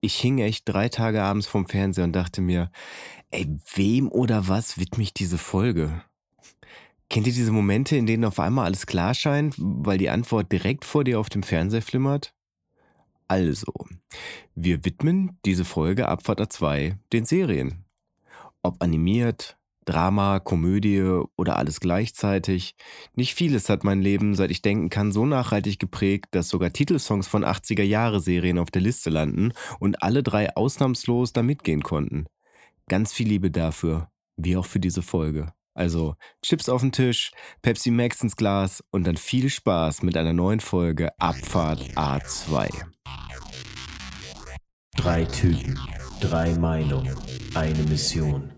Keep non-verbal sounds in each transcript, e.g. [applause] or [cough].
ich hing echt drei Tage abends vorm Fernseher und dachte mir, ey, wem oder was widme ich diese Folge? Kennt ihr diese Momente, in denen auf einmal alles klar scheint, weil die Antwort direkt vor dir auf dem Fernseher flimmert? Also, wir widmen diese Folge Abfahrt A2 den Serien. Ob animiert, Drama, Komödie oder alles gleichzeitig. Nicht vieles hat mein Leben, seit ich denken kann, so nachhaltig geprägt, dass sogar Titelsongs von 80er-Jahre-Serien auf der Liste landen und alle drei ausnahmslos da mitgehen konnten. Ganz viel Liebe dafür, wie auch für diese Folge. Also Chips auf den Tisch, Pepsi Max ins Glas und dann viel Spaß mit einer neuen Folge Abfahrt A2. Drei Typen, drei Meinungen, eine Mission.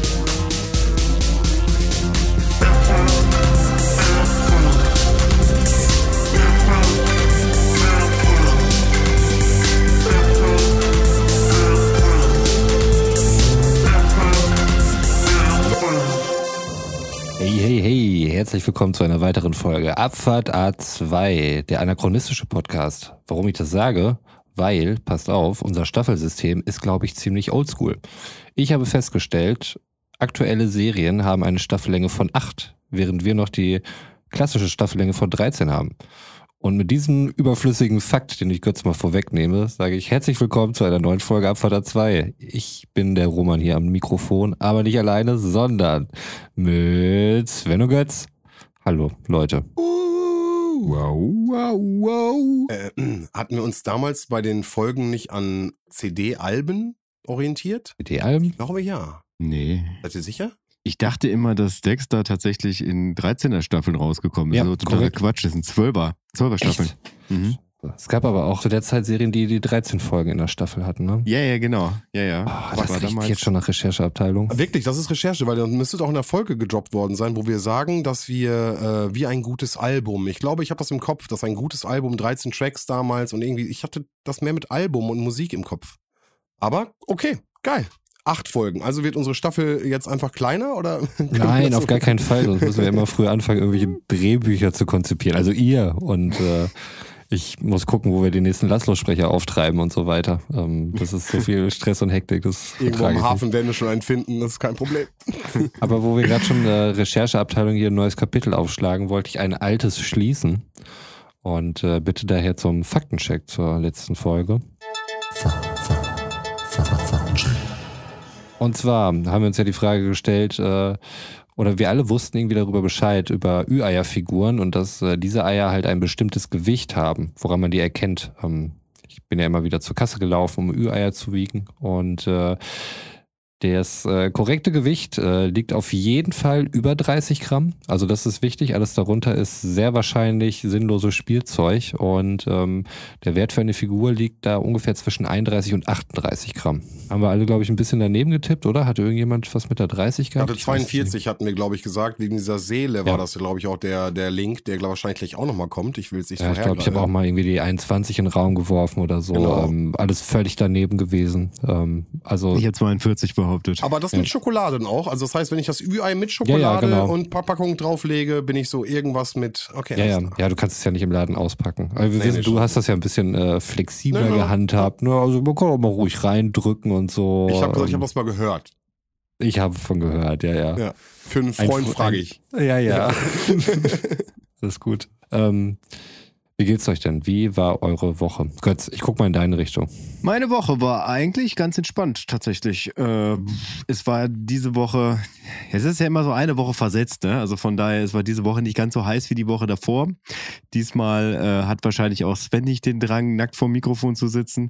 Hey, hey, hey, herzlich willkommen zu einer weiteren Folge Abfahrt A2, der anachronistische Podcast. Warum ich das sage? Weil, passt auf, unser Staffelsystem ist, glaube ich, ziemlich oldschool. Ich habe festgestellt, aktuelle Serien haben eine Staffellänge von 8, während wir noch die klassische Staffellänge von 13 haben. Und mit diesem überflüssigen Fakt, den ich kurz mal vorwegnehme, sage ich herzlich willkommen zu einer neuen Folge Abfahrt 2. Ich bin der Roman hier am Mikrofon, aber nicht alleine, sondern mit Sven und Götz. Hallo, Leute. Wow, wow, wow. Äh, hatten wir uns damals bei den Folgen nicht an CD-Alben orientiert? CD-Alben? Ich glaube ja. Nee. Seid ihr sicher? Ich dachte immer, dass Dexter tatsächlich in 13er Staffeln rausgekommen ist. Ja, also totaler korrekt. Quatsch, das sind 12er. 12er Staffeln. Mhm. Es gab aber auch zu der Zeit Serien, die die 13 Folgen in der Staffel hatten, ne? Ja, ja, genau. Ja, ja. Ah, Das das war riecht jetzt schon nach Rechercheabteilung. Wirklich, das ist Recherche, weil dann müsste doch in der Folge gedroppt worden sein, wo wir sagen, dass wir äh, wie ein gutes Album. Ich glaube, ich habe das im Kopf, dass ein gutes Album, 13 Tracks damals und irgendwie, ich hatte das mehr mit Album und Musik im Kopf. Aber okay, geil. Acht Folgen. Also wird unsere Staffel jetzt einfach kleiner oder? [laughs] Nein, auf so- gar keinen Fall. Sonst müssen wir immer früher anfangen, irgendwelche Drehbücher zu konzipieren. Also ihr. Und äh, ich muss gucken, wo wir den nächsten Laszlo-Sprecher auftreiben und so weiter. Ähm, das ist so [laughs] viel Stress und Hektik. Das Irgendwo am nicht. Hafen werden wir schon einen finden, das ist kein Problem. [laughs] Aber wo wir gerade schon in der Rechercheabteilung hier ein neues Kapitel aufschlagen, wollte ich ein altes schließen. Und äh, bitte daher zum Faktencheck zur letzten Folge. Und zwar haben wir uns ja die Frage gestellt, äh, oder wir alle wussten irgendwie darüber Bescheid, über Ü-Eier-Figuren und dass äh, diese Eier halt ein bestimmtes Gewicht haben, woran man die erkennt. Ähm, ich bin ja immer wieder zur Kasse gelaufen, um Ü-Eier zu wiegen und äh, das äh, korrekte Gewicht äh, liegt auf jeden Fall über 30 Gramm. Also das ist wichtig. Alles darunter ist sehr wahrscheinlich sinnloses Spielzeug. Und ähm, der Wert für eine Figur liegt da ungefähr zwischen 31 und 38 Gramm. Haben wir alle, glaube ich, ein bisschen daneben getippt, oder? Hatte irgendjemand was mit der 30 Ich gehabt? hatte Ich weiß es nicht. 42 hatten wir, glaube ich, gesagt. Wegen dieser Seele Ja. war das, glaube ich, auch der, der Link, der glaub, wahrscheinlich gleich auch nochmal kommt. Ich will es nicht Ja, ich glaube, ich habe auch mal irgendwie die 21 in den Raum geworfen oder so. Genau. Ähm, alles völlig daneben gewesen. Ähm, also Ich habe 42 behauptet. Aber das mit Schokolade auch. Also das heißt, wenn ich das Ü-Ei mit Ja, Schokolade ja, genau. und Verpackung drauflege, bin ich so irgendwas mit. Okay. Ja, ja, ja, du kannst es ja nicht im Laden auspacken. Wir Nee, wissen, du hast das ja ein bisschen äh, flexibler Nee, gehandhabt. Ne? Also man kann auch mal ruhig reindrücken und so. Ich habe ich Ähm, habe das mal gehört. ich habe von gehört, ja, ja. Ja. Für einen Ein Freund Fre- frage ein- ich. Ja, ja. [laughs] das ist gut. Ähm, wie geht's euch denn? Wie war eure Woche? Götz, ich guck mal in deine Richtung. Meine Woche war eigentlich ganz entspannt, tatsächlich. Äh, es war diese Woche, es ist ja immer so eine Woche versetzt, ne? Also von daher, es war diese Woche nicht ganz so heiß wie die Woche davor. Diesmal äh, hat wahrscheinlich auch Sven nicht den Drang, nackt vor dem Mikrofon zu sitzen.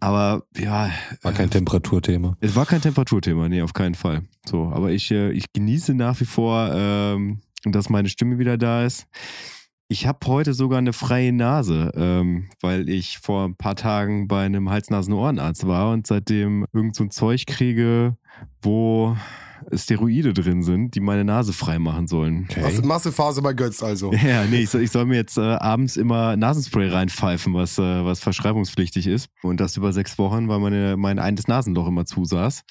Aber ja, War kein Temperaturthema. es war kein Temperaturthema, nee, auf keinen Fall. So, aber ich, äh, ich genieße nach wie vor, ähm, dass meine Stimme wieder da ist. Ich habe heute sogar eine freie Nase, ähm, weil ich vor ein paar Tagen bei einem Hals-Nasen-Ohrenarzt war und seitdem irgend so ein Zeug kriege, wo Steroide drin sind, die meine Nase frei machen sollen. Masse, Massephase bei Götz also. [laughs] Ja, nee, ich soll, ich soll mir jetzt äh, abends immer Nasenspray reinpfeifen, was, äh, was verschreibungspflichtig ist. Und das über sechs Wochen, weil meine, mein eines Nasenloch immer zusaß.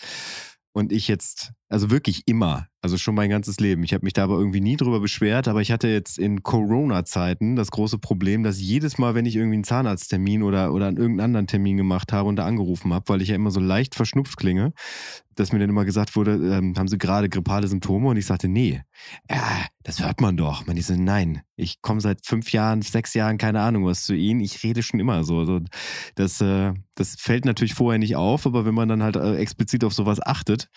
und ich jetzt, also wirklich immer, also schon mein ganzes Leben. Ich habe mich da aber irgendwie nie drüber beschwert, aber ich hatte jetzt in Corona-Zeiten das große Problem, dass jedes Mal, wenn ich irgendwie einen Zahnarzttermin oder, oder einen irgendeinen anderen Termin gemacht habe und da angerufen habe, weil ich ja immer so leicht verschnupft klinge, dass mir dann immer gesagt wurde, ähm, haben Sie gerade grippale Symptome? Und ich sagte, nee, ja, das hört man doch. Man ich so, nein, ich komme seit fünf Jahren, sechs Jahren, keine Ahnung was zu Ihnen. Ich rede schon immer so. so das, äh, das fällt natürlich vorher nicht auf, aber wenn man dann halt äh, explizit auf sowas achtet,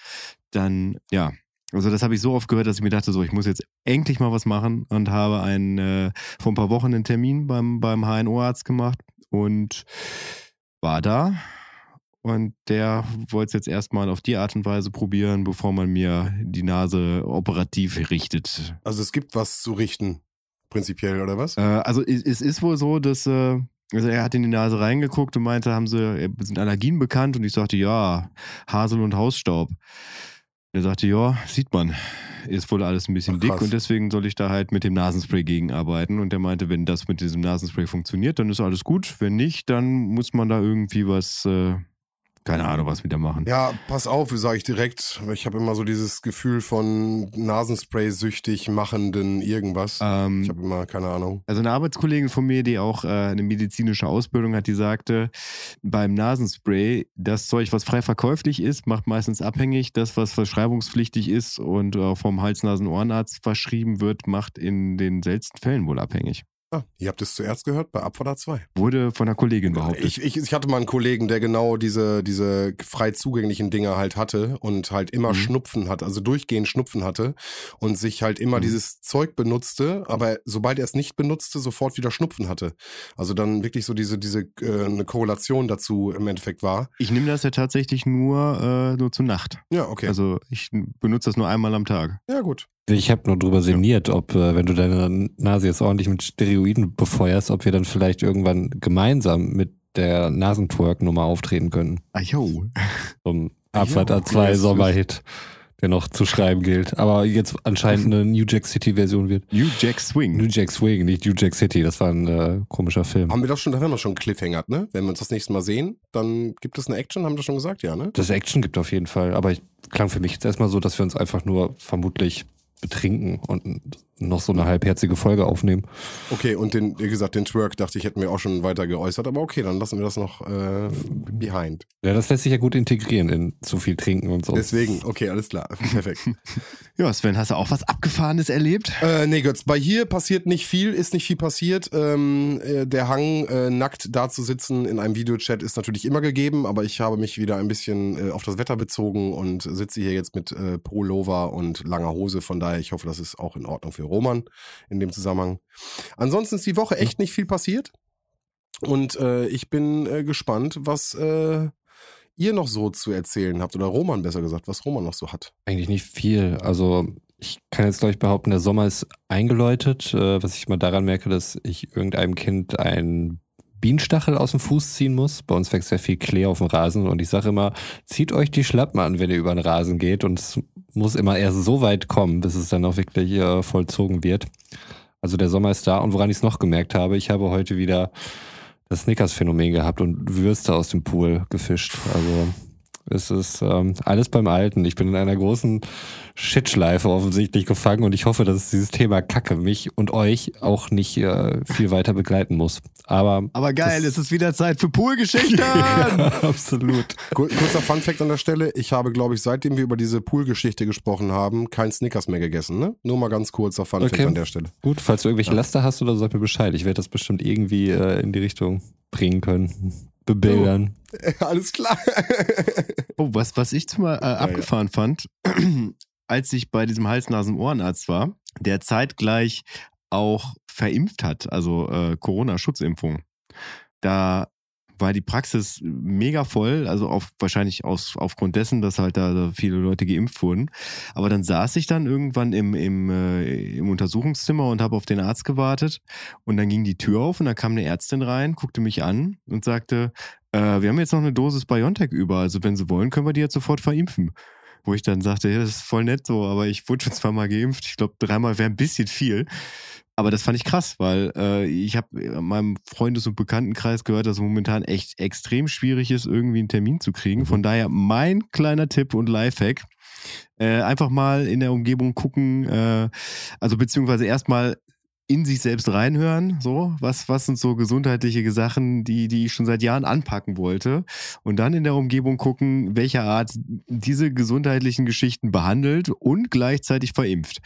dann ja, also das habe ich so oft gehört, dass ich mir dachte, so ich muss jetzt endlich mal was machen und habe einen äh, vor ein paar Wochen einen Termin beim, beim HNO-Arzt gemacht und war da. Und der wollte es jetzt erstmal auf die Art und Weise probieren, bevor man mir die Nase operativ richtet. Also es gibt was zu richten, prinzipiell, oder was? Äh, also es, es ist wohl so, dass äh, also er hat in die Nase reingeguckt und meinte, haben sie, äh, sind Allergien bekannt? Und ich sagte, ja, Hasel und Hausstaub. Er sagte, ja, sieht man. Ist wohl alles ein bisschen Ach, dick und deswegen soll ich da halt mit dem Nasenspray gegenarbeiten. Und er meinte, wenn das mit diesem Nasenspray funktioniert, dann ist alles gut. Wenn nicht, dann muss man da irgendwie was, äh, keine Ahnung, was wieder machen. Ja, pass auf, sage ich direkt. Ich habe immer so dieses Gefühl von Nasenspray-süchtig machenden irgendwas. Ähm, Ich habe immer keine Ahnung. Also eine Arbeitskollegin von mir, die auch äh, eine medizinische Ausbildung hat, die sagte, beim Nasenspray, das Zeug, was frei verkäuflich ist, macht meistens abhängig. Das, was verschreibungspflichtig ist und äh, vom Hals-Nasen-Ohrenarzt verschrieben wird, macht in den seltensten Fällen wohl abhängig. Ah, ihr habt es zuerst gehört bei Abfahrt 2. Wurde von einer Kollegin behauptet. Ich, ich, ich hatte mal einen Kollegen, der genau diese, diese frei zugänglichen Dinger halt hatte und halt immer Mhm. Schnupfen hat, also durchgehend Schnupfen hatte und sich halt immer Mhm. dieses Zeug benutzte, aber sobald er es nicht benutzte, sofort wieder Schnupfen hatte. Also dann wirklich so diese, diese äh, eine Korrelation dazu im Endeffekt war. Ich nehme das ja tatsächlich nur, äh, nur zur Nacht. Ja, okay. Also ich benutze das nur einmal am Tag. ja, gut. Ich habe nur drüber sinniert, ob, äh, wenn du deine Nase jetzt ordentlich mit Steroiden befeuerst, ob wir dann vielleicht irgendwann gemeinsam mit der Nasentwerk-Nummer auftreten können. Ah, jo. Zum Abfahrt okay, A2 das- Sommerhit, der noch zu schreiben gilt. Aber jetzt anscheinend eine New Jack City-Version wird. New Jack Swing. New Jack Swing, nicht New Jack City. Das war ein äh, komischer Film. Haben wir das schon, da haben wir schon einen Cliffhanger, ne? Wenn wir uns das nächste Mal sehen, dann gibt es eine Action, haben wir das schon gesagt, ja, ne? Das Action gibt auf jeden Fall. Aber ich, klang für mich jetzt erstmal so, dass wir uns einfach nur vermutlich betrinken und noch so eine halbherzige Folge aufnehmen. Okay, und den, wie gesagt, den Twerk dachte ich, hätten wir auch schon weiter geäußert, aber okay, dann lassen wir das noch äh, behind. Ja, das lässt sich ja gut integrieren in zu viel trinken und so. Deswegen, okay, alles klar. [laughs] Perfekt. [laughs] Ja, Sven, hast du auch was Abgefahrenes erlebt? äh, nee, Götz, bei hier passiert nicht viel, ist nicht viel passiert. Ähm, äh, der Hang, äh, nackt da zu sitzen in einem Videochat ist natürlich immer gegeben, aber ich habe mich wieder ein bisschen äh, auf das Wetter bezogen und sitze hier jetzt mit äh, Pullover und langer Hose. Von daher, ich hoffe, das ist auch in Ordnung für Roman in dem Zusammenhang. Ansonsten ist die Woche echt nicht viel passiert. Und äh, ich bin äh, gespannt, was äh, ihr noch so zu erzählen habt. Oder Roman besser gesagt, was Roman noch so hat. Eigentlich nicht viel. Also ich kann jetzt, glaube ich, behaupten, der Sommer ist eingeläutet, äh, was ich mal daran merke, dass ich irgendeinem Kind einen Bienenstachel aus dem Fuß ziehen muss. Bei uns wächst sehr viel Klee auf dem Rasen und ich sage immer, zieht euch die Schlappen an, wenn ihr über den Rasen geht und es muss immer erst so weit kommen, bis es dann auch wirklich äh, vollzogen wird. Also der Sommer ist da und woran ich es noch gemerkt habe, ich habe heute wieder das Snickers-Phänomen gehabt und Würste aus dem Pool gefischt. Also es ist ähm, alles beim Alten. Ich bin in einer großen Shitschleife offensichtlich gefangen und ich hoffe, dass dieses Thema Kacke mich und euch auch nicht äh, viel weiter begleiten muss. Aber Aber geil, es ist wieder Zeit für Poolgeschichten. [laughs] ja, absolut. Kur- Kurzer Funfact an der Stelle. Ich habe, glaube ich, seitdem wir über diese Poolgeschichte gesprochen haben, kein Snickers mehr gegessen. Ne? Nur mal ganz kurzer Funfact Okay. an der Stelle. Gut, falls du irgendwelche Laster hast oder so, sag mir Bescheid. Ich werde das bestimmt irgendwie äh, in die Richtung bringen können. Bebildern. [laughs] Alles klar. [laughs] Oh, was, was ich zumal äh, abgefahren fand, [clears throat] als ich bei diesem Hals-Nasen-Ohrenarzt war, der zeitgleich auch verimpft hat, also äh, Corona-Schutzimpfung. Da war die Praxis mega voll, also auf, wahrscheinlich aus, aufgrund dessen, dass halt da viele Leute geimpft wurden. Aber dann saß ich dann irgendwann im, im, äh, im Untersuchungszimmer und habe auf den Arzt gewartet. Und dann ging die Tür auf und da kam eine Ärztin rein, guckte mich an und sagte, äh, wir haben jetzt noch eine Dosis BioNTech über, also wenn Sie wollen, können wir die jetzt sofort verimpfen. wo ich dann sagte, ja, das ist voll nett so, aber ich wurde schon zweimal geimpft. Ich glaube, dreimal wäre ein bisschen viel. Aber das fand ich krass, weil äh, ich habe in meinem Freundes- und Bekanntenkreis gehört, dass es momentan echt extrem schwierig ist, irgendwie einen Termin zu kriegen. Von daher mein kleiner Tipp und Lifehack. Äh, einfach mal in der Umgebung gucken, äh, also beziehungsweise erstmal in sich selbst reinhören, so, was, was sind so gesundheitliche Sachen, die, die ich schon seit Jahren anpacken wollte und dann in der Umgebung gucken, welcher Art diese gesundheitlichen Geschichten behandelt und gleichzeitig verimpft.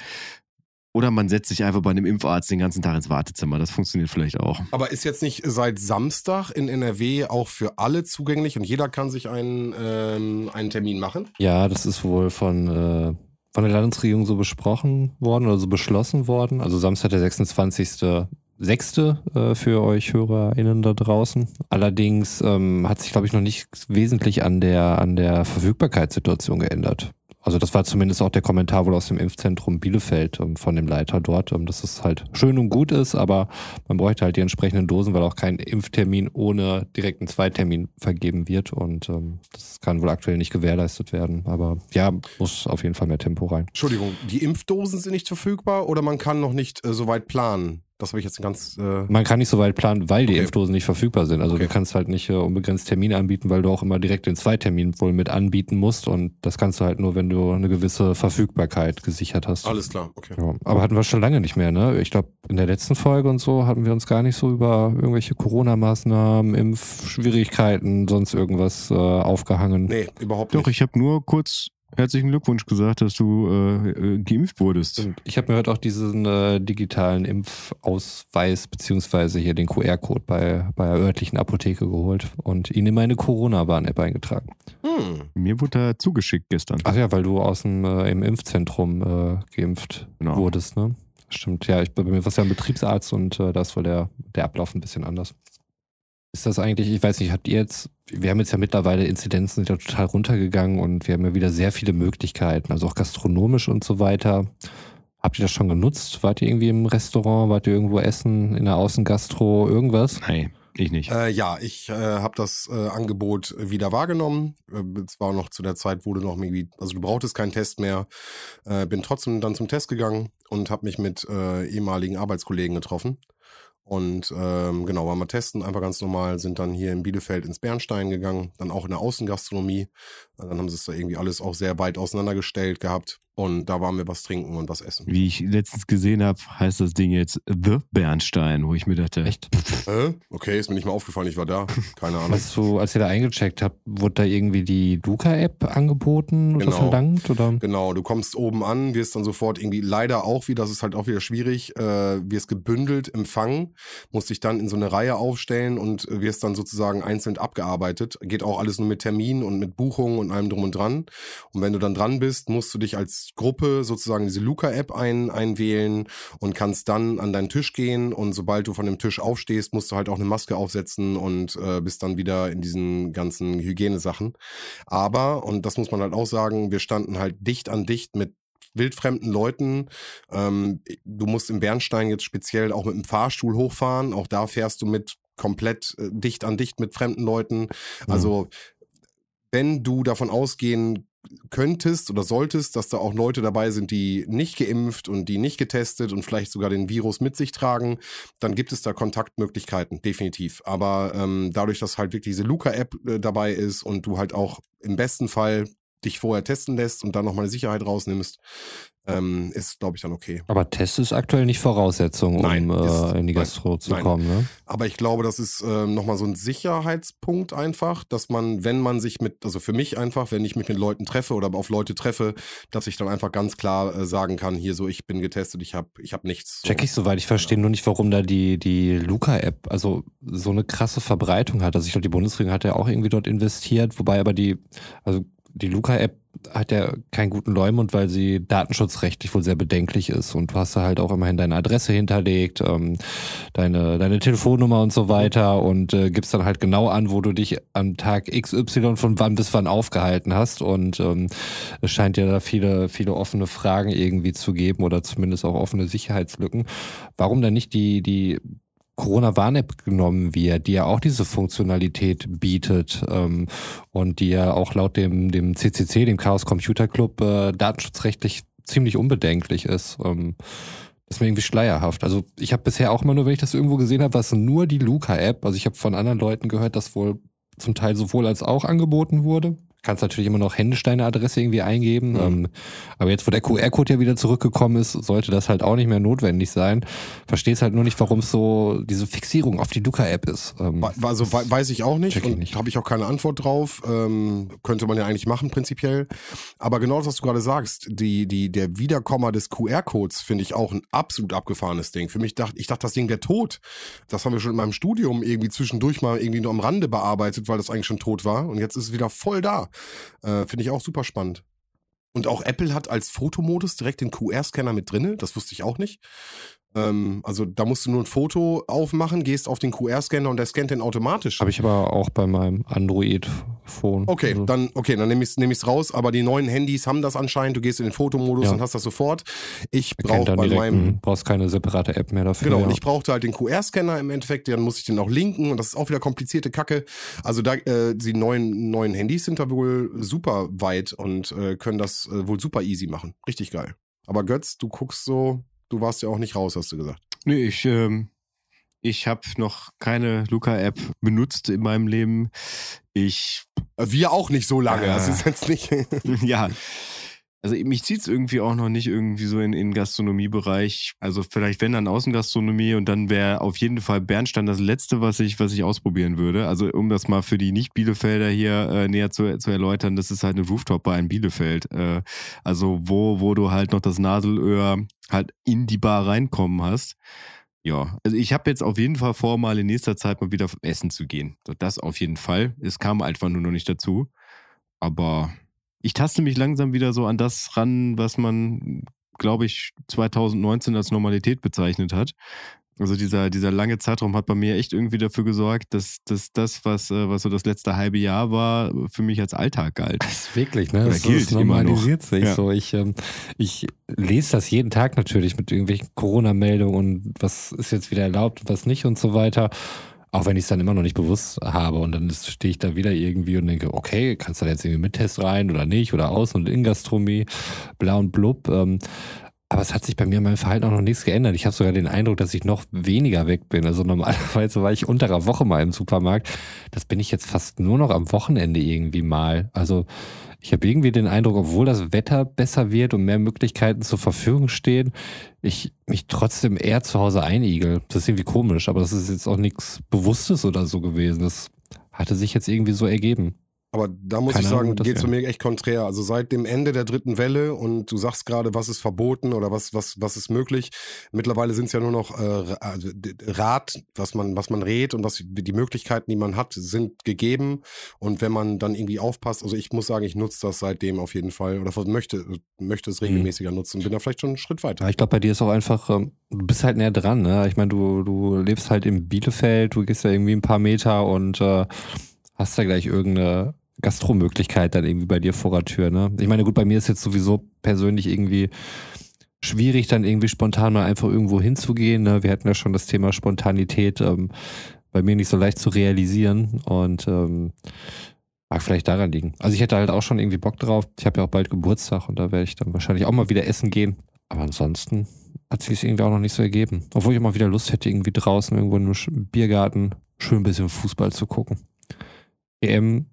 Oder man setzt sich einfach bei einem Impfarzt den ganzen Tag ins Wartezimmer. Das funktioniert vielleicht auch. Aber ist jetzt nicht seit Samstag in NRW auch für alle zugänglich und jeder kann sich einen, ähm, einen Termin machen? Ja, das ist wohl von, äh, von der Landesregierung so besprochen worden oder so beschlossen worden. Also Samstag der 26. Sechste äh, für euch HörerInnen da draußen. Allerdings ähm, hat sich, glaube ich, noch nicht wesentlich an der, an der Verfügbarkeitssituation geändert. Also das war zumindest auch der Kommentar wohl aus dem Impfzentrum Bielefeld ähm, von dem Leiter dort, ähm, dass es halt schön und gut ist, aber man bräuchte halt die entsprechenden Dosen, weil auch kein Impftermin ohne direkten Zweitermin vergeben wird und ähm, das kann wohl aktuell nicht gewährleistet werden. Aber ja, muss auf jeden Fall mehr Tempo rein. Entschuldigung, die Impfdosen sind nicht verfügbar oder man kann noch nicht äh, so weit planen? Das habe ich jetzt ganz. Äh Man kann nicht so weit planen, weil die Okay. Impfdosen nicht verfügbar sind. Also Okay. du kannst halt nicht äh, unbegrenzt Termine anbieten, weil du auch immer direkt den Zweitermin wohl mit anbieten musst. Und das kannst du halt nur, wenn du eine gewisse Verfügbarkeit gesichert hast. Alles klar, okay. Ja, aber hatten wir schon lange nicht mehr, ne? Ich glaube, in der letzten Folge und so hatten wir uns gar nicht so über irgendwelche Corona-Maßnahmen, Impfschwierigkeiten, sonst irgendwas äh, aufgehangen. Nee, überhaupt Doch, nicht. ich habe nur kurz herzlichen Glückwunsch gesagt, dass du äh, äh, geimpft wurdest. Und ich habe mir heute auch diesen äh, digitalen Impfausweis beziehungsweise hier den QR-Code bei, bei der örtlichen Apotheke geholt und ihn in meine Corona-Warn-App eingetragen. Hm. Mir wurde er zugeschickt gestern. Ach ja, weil du aus dem äh, im Impfzentrum äh, geimpft Genau. wurdest, ne? Stimmt, ja, ich bei mir war es ja ein Betriebsarzt und äh, da ist wohl der, der Ablauf ein bisschen anders. Ist das eigentlich, ich weiß nicht, habt ihr jetzt, wir haben jetzt ja mittlerweile Inzidenzen sind ja total runtergegangen und wir haben ja wieder sehr viele Möglichkeiten, also auch gastronomisch und so weiter. Habt ihr das schon genutzt? Wart ihr irgendwie im Restaurant? Wart ihr irgendwo essen? In der Außengastro? Irgendwas? Nein, ich nicht. Äh, ja, ich äh, habe das äh, Angebot wieder wahrgenommen. Äh, Es war noch zu der Zeit, wo du noch irgendwie, also du brauchtest keinen Test mehr. Äh, bin trotzdem dann zum Test gegangen und habe mich mit äh, ehemaligen Arbeitskollegen getroffen. Und ähm, genau, waren wir testen, einfach ganz normal, sind dann hier in Bielefeld ins Bernstein gegangen, dann auch in der Außengastronomie. Dann haben sie es da irgendwie alles auch sehr weit auseinandergestellt gehabt. Und da waren wir was trinken und was essen. Wie ich letztens gesehen habe, heißt das Ding jetzt The Bernstein, wo ich mir dachte, Echt? Äh? Okay, ist mir nicht mal aufgefallen, ich war da. Keine Ahnung. [laughs] Als, du, als ihr da eingecheckt habt, wurde da irgendwie die Luca-App angeboten oder Genau. verlangt? Oder? Genau, du kommst oben an, wirst dann sofort irgendwie leider auch wieder, das ist halt auch wieder schwierig, äh, wirst gebündelt empfangen, musst dich dann in so eine Reihe aufstellen und wirst dann sozusagen einzeln abgearbeitet. Geht auch alles nur mit Termin und mit Buchung und allem drum und dran. Und wenn du dann dran bist, musst du dich als Gruppe sozusagen diese Luca-App ein, einwählen und kannst dann an deinen Tisch gehen und sobald du von dem Tisch aufstehst, musst du halt auch eine Maske aufsetzen und äh, bist dann wieder in diesen ganzen Hygienesachen. Aber, und das muss man halt auch sagen, wir standen halt dicht an dicht mit wildfremden Leuten. Ähm, du musst im Bernstein jetzt speziell auch mit dem Fahrstuhl hochfahren. Auch da fährst du mit komplett äh, dicht an dicht mit fremden Leuten. Also wenn du davon ausgehen könntest oder solltest, dass da auch Leute dabei sind, die nicht geimpft und die nicht getestet und vielleicht sogar den Virus mit sich tragen, dann gibt es da Kontaktmöglichkeiten, definitiv. Aber ähm, dadurch, dass halt wirklich diese Luca-App äh, dabei ist und du halt auch im besten Fall dich vorher testen lässt und dann nochmal eine Sicherheit rausnimmst, ähm, ist, glaube ich, dann okay. Aber Test ist aktuell nicht Voraussetzung, um Nein, ist- äh, in die nein, Gastro zu nein. kommen. Ne? Aber ich glaube, das ist ähm, nochmal so ein Sicherheitspunkt einfach, dass man, wenn man sich mit, also für mich einfach, wenn ich mich mit Leuten treffe oder auf Leute treffe, dass ich dann einfach ganz klar äh, sagen kann, hier so, ich bin getestet, ich habe ich hab nichts. Check ich soweit. Ich verstehe nur nicht, warum da die, die Luca-App also so eine krasse Verbreitung hat. Also ich glaube, die Bundesregierung hat ja auch irgendwie dort investiert, wobei aber die, also die Luca-App hat ja keinen guten Leumund, weil sie datenschutzrechtlich wohl sehr bedenklich ist. Und du hast da halt auch immerhin deine Adresse hinterlegt, ähm, deine, deine Telefonnummer und so weiter und äh, gibst dann halt genau an, wo du dich am Tag XY von wann bis wann aufgehalten hast. Und ähm, es scheint ja da viele, viele offene Fragen irgendwie zu geben oder zumindest auch offene Sicherheitslücken. Warum dann nicht die, die Corona-Warn-App genommen wird, die ja auch diese Funktionalität bietet ähm, und die ja auch laut dem, dem CCC, dem Chaos Computer Club, äh, datenschutzrechtlich ziemlich unbedenklich ist. Ähm, das ist mir irgendwie schleierhaft. Also ich habe bisher auch immer nur, wenn ich das irgendwo gesehen habe, was nur die Luca-App. Also ich habe von anderen Leuten gehört, dass wohl zum Teil sowohl als auch angeboten wurde kannst natürlich immer noch händisch deine Adresse irgendwie eingeben. Mhm. Ähm, aber jetzt, wo der QR-Code ja wieder zurückgekommen ist, sollte das halt auch nicht mehr notwendig sein. Verstehst halt nur nicht, warum es so diese Fixierung auf die Luca-App ist. Ähm, also weiß ich auch nicht und habe ich auch keine Antwort drauf. Ähm, könnte man ja eigentlich machen prinzipiell. Aber genau das, was du gerade sagst, die, die, der Wiederkommer des QR-Codes finde ich auch ein absolut abgefahrenes Ding. Für mich dachte ich dachte, das Ding wäre tot. Das haben wir schon in meinem Studium irgendwie zwischendurch mal irgendwie nur am Rande bearbeitet, weil das eigentlich schon tot war. Und jetzt ist es wieder voll da. Äh, Finde ich auch super spannend. Und auch Apple hat als Fotomodus direkt den QR-Scanner mit drinne. Das wusste ich auch nicht. Ähm, also da musst du nur ein Foto aufmachen, gehst auf den QR-Scanner und der scannt den automatisch. Habe ich aber auch bei meinem Android-Phone. Okay, also. dann, okay, dann nehme ich es nehm raus, aber die neuen Handys haben das anscheinend. Du gehst in den Fotomodus ja. und hast das sofort. Ich brauche bei meinem. brauchst keine separate App mehr dafür. Genau, ja. und ich brauchte halt den QR-Scanner im Endeffekt, dann muss ich den auch linken und das ist auch wieder komplizierte Kacke. Also da, äh, die neuen, neuen Handys sind da wohl super weit und äh, können das äh, wohl super easy machen. Richtig geil. Aber Götz, du guckst so, Du warst ja auch nicht raus, hast du gesagt. Nee, ich, ähm, ich habe noch keine Luca-App benutzt in meinem Leben. Ich. Wir auch nicht so lange. Äh, das ist jetzt nicht. [laughs] ja. Also mich zieht es irgendwie auch noch nicht irgendwie so in den Gastronomiebereich. Also vielleicht wenn dann Außengastronomie und dann wäre auf jeden Fall Bernstein das Letzte, was ich, was ich ausprobieren würde. Also um das mal für die Nicht-Bielefelder hier äh, näher zu, zu erläutern, das ist halt eine Rooftop-Bar in Bielefeld. Äh, also wo, wo du halt noch das Nadelöhr halt in die Bar reinkommen hast. Ja, also ich habe jetzt auf jeden Fall vor, mal in nächster Zeit mal wieder essen zu gehen. Das auf jeden Fall. Es kam einfach nur noch nicht dazu. Aber ich taste mich langsam wieder so an das ran, was man, glaube ich, 2019 als Normalität bezeichnet hat. Also dieser, dieser lange Zeitraum hat bei mir echt irgendwie dafür gesorgt, dass, dass das, was, äh, was so das letzte halbe Jahr war, für mich als Alltag galt. Das ist wirklich, ne? Das, gilt normalisiert sich ja. so. Ich, ähm, ich lese das jeden Tag natürlich mit irgendwelchen Corona-Meldungen und was ist jetzt wieder erlaubt und was nicht und so weiter. Auch wenn ich es dann immer noch nicht bewusst habe und dann stehe ich da wieder irgendwie und denke, okay, kannst du da jetzt irgendwie mit Test rein oder nicht oder Außen- und Ingastronomie, bla und blub. Ähm, aber es hat sich bei mir in meinem Verhalten auch noch nichts geändert. Ich habe sogar den Eindruck, dass ich noch weniger weg bin. Also normalerweise war ich unter einer Woche mal im Supermarkt. Das bin ich jetzt fast nur noch am Wochenende irgendwie mal. Also ich habe irgendwie den Eindruck, obwohl das Wetter besser wird und mehr Möglichkeiten zur Verfügung stehen, ich mich trotzdem eher zu Hause einigel. Das ist irgendwie komisch, aber das ist jetzt auch nichts Bewusstes oder so gewesen. Das hatte sich jetzt irgendwie so ergeben. Aber da muss Keine ich sagen, geht es mich echt konträr. Also seit dem Ende der dritten Welle und du sagst gerade, was ist verboten oder was, was, was ist möglich. Mittlerweile sind es ja nur noch äh, also Rat, was man, was man rät und was die Möglichkeiten, die man hat, sind gegeben. Und wenn man dann irgendwie aufpasst, also ich muss sagen, ich nutze das seitdem auf jeden Fall oder möchte, möchte es mhm. regelmäßiger mhm. nutzen. Bin da vielleicht schon einen Schritt weiter. Ja, ich glaube, bei dir ist auch einfach, ähm, du bist halt näher dran. Ne? Ich meine, du, du lebst halt im Bielefeld, du gehst ja irgendwie ein paar Meter und äh, hast da gleich irgendeine Gastromöglichkeit dann irgendwie bei dir vor der Tür, ne? Ich meine, gut, bei mir ist jetzt sowieso persönlich irgendwie schwierig, dann irgendwie spontan mal einfach irgendwo hinzugehen. Ne? Wir hatten ja schon das Thema Spontanität ähm, bei mir nicht so leicht zu realisieren und ähm, mag vielleicht daran liegen. Also ich hätte halt auch schon irgendwie Bock drauf. Ich habe ja auch bald Geburtstag und da werde ich dann wahrscheinlich auch mal wieder essen gehen. Aber ansonsten hat sich es irgendwie auch noch nicht so ergeben. Obwohl ich auch mal wieder Lust hätte, irgendwie draußen irgendwo in einem Biergarten schön ein bisschen Fußball zu gucken. EM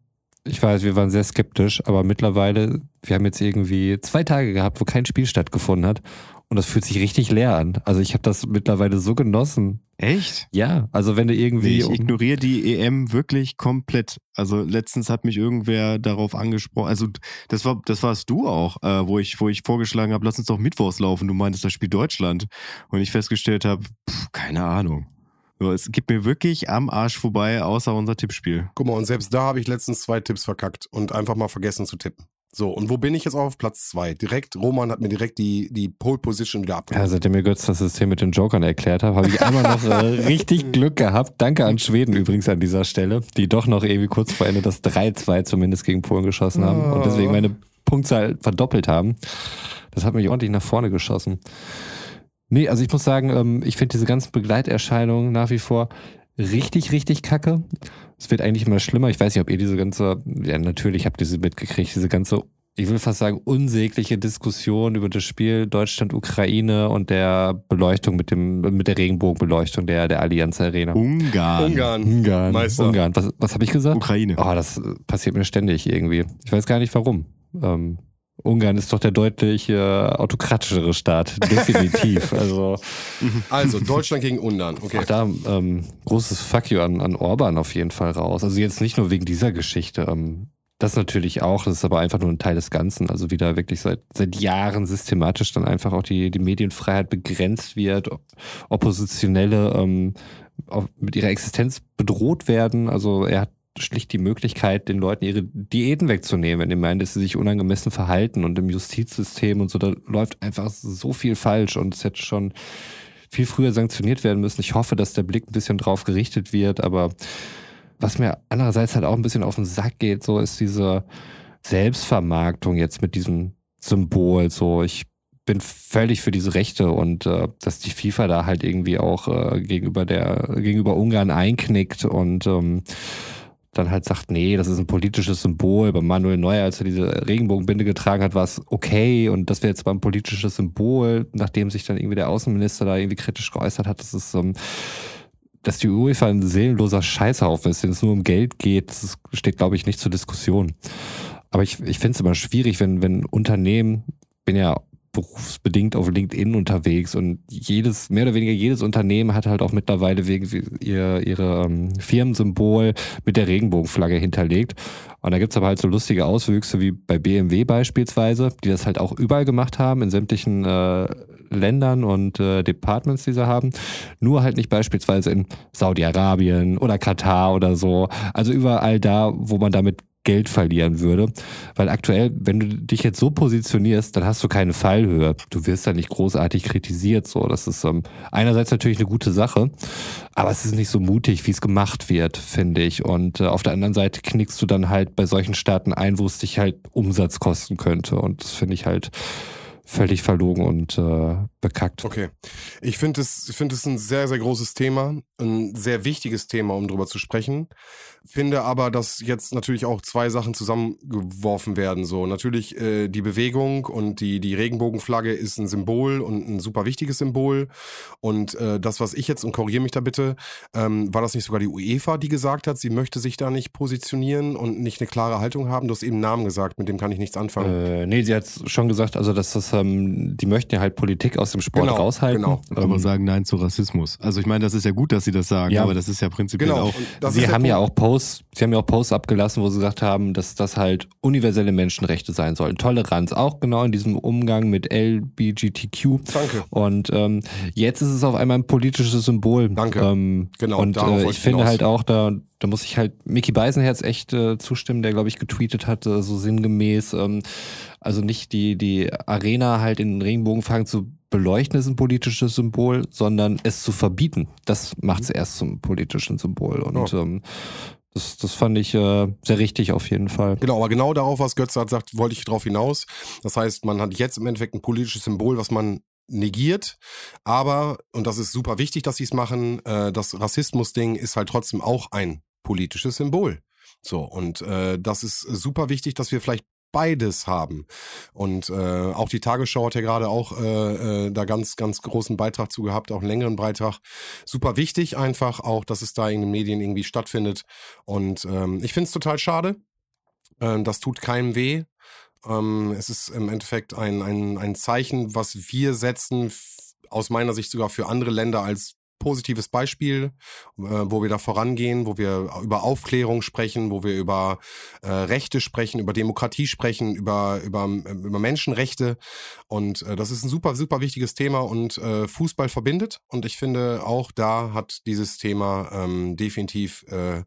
ich weiß, wir waren sehr skeptisch, aber mittlerweile, wir haben jetzt irgendwie zwei Tage gehabt, wo kein Spiel stattgefunden hat. Und das fühlt sich richtig leer an. Also ich habe das mittlerweile so genossen. Echt? Ja, also wenn du irgendwie. Ich ignoriere die EM wirklich komplett. Also letztens hat mich irgendwer darauf angesprochen. Also das war, das warst du auch, äh, wo ich, wo ich vorgeschlagen habe, lass uns doch Mittwochs laufen. Du meintest das Spiel Deutschland. Und ich festgestellt habe, keine Ahnung. Es gibt mir wirklich am Arsch vorbei, außer unser Tippspiel. Guck mal, und selbst da habe ich letztens zwei Tipps verkackt und einfach mal vergessen zu tippen. So, und wo bin ich jetzt auf Platz zwei? Direkt, Roman hat mir direkt die, die Pole Position wieder abgegeben. Ja, seitdem mir Götz das System mit den Jokern erklärt hat, habe ich einmal noch äh, [laughs] richtig Glück gehabt. Danke an Schweden übrigens an dieser Stelle, die doch noch irgendwie kurz vor Ende das 3-2 zumindest gegen Polen geschossen haben und deswegen meine Punktzahl verdoppelt haben. Das hat mich ordentlich nach vorne geschossen. Nee, also ich muss sagen, ähm, ich finde diese ganzen Begleiterscheinungen nach wie vor richtig, richtig kacke. Es wird eigentlich immer schlimmer. Ich weiß nicht, ob ihr diese ganze, ja natürlich habt ihr sie mitgekriegt, diese ganze ich will fast sagen, unsägliche Diskussion über das Spiel Deutschland-Ukraine und der Beleuchtung mit dem, mit der Regenbogenbeleuchtung der, der Allianz Arena. Ungarn. Ungarn. Ungarn. Meister. Ungarn. Was, was habe ich gesagt? Ukraine. Oh, das passiert mir ständig irgendwie. Ich weiß gar nicht warum. Ähm, Ungarn ist doch der deutlich äh, autokratischere Staat. [laughs] Definitiv. also, Also, Deutschland gegen Ungarn. Okay. auch da ähm, großes Fuck you an, an Orban auf jeden Fall raus. Also jetzt nicht nur wegen dieser Geschichte. Ähm, das natürlich auch, das ist aber einfach nur ein Teil des Ganzen. Also wie da wirklich seit, seit Jahren systematisch dann einfach auch die, die Medienfreiheit begrenzt wird, Oppositionelle ähm, auf, mit ihrer Existenz bedroht werden. Also er hat schlicht die Möglichkeit, den Leuten ihre Diäten wegzunehmen, wenn die meinen, dass sie sich unangemessen verhalten und im Justizsystem und so, da läuft einfach so viel falsch und es hätte schon viel früher sanktioniert werden müssen. Ich hoffe, dass der Blick ein bisschen drauf gerichtet wird, aber was mir andererseits halt auch ein bisschen auf den Sack geht, so ist diese Selbstvermarktung jetzt mit diesem Symbol. So, ich bin völlig für diese Rechte und äh, dass die FIFA da halt irgendwie auch äh, gegenüber der gegenüber Ungarn einknickt und ähm, dann halt sagt, nee, das ist ein politisches Symbol. Bei Manuel Neuer, als er diese Regenbogenbinde getragen hat, war es okay und das wäre jetzt mal ein politisches Symbol, nachdem sich dann irgendwie der Außenminister da irgendwie kritisch geäußert hat, das ist ähm, dass die UEFA ein seelenloser Scheißhaufen ist, wenn es nur um Geld geht, das steht, glaube ich, nicht zur Diskussion. Aber ich, ich finde es immer schwierig, wenn, wenn Unternehmen, bin ja berufsbedingt auf LinkedIn unterwegs und jedes, mehr oder weniger jedes Unternehmen hat halt auch mittlerweile wegen ihr, ihre ähm, Firmensymbol mit der Regenbogenflagge hinterlegt. Und da gibt's aber halt so lustige Auswüchse wie bei BMW beispielsweise, die das halt auch überall gemacht haben, in sämtlichen äh, Ländern und äh, Departments, die sie haben. Nur halt nicht beispielsweise in Saudi-Arabien oder Katar oder so. Also überall da, wo man damit Geld verlieren würde. Weil aktuell, wenn du dich jetzt so positionierst, dann hast du keine Fallhöhe. Du wirst da nicht großartig kritisiert. So, das ist ähm, einerseits natürlich eine gute Sache, aber es ist nicht so mutig, wie es gemacht wird, finde ich. Und äh, auf der anderen Seite knickst du dann halt bei solchen Staaten ein, wo es dich halt Umsatz kosten könnte. Und das finde ich halt völlig verlogen und äh, bekackt. Okay. Ich finde es, ich finde es ein sehr, sehr großes Thema, ein sehr wichtiges Thema, um drüber zu sprechen. Finde aber, dass jetzt natürlich auch zwei Sachen zusammengeworfen werden. So natürlich äh, die Bewegung und die die Regenbogenflagge ist ein Symbol und ein super wichtiges Symbol. Und äh, das, was ich jetzt und korrigiere mich da bitte, ähm, war das nicht sogar die UEFA, die gesagt hat, sie möchte sich da nicht positionieren und nicht eine klare Haltung haben? Du hast eben Namen gesagt, mit dem kann ich nichts anfangen. Äh, nee, sie hat schon gesagt, also dass das, ähm, die möchten ja halt Politik aus dem Sport Genau, raushalten. genau. Aber Ähm, sagen Nein zu Rassismus. Also ich meine, das ist ja gut, dass sie das sagen, Ja. aber das ist ja prinzipiell Genau. auch. Sie haben ja auch Posts, sie haben ja auch Posts abgelassen, wo sie gesagt haben, dass das halt universelle Menschenrechte sein sollen. Toleranz, auch genau in diesem Umgang mit LBGTQ. Danke. Und ähm, jetzt ist es auf einmal ein politisches Symbol. Danke. Ähm, Genau, Und äh, ich ich finde hinaus. halt auch, da, da muss ich halt Mickey Beisenherz echt äh, zustimmen, der, glaube ich, getweetet hatte, so sinngemäß, ähm, also nicht die, die Arena halt in den Regenbogenfarben zu beleuchten, ist ein politisches Symbol, sondern es zu verbieten. Das macht es erst zum politischen Symbol. Und Ja. ähm, das, das fand ich äh, sehr richtig auf jeden Fall. Genau, aber genau darauf, was Götze hat sagt, wollte ich drauf hinaus. Das heißt, man hat jetzt im Endeffekt ein politisches Symbol, was man negiert, aber, und das ist super wichtig, dass sie es machen, äh, das Rassismus-Ding ist halt trotzdem auch ein politisches Symbol. So, und äh, das ist super wichtig, dass wir vielleicht beides haben. Und äh, auch die Tagesschau hat ja gerade auch äh, äh, da ganz, ganz großen Beitrag zu gehabt, auch einen längeren Beitrag. Super wichtig einfach auch, dass es da in den Medien irgendwie stattfindet. Und ähm, ich finde es total schade. Ähm, das tut keinem weh. Ähm, es ist im Endeffekt ein, ein, ein Zeichen, was wir setzen, aus meiner Sicht sogar für andere Länder als positives Beispiel, äh, wo wir da vorangehen, wo wir über Aufklärung sprechen, wo wir über äh, Rechte sprechen, über Demokratie sprechen, über, über, über Menschenrechte. Und äh, das ist ein super, super wichtiges Thema und äh, Fußball verbindet. Und ich finde, auch da hat dieses Thema ähm, definitiv äh,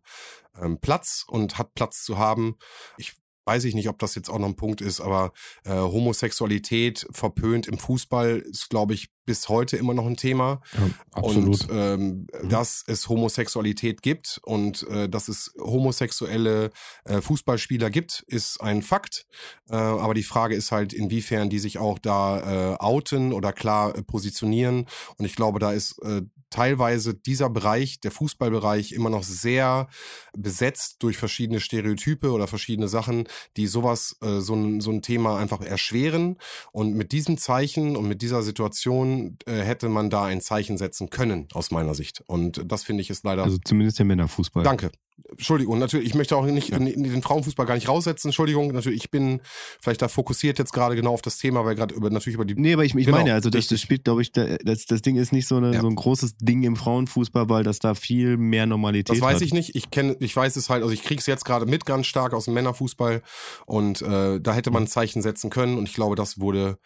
ähm, Platz und hat Platz zu haben. Ich weiß ich nicht, ob das jetzt auch noch ein Punkt ist, aber äh, Homosexualität verpönt im Fußball ist, glaube ich, bis heute immer noch ein Thema. Ja, absolut. Und ähm, Mhm. dass es Homosexualität gibt und äh, dass es homosexuelle äh, Fußballspieler gibt, ist ein Fakt. Äh, aber die Frage ist halt, inwiefern die sich auch da äh, outen oder klar äh, positionieren. Und ich glaube, da ist äh, teilweise dieser Bereich, der Fußballbereich, immer noch sehr besetzt durch verschiedene Stereotype oder verschiedene Sachen, die sowas, äh, so, ein, so ein Thema einfach erschweren. Und mit diesem Zeichen und mit dieser Situation äh, hätte man da ein Zeichen setzen können, aus meiner Sicht. Und das finde ich ist leider. Also zumindest der Männerfußball. Danke. Entschuldigung, natürlich, ich möchte auch nicht Ja. den Frauenfußball gar nicht raussetzen. Entschuldigung, natürlich, ich bin vielleicht da fokussiert jetzt gerade genau auf das Thema, weil gerade über natürlich über die Nee, aber ich, ich Genau, meine, also das, das spielt, glaube ich, da, das, das Ding ist nicht so, eine, Ja. so ein großes Ding im Frauenfußball, weil das da viel mehr Normalität Das weiß hat. ich nicht. Ich kenne, ich weiß es halt, also ich krieg's jetzt gerade mit ganz stark aus dem Männerfußball und äh, da hätte man ein Zeichen setzen können und ich glaube, das wurde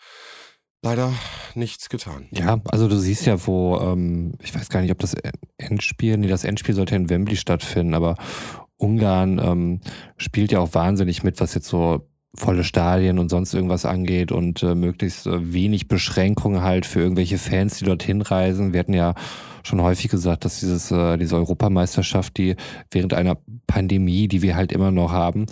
leider nicht getan. Ja, also du siehst ja, wo, ähm, ich weiß gar nicht, ob das Endspiel, nee, das Endspiel sollte in Wembley stattfinden, aber Ungarn ähm, spielt ja auch wahnsinnig mit, was jetzt so volle Stadien und sonst irgendwas angeht und äh, möglichst äh, wenig Beschränkungen halt für irgendwelche Fans, die dorthin reisen. Wir hatten ja schon häufig gesagt, dass dieses, äh, diese Europameisterschaft, die während einer Pandemie, die wir halt immer noch haben,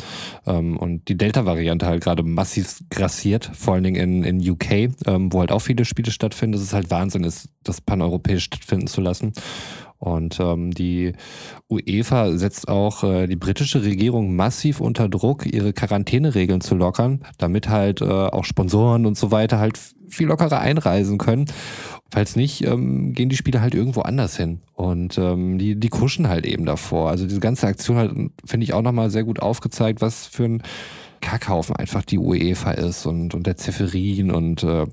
ähm, und die Delta-Variante halt gerade massiv grassiert, vor allen Dingen in, in UK, ähm, wo halt auch viele Spiele stattfinden, dass es halt Wahnsinn ist, das paneuropäisch stattfinden zu lassen. Und ähm, die UEFA setzt auch äh, die britische Regierung massiv unter Druck, ihre Quarantäneregeln zu lockern, damit halt äh, auch Sponsoren und so weiter halt viel lockerer einreisen können. Falls nicht, ähm, gehen die Spieler halt irgendwo anders hin. Und ähm, die, die kuschen halt eben davor. Also diese ganze Aktion halt, finde ich, auch nochmal sehr gut aufgezeigt, was für ein Kackhaufen einfach die UEFA ist und, und der Zeferin und äh,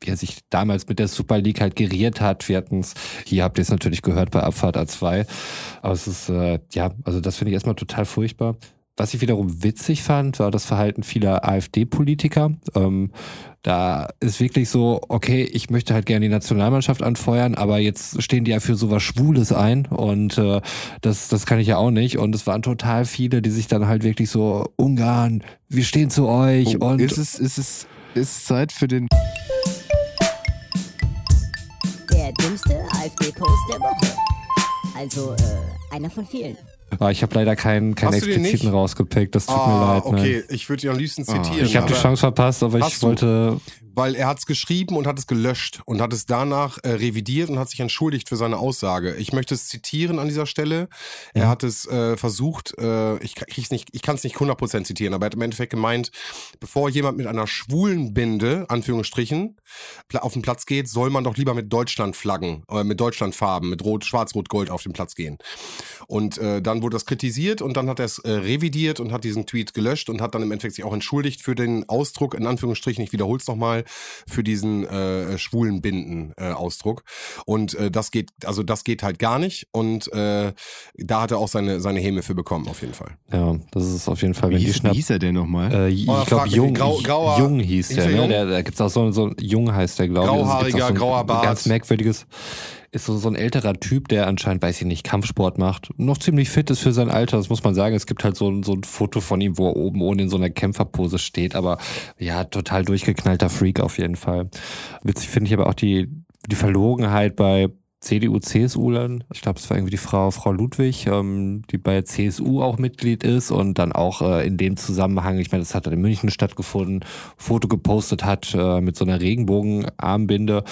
wie er sich damals mit der Super League halt geriert hat. Wir hatten es, hier habt ihr es natürlich gehört bei Abfahrt A2. Aber es ist, äh, ja, also das finde ich erstmal total furchtbar. Was ich wiederum witzig fand, war das Verhalten vieler AfD-Politiker. Ähm, da ist wirklich so, okay, ich möchte halt gerne die Nationalmannschaft anfeuern, aber jetzt stehen die ja für sowas Schwules ein und äh, das, das kann ich ja auch nicht. Und es waren total viele, die sich dann halt wirklich so, Ungarn, wir stehen zu euch Oh, und ist es, ist es, ist Zeit für den Dümmste AfD-Post der Woche. Also, äh, einer von vielen. Ah, ich habe leider keinen, den expliziten rausgepickt, das tut mir Ah, leid. okay, Ne? ich würde ihn am liebsten Ah. zitieren. Ich habe die Chance verpasst, aber ich du? wollte. Weil er hat es geschrieben und hat es gelöscht und hat es danach äh, revidiert und hat sich entschuldigt für seine Aussage. Ich möchte es zitieren an dieser Stelle. Er hat es äh, versucht, äh, ich, krieg's nicht, ich kann es nicht 100% zitieren, aber er hat im Endeffekt gemeint, bevor jemand mit einer schwulen Binde, Anführungsstrichen, auf den Platz geht, soll man doch lieber mit Deutschlandflaggen, äh, mit Deutschlandfarben, mit Rot, Schwarz, Rot, Gold auf den Platz gehen. Und äh, dann wurde das kritisiert und dann hat er es äh, revidiert und hat diesen Tweet gelöscht und hat dann im Endeffekt sich auch entschuldigt für den Ausdruck, in Anführungsstrichen, ich wiederhole es nochmal, für diesen äh, schwulen Binden-Ausdruck. und äh, das geht, also das geht halt gar nicht. Und äh, da hat er auch seine, seine Häme für bekommen, auf jeden Fall. Ja, das ist auf jeden Fall, Wie wenn die hieß, wie Schnapp. hieß er denn nochmal? Äh, ich Oh, glaube, Jung, grau- grauer- Jung hieß der, der ne? Jung? Der, da gibt's auch so, so Jung heißt der, glaube ich. Also es gibt Grauhaariger, auch so ein grauer Bart. Ganz merkwürdiges, ist so, so ein älterer Typ, der anscheinend, weiß ich nicht, Kampfsport macht. Noch ziemlich fit ist für sein Alter, das muss man sagen. Es gibt halt so, ein- so ein Foto von ihm, wo er oben ohne in so einer Kämpferpose steht, aber ja, total durchgeknallter Freak auf jeden Fall. Witzig finde ich aber auch die, die Verlogenheit bei CDU, CSU-Lern. Ich glaube, es war irgendwie die Frau, Frau Ludwig, ähm, die bei CSU auch Mitglied ist und dann auch äh, in dem Zusammenhang, ich meine, das hat dann in München stattgefunden, Foto gepostet hat äh, mit so einer Regenbogenarmbinde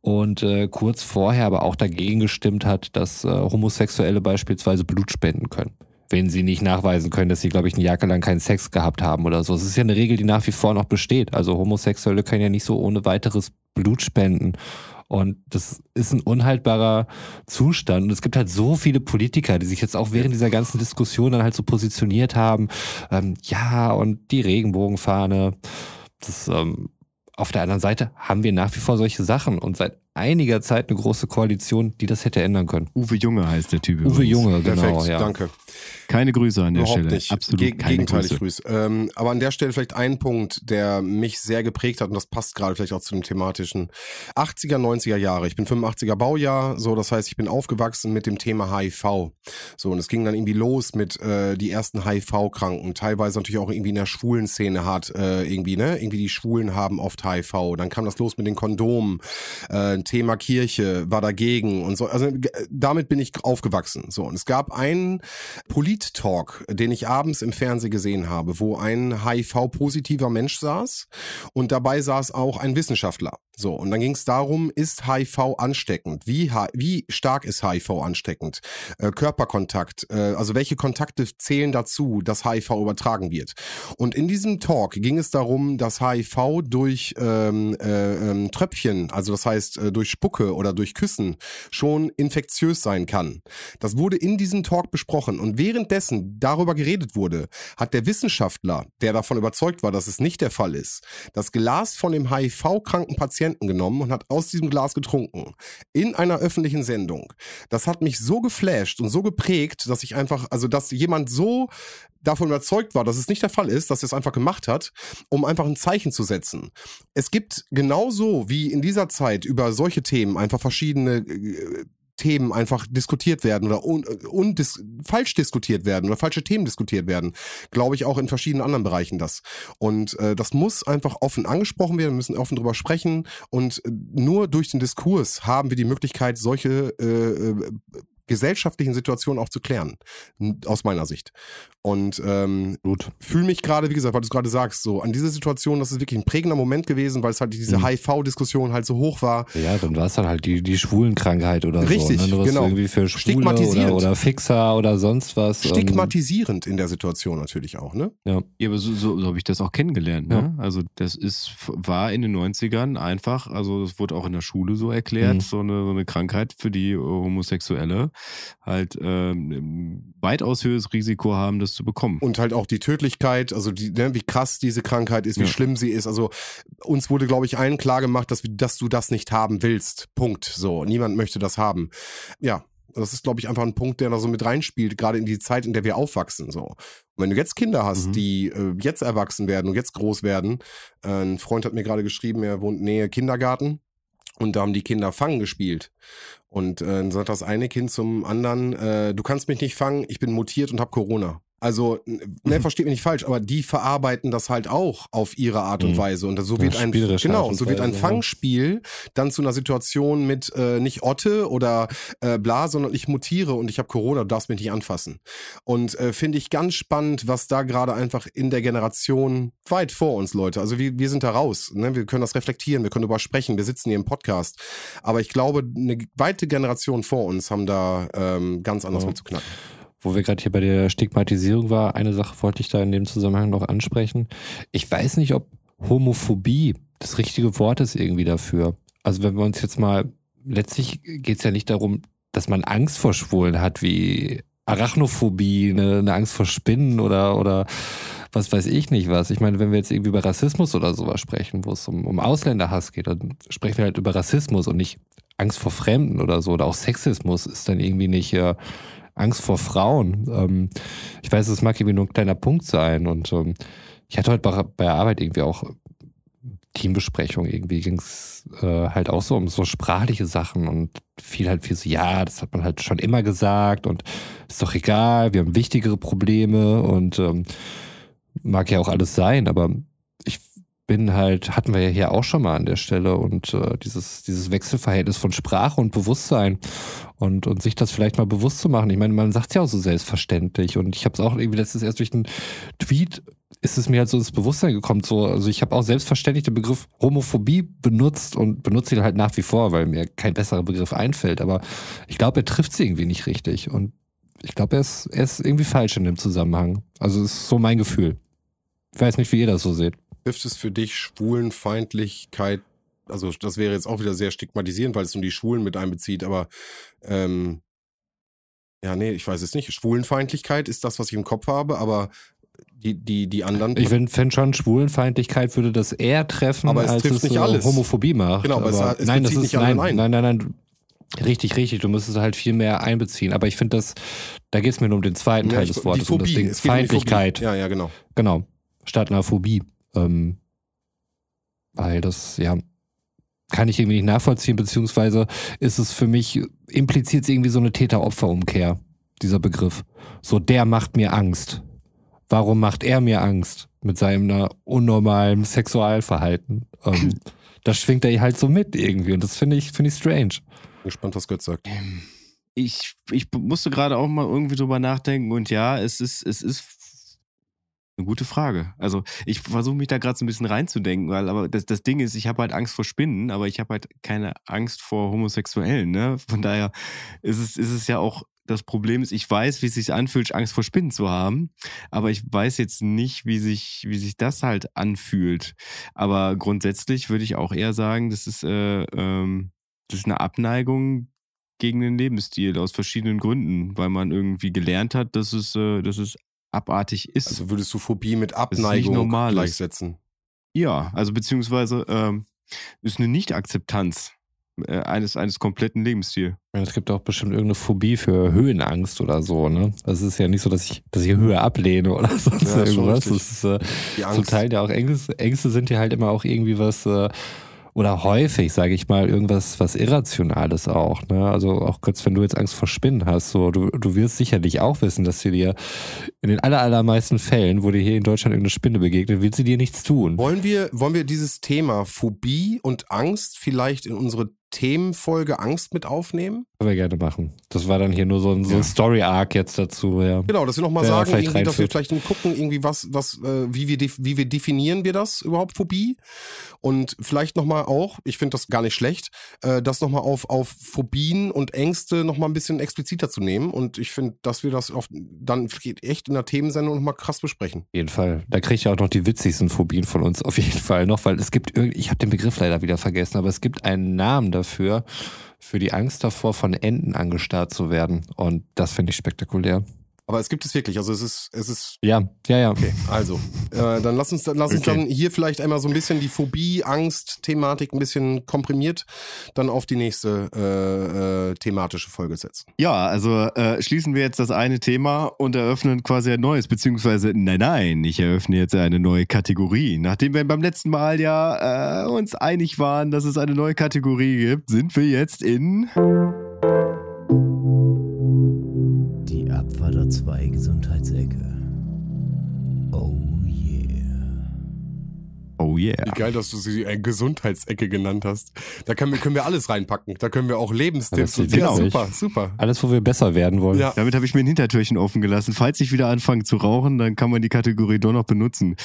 und äh, kurz vorher aber auch dagegen gestimmt hat, dass äh, Homosexuelle beispielsweise Blut spenden können. Wenn sie nicht nachweisen können, dass sie, glaube ich, eine Jahre lang keinen Sex gehabt haben oder so. Es ist ja eine Regel, die nach wie vor noch besteht. Also Homosexuelle können ja nicht so ohne weiteres Blut spenden. Und das ist ein unhaltbarer Zustand. Und es gibt halt so viele Politiker, die sich jetzt auch während dieser ganzen Diskussion dann halt so positioniert haben. Ähm, ja, und die Regenbogenfahne. Das, ähm, auf der anderen Seite haben wir nach wie vor solche Sachen. Und seit einiger Zeit eine große Koalition, die das hätte ändern können. Uwe Junge heißt der Typ. Uwe übrigens. Junge, genau, Perfekt, ja. danke. Keine Grüße an der Überhaupt Stelle. nicht. Absolut Ge keine gegenteilig Grüße. grüß. Ähm, aber an der Stelle vielleicht ein Punkt, der mich sehr geprägt hat und das passt gerade vielleicht auch zu dem thematischen 80er, 90er Jahre. Ich bin 85er Baujahr, so das heißt, ich bin aufgewachsen mit dem Thema HIV. So und es ging dann irgendwie los mit äh, die ersten HIV-Kranken, teilweise natürlich auch irgendwie in der schwulen Szene hart äh, irgendwie ne, irgendwie die Schwulen haben oft HIV. Dann kam das los mit den Kondomen, äh, Thema Kirche war dagegen und so. Also g- damit bin ich aufgewachsen. So und es gab einen Polit-Talk, den ich abends im Fernsehen gesehen habe, wo ein HIV-positiver Mensch saß und dabei saß auch ein Wissenschaftler. So, und dann ging es darum, ist HIV ansteckend? Wie, wie stark ist HIV ansteckend? Äh, Körperkontakt, äh, also welche Kontakte zählen dazu, dass HIV übertragen wird? Und in diesem Talk ging es darum, dass HIV durch ähm, äh, ähm, Tröpfchen, also das heißt äh, durch Spucke oder durch Küssen, schon infektiös sein kann. Das wurde in diesem Talk besprochen und währenddessen darüber geredet wurde, hat der Wissenschaftler, der davon überzeugt war, dass es nicht der Fall ist, das Glas von dem HIV-kranken Patienten genommen und hat aus diesem Glas getrunken. In einer öffentlichen Sendung. Das hat mich so geflasht und so geprägt, dass ich einfach, also dass jemand so davon überzeugt war, dass es nicht der Fall ist, dass er es einfach gemacht hat, um einfach ein Zeichen zu setzen. Es gibt genauso wie in dieser Zeit über solche Themen einfach verschiedene äh, Themen einfach diskutiert werden oder un, un, dis, falsch diskutiert werden oder falsche Themen diskutiert werden, glaube ich auch in verschiedenen anderen Bereichen das. Und äh, das muss einfach offen angesprochen werden, wir müssen offen drüber sprechen und äh, nur durch den Diskurs haben wir die Möglichkeit, solche äh, äh, gesellschaftlichen Situationen auch zu klären, aus meiner Sicht. Und ähm, Gut. fühle mich gerade, wie gesagt, weil du es gerade sagst, so an diese Situation, das ist wirklich ein prägender Moment gewesen, weil es halt diese Mhm. HIV-Diskussion halt so hoch war. Ja, dann war es dann halt die, die Schwulenkrankheit oder Richtig, so. Ne? Du warst genau. irgendwie für Schwule Stigmatisierend. oder, oder Fixer oder sonst was. Stigmatisierend in der Situation natürlich auch, ne? Ja. Ja, aber so, so, so habe ich das auch kennengelernt. Ne? Also das ist, war in den 90ern einfach, also es wurde auch in der Schule so erklärt, Mhm. so, eine, so eine Krankheit für die äh, Homosexuelle halt ähm, weitaus höheres Risiko haben, das zu bekommen. Und halt auch die Tödlichkeit, also die, ne, wie krass diese Krankheit ist, wie Ja. schlimm sie ist. Also uns wurde, glaube ich, allen klar gemacht, dass, dass du das nicht haben willst. Punkt. So, niemand möchte das haben. Ja, das ist, glaube ich, einfach ein Punkt, der da so mit reinspielt, gerade in die Zeit, in der wir aufwachsen. So. Und wenn du jetzt Kinder hast, Mhm. die äh, jetzt erwachsen werden und jetzt groß werden, äh, ein Freund hat mir gerade geschrieben, er wohnt Nähe Kindergarten und da haben die Kinder Fangen gespielt. Und äh, dann sagt das eine Kind zum anderen, äh, du kannst mich nicht fangen, ich bin mutiert und habe Corona. Also, ne, versteht mich nicht falsch, aber die verarbeiten das halt auch auf ihre Art und Mhm. Weise. Und so Ja, wird ein, genau, und so wird ein. Fangspiel dann zu einer Situation mit äh, nicht Otte oder äh, bla, sondern ich mutiere und ich habe Corona, du darfst mich nicht anfassen. Und äh, finde ich ganz spannend, was da gerade einfach in der Generation weit vor uns, Leute. Also wir, wir sind da raus. Ne? Wir können das reflektieren, wir können darüber sprechen, wir sitzen hier im Podcast. Aber ich glaube, eine weite Generation vor uns haben da ähm, ganz anders Ja. mit zu knacken. Wo wir gerade hier bei der Stigmatisierung war, eine Sache wollte ich da in dem Zusammenhang noch ansprechen. Ich weiß nicht, ob Homophobie das richtige Wort ist irgendwie dafür. Also wenn wir uns jetzt mal, letztlich geht es ja nicht darum, dass man Angst vor Schwulen hat, wie Arachnophobie, eine, eine Angst vor Spinnen oder, oder was weiß ich nicht was. Ich meine, wenn wir jetzt irgendwie über Rassismus oder sowas sprechen, wo es um, um Ausländerhass geht, dann sprechen wir halt über Rassismus und nicht Angst vor Fremden oder so. Oder auch Sexismus ist dann irgendwie nicht äh, Angst vor Frauen. Ähm, ich weiß, es mag irgendwie nur ein kleiner Punkt sein. Und ähm, ich hatte heute bei, bei der Arbeit irgendwie auch Teambesprechung. Irgendwie ging es äh, halt auch so um so sprachliche Sachen und viel halt viel so, ja, das hat man halt schon immer gesagt und ist doch egal, wir haben wichtigere Probleme und ähm, mag ja auch alles sein, aber bin halt, hatten wir ja hier auch schon mal an der Stelle und äh, dieses, dieses Wechselverhältnis von Sprache und Bewusstsein und, und sich das vielleicht mal bewusst zu machen. Ich meine, man sagt es ja auch so selbstverständlich und ich habe es auch irgendwie letztens erst durch einen Tweet ist es mir halt so ins Bewusstsein gekommen. So, also ich habe auch selbstverständlich den Begriff Homophobie benutzt und benutze ihn halt nach wie vor, weil mir kein besserer Begriff einfällt. Aber ich glaube, er trifft sie irgendwie nicht richtig. Und ich glaube, er ist, er ist irgendwie falsch in dem Zusammenhang. Also ist so mein Gefühl. Ich weiß nicht, wie ihr das so seht. Trifft es für dich Schwulenfeindlichkeit? Also das wäre jetzt auch wieder sehr stigmatisierend, weil es nur die Schwulen mit einbezieht, aber ähm, ja, nee, ich weiß es nicht. Schwulenfeindlichkeit ist das, was ich im Kopf habe, aber die, die, die anderen. Ich fände schon, Schwulenfeindlichkeit würde das eher treffen, Aber es als trifft es nicht äh, alles. Homophobie macht. Genau, aber es- es nein, das ist nicht nein, ein. nein, nein, nein. Richtig, richtig. Du müsstest halt viel mehr einbeziehen. Aber ich finde das, da geht es mir nur um den zweiten Ja, Teil ich- des Wortes, um das Phobie. Ding um die Feindlichkeit. Phobie. Ja, ja, genau. Genau. Statt einer Phobie. Ähm, weil das, ja, kann ich irgendwie nicht nachvollziehen, beziehungsweise ist es für mich, impliziert es irgendwie so eine Täter-Opfer-Umkehr, dieser Begriff. So, der macht mir Angst. Warum macht er mir Angst mit seinem unnormalen Sexualverhalten? Ähm, [clears throat] das schwingt er halt so mit irgendwie und das finde ich, finde ich strange. Bin gespannt, was Götz sagt. Ich, ich musste gerade auch mal irgendwie drüber nachdenken und ja, es ist, es ist eine gute Frage. Also ich versuche mich da gerade so ein bisschen reinzudenken, weil aber das, das Ding ist, ich habe halt Angst vor Spinnen, aber ich habe halt keine Angst vor Homosexuellen. Ne? Von daher ist es, ist es ja auch das Problem ist, ich weiß, wie es sich anfühlt, Angst vor Spinnen zu haben, aber ich weiß jetzt nicht, wie sich, wie sich das halt anfühlt. Aber grundsätzlich würde ich auch eher sagen, das ist, äh, ähm, das ist eine Abneigung gegen den Lebensstil aus verschiedenen Gründen, weil man irgendwie gelernt hat, dass es, äh, dass es abartig ist. Also würdest du Phobie mit Abneigung gleichsetzen? ja, also beziehungsweise ähm, ist eine Nicht-Akzeptanz äh, eines, eines kompletten Lebensstils. Ja, Es gibt auch bestimmt irgendeine Phobie für Höhenangst oder so, ne? Also es ist ja nicht so, dass ich, dass ich Höhe ablehne oder [laughs] sonst Ja, irgendwas. Das ist äh, Die zum Angst. Teil ja auch Ängste, Ängste sind ja halt immer auch irgendwie was, äh, oder häufig, sage ich mal, irgendwas was Irrationales auch. Ne? Also auch kurz, wenn du jetzt Angst vor Spinnen hast, so, du, du wirst sicherlich auch wissen, dass sie dir in den aller, allermeisten Fällen, wo dir hier in Deutschland irgendeine Spinne begegnet, wird sie dir nichts tun. Wollen wir, wollen wir dieses Thema Phobie und Angst vielleicht in unsere Themenfolge Angst mit aufnehmen? Können wir gerne machen. Das war dann hier nur so ein, so ein Story-Arc jetzt dazu, ja. Genau, dass wir nochmal sagen, irgendwie, dass wir vielleicht gucken, irgendwie was, was, äh, wie wir, wie wir definieren wir das überhaupt, Phobie? Und vielleicht nochmal auch, ich finde das gar nicht schlecht, äh, das nochmal auf, auf Phobien und Ängste nochmal ein bisschen expliziter zu nehmen. Und ich finde, dass wir das auf, dann echt in der Themensendung nochmal krass besprechen. Auf jeden Fall. Da kriegt ihr auch noch die witzigsten Phobien von uns auf jeden Fall noch, weil es gibt irgendwie, ich habe den Begriff leider wieder vergessen, aber es gibt einen Namen dafür, für die Angst davor, von Enten angestarrt zu werden. Und das finde ich spektakulär. Aber es gibt es wirklich. Also es ist, es ist Ja, ja, ja. Okay, also, äh, dann lass uns, dann, lass uns Okay. dann hier vielleicht einmal so ein bisschen die Phobie, Angst, Thematik ein bisschen komprimiert dann auf die nächste äh, äh, thematische Folge setzen. Ja, also äh, schließen wir jetzt das eine Thema und eröffnen quasi ein neues, beziehungsweise nein, nein, ich eröffne jetzt eine neue Kategorie. Nachdem wir beim letzten Mal ja äh, uns einig waren, dass es eine neue Kategorie gibt, sind wir jetzt in 2 Gesundheitsecke. Oh yeah. Oh yeah. Wie geil, dass du sie eine Gesundheitsecke genannt hast. Da können wir, können wir alles reinpacken. Da können wir auch Lebenstipps Ja, und genau. Super, super. Alles, wo wir besser werden wollen. Ja. Damit habe ich mir ein Hintertürchen offen gelassen. Falls ich wieder anfange zu rauchen, dann kann man die Kategorie doch noch benutzen.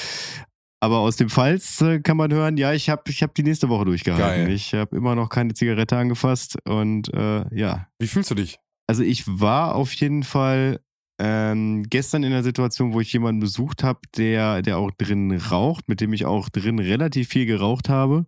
Aber aus dem Falls äh, kann man hören, ja, ich habe ich hab die nächste Woche durchgehalten. Geil. Ich habe immer noch keine Zigarette angefasst und äh, ja, Wie fühlst du dich? Also ich war auf jeden Fall ähm, gestern in einer Situation, wo ich jemanden besucht habe, der, der auch drin raucht, mit dem ich auch drin relativ viel geraucht habe,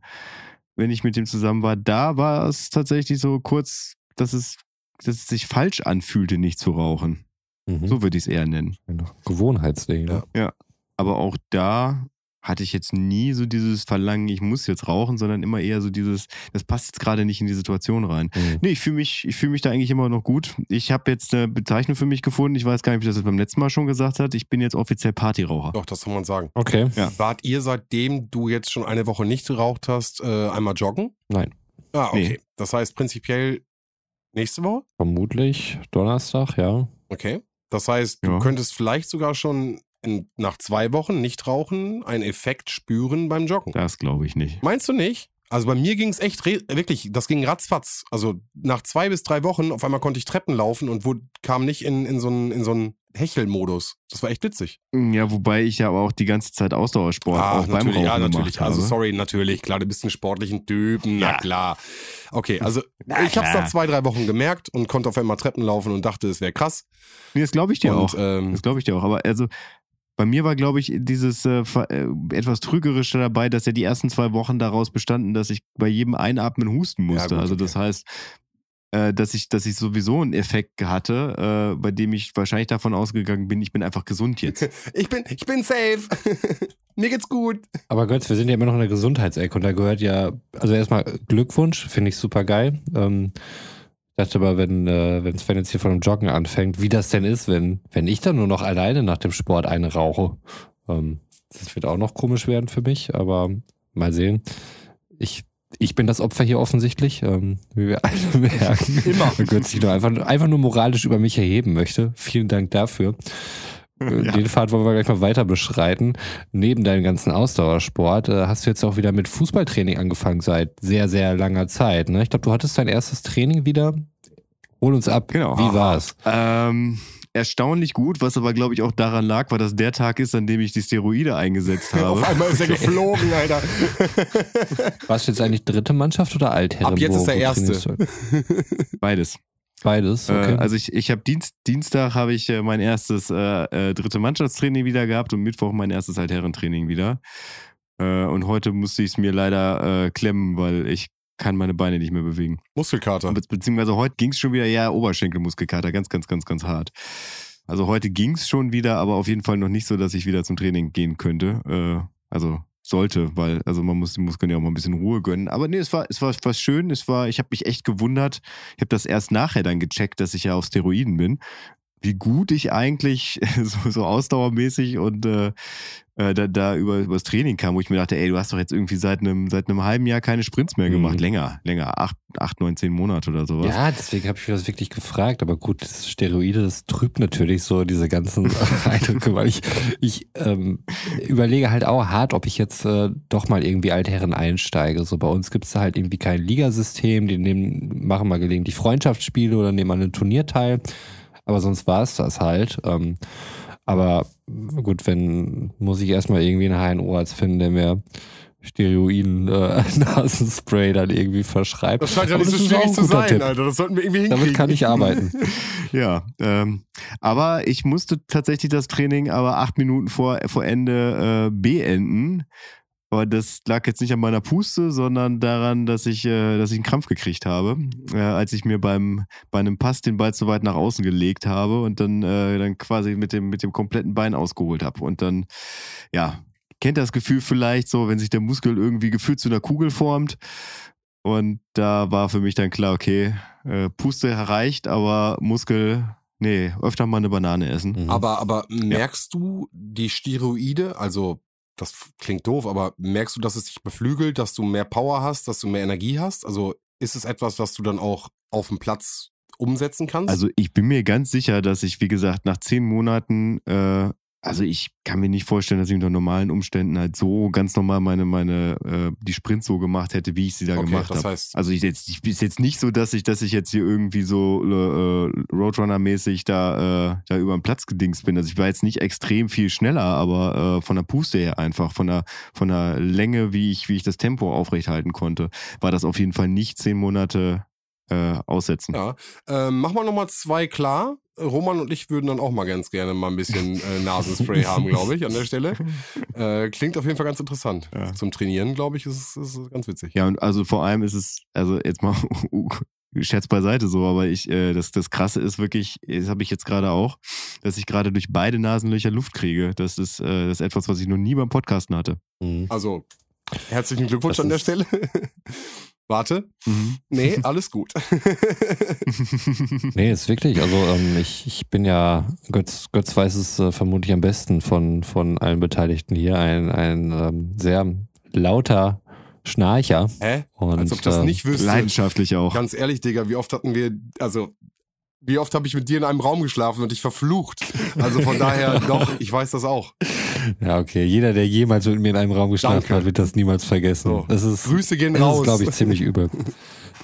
wenn ich mit dem zusammen war. Da war es tatsächlich so kurz, dass es, dass es sich falsch anfühlte, nicht zu rauchen. Mhm. So würde ich es eher nennen. Gewohnheitsding. Ne? Ja. Aber auch da hatte ich jetzt nie so dieses Verlangen, ich muss jetzt rauchen, sondern immer eher so dieses, das passt jetzt gerade nicht in die Situation rein. Mhm. Nee, ich fühle mich, ich fühle mich da eigentlich immer noch gut. Ich habe jetzt eine Bezeichnung für mich gefunden. Ich weiß gar nicht, ob ich das jetzt beim letzten Mal schon gesagt hat. Ich bin jetzt offiziell Partyraucher. Doch, das kann man sagen. Okay. Ja. Wart ihr, seitdem du jetzt schon eine Woche nicht geraucht hast, äh, einmal joggen? Nein. Ah, okay. Nee. Das heißt prinzipiell nächste Woche? Vermutlich Donnerstag, ja. Okay. Das heißt, du Ja. könntest vielleicht sogar schon in, nach zwei Wochen nicht rauchen einen Effekt spüren beim Joggen. Das glaube ich nicht. Meinst du nicht? Also bei mir ging es echt wirklich, das ging ratzfatz. Also nach zwei bis drei Wochen auf einmal konnte ich Treppen laufen und wurde, kam nicht in, in so einen in so einen Hechelmodus. Das war echt witzig. Ja, wobei ich ja aber auch die ganze Zeit Ausdauersport auch beim Rauchen ja, natürlich. habe. Also sorry, natürlich. Klar, du bist ein sportlichen Typen, na Ja. klar. Okay, also [laughs] Na ich habe es nach zwei, drei Wochen gemerkt und konnte auf einmal Treppen laufen und dachte, es wäre krass. Nee, das glaube ich dir und auch. ähm, Das glaube ich dir auch. Aber also bei mir war, glaube ich, dieses äh, äh, etwas Trügerische dabei, dass ja die ersten zwei Wochen daraus bestanden, dass ich bei jedem Einatmen husten musste. gut, also okay. das heißt, äh, dass ich, dass ich sowieso einen Effekt hatte, äh, bei dem ich wahrscheinlich davon ausgegangen bin, ich bin einfach gesund jetzt. [laughs] Ich bin, ich bin safe. [laughs] Mir geht's gut. Aber Götz, wir sind ja immer noch in der Gesundheitsecke und da gehört ja, also erstmal Glückwunsch, finde ich super geil. Ähm, dachte aber, wenn, äh, wenn Sven jetzt hier von dem Joggen anfängt, wie das denn ist, wenn, wenn ich dann nur noch alleine nach dem Sport eine rauche. Ähm, das wird auch noch komisch werden für mich, aber mal sehen. Ich, ich bin das Opfer hier offensichtlich, ähm, wie wir alle [laughs] merken. Immer. Sich nur einfach, einfach nur moralisch über mich erheben möchte. Vielen Dank dafür. Äh, Ja. Den Pfad wollen wir gleich mal weiter beschreiten. Neben deinem ganzen Ausdauersport äh, hast du jetzt auch wieder mit Fußballtraining angefangen seit sehr, sehr langer Zeit. Ne? Ich glaube, du hattest dein erstes Training wieder. Hol uns ab. Genau. Wie war's? Ähm, erstaunlich gut, was aber glaube ich auch daran lag, weil das der Tag ist, an dem ich die Steroide eingesetzt [laughs] habe. Auf einmal ist er geflogen, Alter. [laughs] Warst du jetzt eigentlich dritte Mannschaft oder Altherren? Ab jetzt ist er wo Erste. [laughs] Beides. Beides, okay. Äh, also ich, ich habe Dienst, Dienstag habe ich äh, mein erstes äh, äh, dritte Mannschaftstraining wieder gehabt und Mittwoch mein erstes Altherrentraining wieder. Äh, und heute musste ich es mir leider äh, klemmen, weil ich kann meine Beine nicht mehr bewegen. Muskelkater. Be beziehungsweise heute ging es schon wieder, ja, Oberschenkelmuskelkater, ganz, ganz, ganz, ganz hart. Also heute ging es schon wieder, aber auf jeden Fall noch nicht so, dass ich wieder zum Training gehen könnte. Äh, also sollte, weil also man muss den Muskeln ja auch mal ein bisschen Ruhe gönnen. Aber nee, es war es war was schön. Es war, ich habe mich echt gewundert. Ich habe das erst nachher dann gecheckt, dass ich ja auf Steroiden bin. Wie gut ich eigentlich [laughs] so, so ausdauermäßig und äh, äh, da, da über übers Training kam, wo ich mir dachte, ey, du hast doch jetzt irgendwie seit einem seit einem halben Jahr keine Sprints mehr gemacht, Mhm. länger, länger, acht, acht, neun, zehn Monate oder sowas. Ja, deswegen habe ich mir das wirklich gefragt. Aber gut, das Steroide, das trübt natürlich so diese ganzen [laughs] Eindrücke, weil ich, ich ähm, überlege halt auch hart, ob ich jetzt äh, doch mal irgendwie Altherren einsteige. So bei uns gibt es halt irgendwie kein Ligasystem, die nehmen, machen mal gelegentlich Freundschaftsspiele oder nehmen an einem Turnier teil. Aber sonst war es das halt. Ähm, aber gut, wenn, muss ich erstmal irgendwie einen HNO-Arzt finden, der mir Steroiden äh, [laughs] dann irgendwie verschreibt. Das scheint ja Aber nicht so schwierig zu sein, Tipp. Alter. Das sollten wir irgendwie hinkriegen. Damit kann ich arbeiten. [laughs] Ja, ähm, aber ich musste tatsächlich das Training aber acht Minuten vor, vor Ende äh, beenden. Aber das lag jetzt nicht an meiner Puste, sondern daran, dass ich, äh, dass ich einen Krampf gekriegt habe, äh, als ich mir beim bei einem Pass den Ball zu weit nach außen gelegt habe und dann, äh, dann quasi mit dem, mit dem kompletten Bein ausgeholt habe. Und dann, ja, kennt das Gefühl vielleicht so, wenn sich der Muskel irgendwie gefühlt zu einer Kugel formt. Und da war für mich dann klar, okay, äh, Puste erreicht, aber Muskel, nee, öfter mal eine Banane essen. Mhm. Aber, aber merkst du die Steroide, also das klingt doof, aber merkst du, dass es dich beflügelt, dass du mehr Power hast, dass du mehr Energie hast? Also ist es etwas, was du dann auch auf dem Platz umsetzen kannst? Also ich bin mir ganz sicher, dass ich, wie gesagt, nach zehn Monaten, äh, also ich kann mir nicht vorstellen, dass ich unter normalen Umständen halt so ganz normal meine, meine, äh, die Sprints so gemacht hätte, wie ich sie da Okay, gemacht habe. heißt- Also ich jetzt, ich ist jetzt nicht so, dass ich, dass ich jetzt hier irgendwie so äh, Roadrunner-mäßig da, äh, da über den Platz gedingst bin. Also ich war jetzt nicht extrem viel schneller, aber äh, von der Puste her einfach, von der, von der Länge, wie ich, wie ich das Tempo aufrechthalten konnte, war das auf jeden Fall nicht zehn Monate äh, aussetzen. ja. Ähm, mach mal nochmal zwei klar. Roman und ich würden dann auch mal ganz gerne mal ein bisschen äh, [laughs] Nasenspray haben, glaube ich, an der Stelle. [laughs] Äh, klingt auf jeden Fall ganz interessant. Ja. Zum Trainieren, glaube ich, ist es ganz witzig. Ja, und also vor allem ist es, also jetzt mal [laughs] Scherz beiseite so, aber ich, äh, das, das Krasse ist wirklich, das habe ich jetzt gerade auch, dass ich gerade durch beide Nasenlöcher Luft kriege. Das ist, äh, das ist etwas, was ich noch nie beim Podcasten hatte. Mhm. Also, herzlichen Glückwunsch Das an der Stelle. Warte. Nee, alles gut. [laughs] Nee, ist wirklich. Also ähm, ich, ich bin ja, Götz, Götz weiß es äh, vermutlich am besten von, von allen Beteiligten hier, ein, ein ähm, sehr lauter Schnarcher. Hä? Und, Als ob das äh, nicht wüsste. Leidenschaftlich auch. Ganz ehrlich, Digga, wie oft hatten wir, also, wie oft habe ich mit dir in einem Raum geschlafen und dich verflucht? Also von [laughs] daher, doch, ich weiß das auch. Ja, okay. Jeder, der jemals mit mir in einem Raum geschlafen Danke. hat, wird das niemals vergessen. So. Das ist, Grüße gehen das raus. ist, glaube ich, ziemlich übel.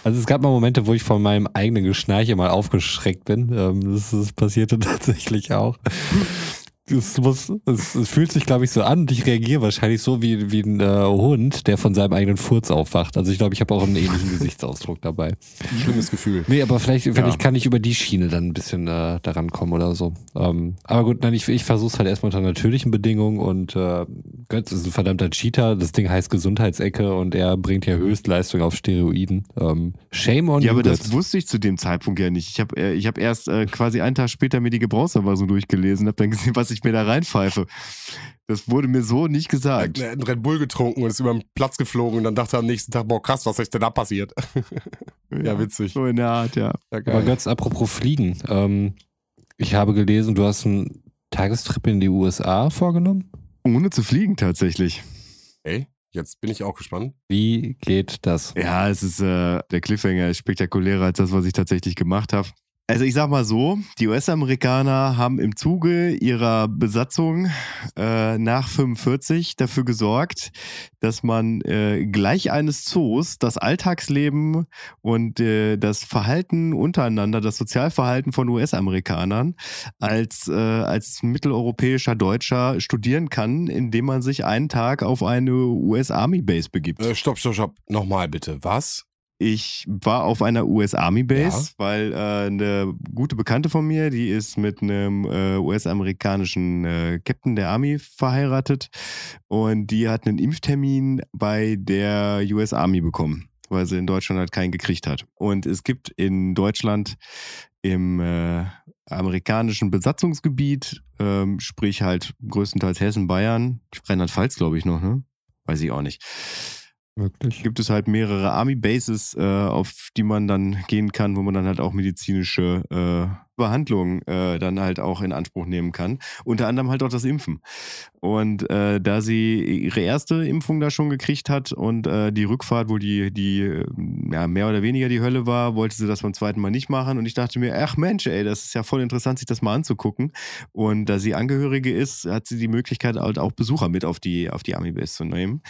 Also es gab mal Momente, wo ich von meinem eigenen Geschnarche mal aufgeschreckt bin. Ähm, das, das passierte [laughs] tatsächlich auch. Es, muss, es, es fühlt sich, glaube ich, so an und ich reagiere wahrscheinlich so wie, wie ein äh, Hund, der von seinem eigenen Furz aufwacht. Also ich glaube, ich habe auch einen ähnlichen Gesichtsausdruck dabei. Schlimmes Gefühl. Nee, aber vielleicht, vielleicht kann ich über die Schiene dann ein bisschen äh, daran kommen oder so. Ähm, aber gut, nein, ich, ich versuche es halt erstmal unter natürlichen Bedingungen und äh, Götz ist ein verdammter Cheater. Das Ding heißt Gesundheitsecke und er bringt ja Höchstleistung auf Steroiden. Ähm, shame on Ja, you, aber das Götz. wusste ich zu dem Zeitpunkt ja nicht. Ich habe äh, ich hab erst äh, quasi einen Tag später mir die Gebrauchsanweisung durchgelesen, habe dann gesehen, was ich mir da reinpfeife. Das wurde mir so nicht gesagt. Er hat einen Red Bull getrunken und ist über den Platz geflogen und dann dachte er am nächsten Tag, boah krass, was ist denn da passiert? [laughs] ja, witzig. So in der Art, ja. Ja, Aber. Götz, apropos Fliegen. Ähm, ich habe gelesen, du hast einen Tagestrip in die USA vorgenommen. Ohne zu fliegen tatsächlich. Ey, jetzt bin ich auch gespannt. Wie geht das? Ja, es ist äh, der Cliffhanger ist spektakulärer als das, was ich tatsächlich gemacht habe. Also ich sag mal so, die US-Amerikaner haben im Zuge ihrer Besatzung äh, nach 45 dafür gesorgt, dass man äh, gleich eines Zoos das Alltagsleben und äh, das Verhalten untereinander, das Sozialverhalten von US-Amerikanern als, äh, als mitteleuropäischer Deutscher studieren kann, indem man sich einen Tag auf eine US-Army-Base begibt. Äh, stopp, stopp, stopp. Nochmal bitte. Was? Ich war auf einer US Army Base, Ja. weil äh, eine gute Bekannte von mir, die ist mit einem äh, US-amerikanischen äh, Captain der Army verheiratet und die hat einen Impftermin bei der US Army bekommen, weil sie in Deutschland halt keinen gekriegt hat. Und es gibt in Deutschland im äh, amerikanischen Besatzungsgebiet, ähm, sprich halt größtenteils Hessen, Bayern, Rheinland-Pfalz glaube ich noch, ne? Weiß ich auch nicht Wirklich? gibt es halt mehrere Army Bases, äh, auf die man dann gehen kann, wo man dann halt auch medizinische äh, Behandlung äh, dann halt auch in Anspruch nehmen kann. Unter anderem halt auch das Impfen. Und äh, da sie ihre erste Impfung da schon gekriegt hat und äh, die Rückfahrt, wo die, die äh, ja, mehr oder weniger die Hölle war, wollte sie das beim zweiten Mal nicht machen. Und ich dachte mir, ach Mensch, ey, das ist ja voll interessant, sich das mal anzugucken. Und da sie Angehörige ist, hat sie die Möglichkeit, halt auch Besucher mit auf die, auf die Army Base zu nehmen.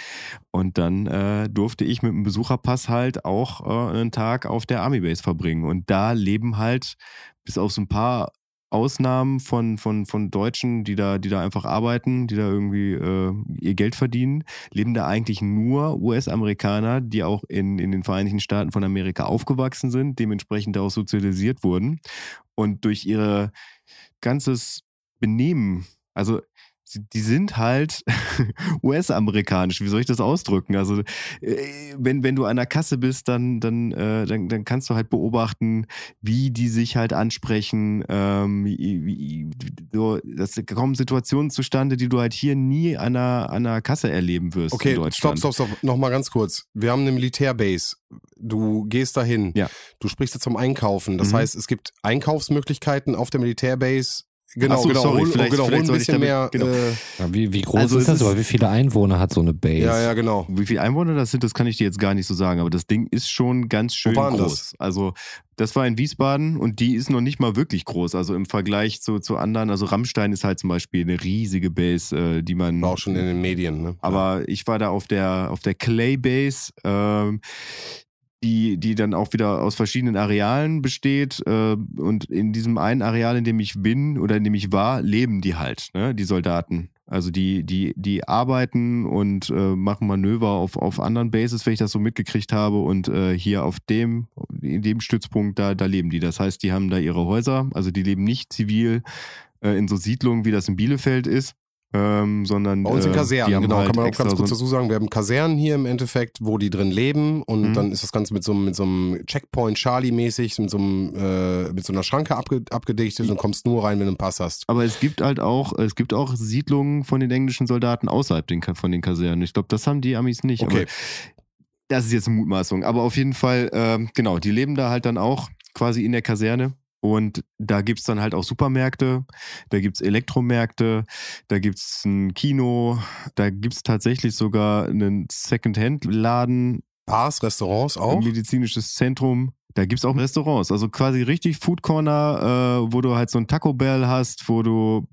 Und dann äh, durfte ich mit dem Besucherpass halt auch äh, einen Tag auf der Army Base verbringen. Und da leben halt, bis auf so ein paar Ausnahmen von, von, von Deutschen, die da, die da einfach arbeiten, die da irgendwie äh, ihr Geld verdienen, leben da eigentlich nur US-Amerikaner, die auch in, in den Vereinigten Staaten von Amerika aufgewachsen sind, dementsprechend auch sozialisiert wurden. Und durch ihr ganzes Benehmen, also die sind halt [laughs] US-amerikanisch. Wie soll ich das ausdrücken? Also äh, wenn, wenn du an der Kasse bist, dann, dann, äh, dann, dann kannst du halt beobachten, wie die sich halt ansprechen. Ähm, wie, so, das kommen Situationen zustande, die du halt hier nie an einer, an einer Kasse erleben wirst in Okay, stopp, Deutschland. stopp, stopp. Nochmal ganz kurz. Wir haben eine Militärbase. Du gehst dahin. Ja. Du sprichst jetzt zum Einkaufen. Das Mhm. heißt, es gibt Einkaufsmöglichkeiten auf der Militärbase. Genau, so, genau. sorry, hol, vielleicht- genau, vielleicht ein sollte ich bisschen damit- mehr. genau. Äh, Ja, wie, wie groß Also ist das? ist- Oder wie viele Einwohner hat so eine Base? ja, ja, genau. Wie viele Einwohner das sind, das kann ich dir jetzt gar nicht so sagen, aber das Ding ist schon ganz schön groß. das? Also das war in Wiesbaden und die ist noch nicht mal wirklich groß. Also im Vergleich zu, zu anderen, also Rammstein ist halt zum Beispiel eine riesige Base, äh, die man. War auch schon in den Medien, ne? Aber ich war da auf der, auf der Clay Base, ähm, die, die dann auch wieder aus verschiedenen Arealen besteht. Äh, und in diesem einen Areal, in dem ich bin oder in dem ich war, leben die halt, ne, die Soldaten. Also die, die, die arbeiten und äh, machen Manöver auf, auf anderen Bases, wenn ich das so mitgekriegt habe. Und äh, hier auf dem, in dem Stützpunkt, da, da leben die. Das heißt, die haben da ihre Häuser, also die leben nicht zivil äh, in so Siedlungen, wie das in Bielefeld ist. Ähm, sondern Bei uns in äh, Kasernen, die haben genau, halt kann man auch ganz kurz dazu sagen. Wir haben Kasernen hier im Endeffekt, wo die drin leben und Mhm. dann ist das Ganze mit so, einem- mit so einem Checkpoint Charlie-mäßig, mit so einem, äh, mit so einer Schranke abge, abgedichtet und kommst nur rein, wenn du einen Pass hast. Aber es gibt halt auch, es gibt auch Siedlungen von den englischen Soldaten außerhalb den, von den Kasernen. Ich glaube, das haben die Amis nicht. Okay. Aber das ist jetzt eine Mutmaßung. Aber auf jeden Fall, ähm, genau, die leben da halt dann auch quasi in der Kaserne. Und da gibt's dann halt auch Supermärkte, da gibt's Elektromärkte, da gibt's ein Kino, da gibt's tatsächlich sogar einen Second-Hand-Laden, Bars, Restaurants auch. ein medizinisches Zentrum. Da gibt's auch Restaurants, also quasi richtig Food Corner, äh, wo du halt so ein Taco Bell hast, wo du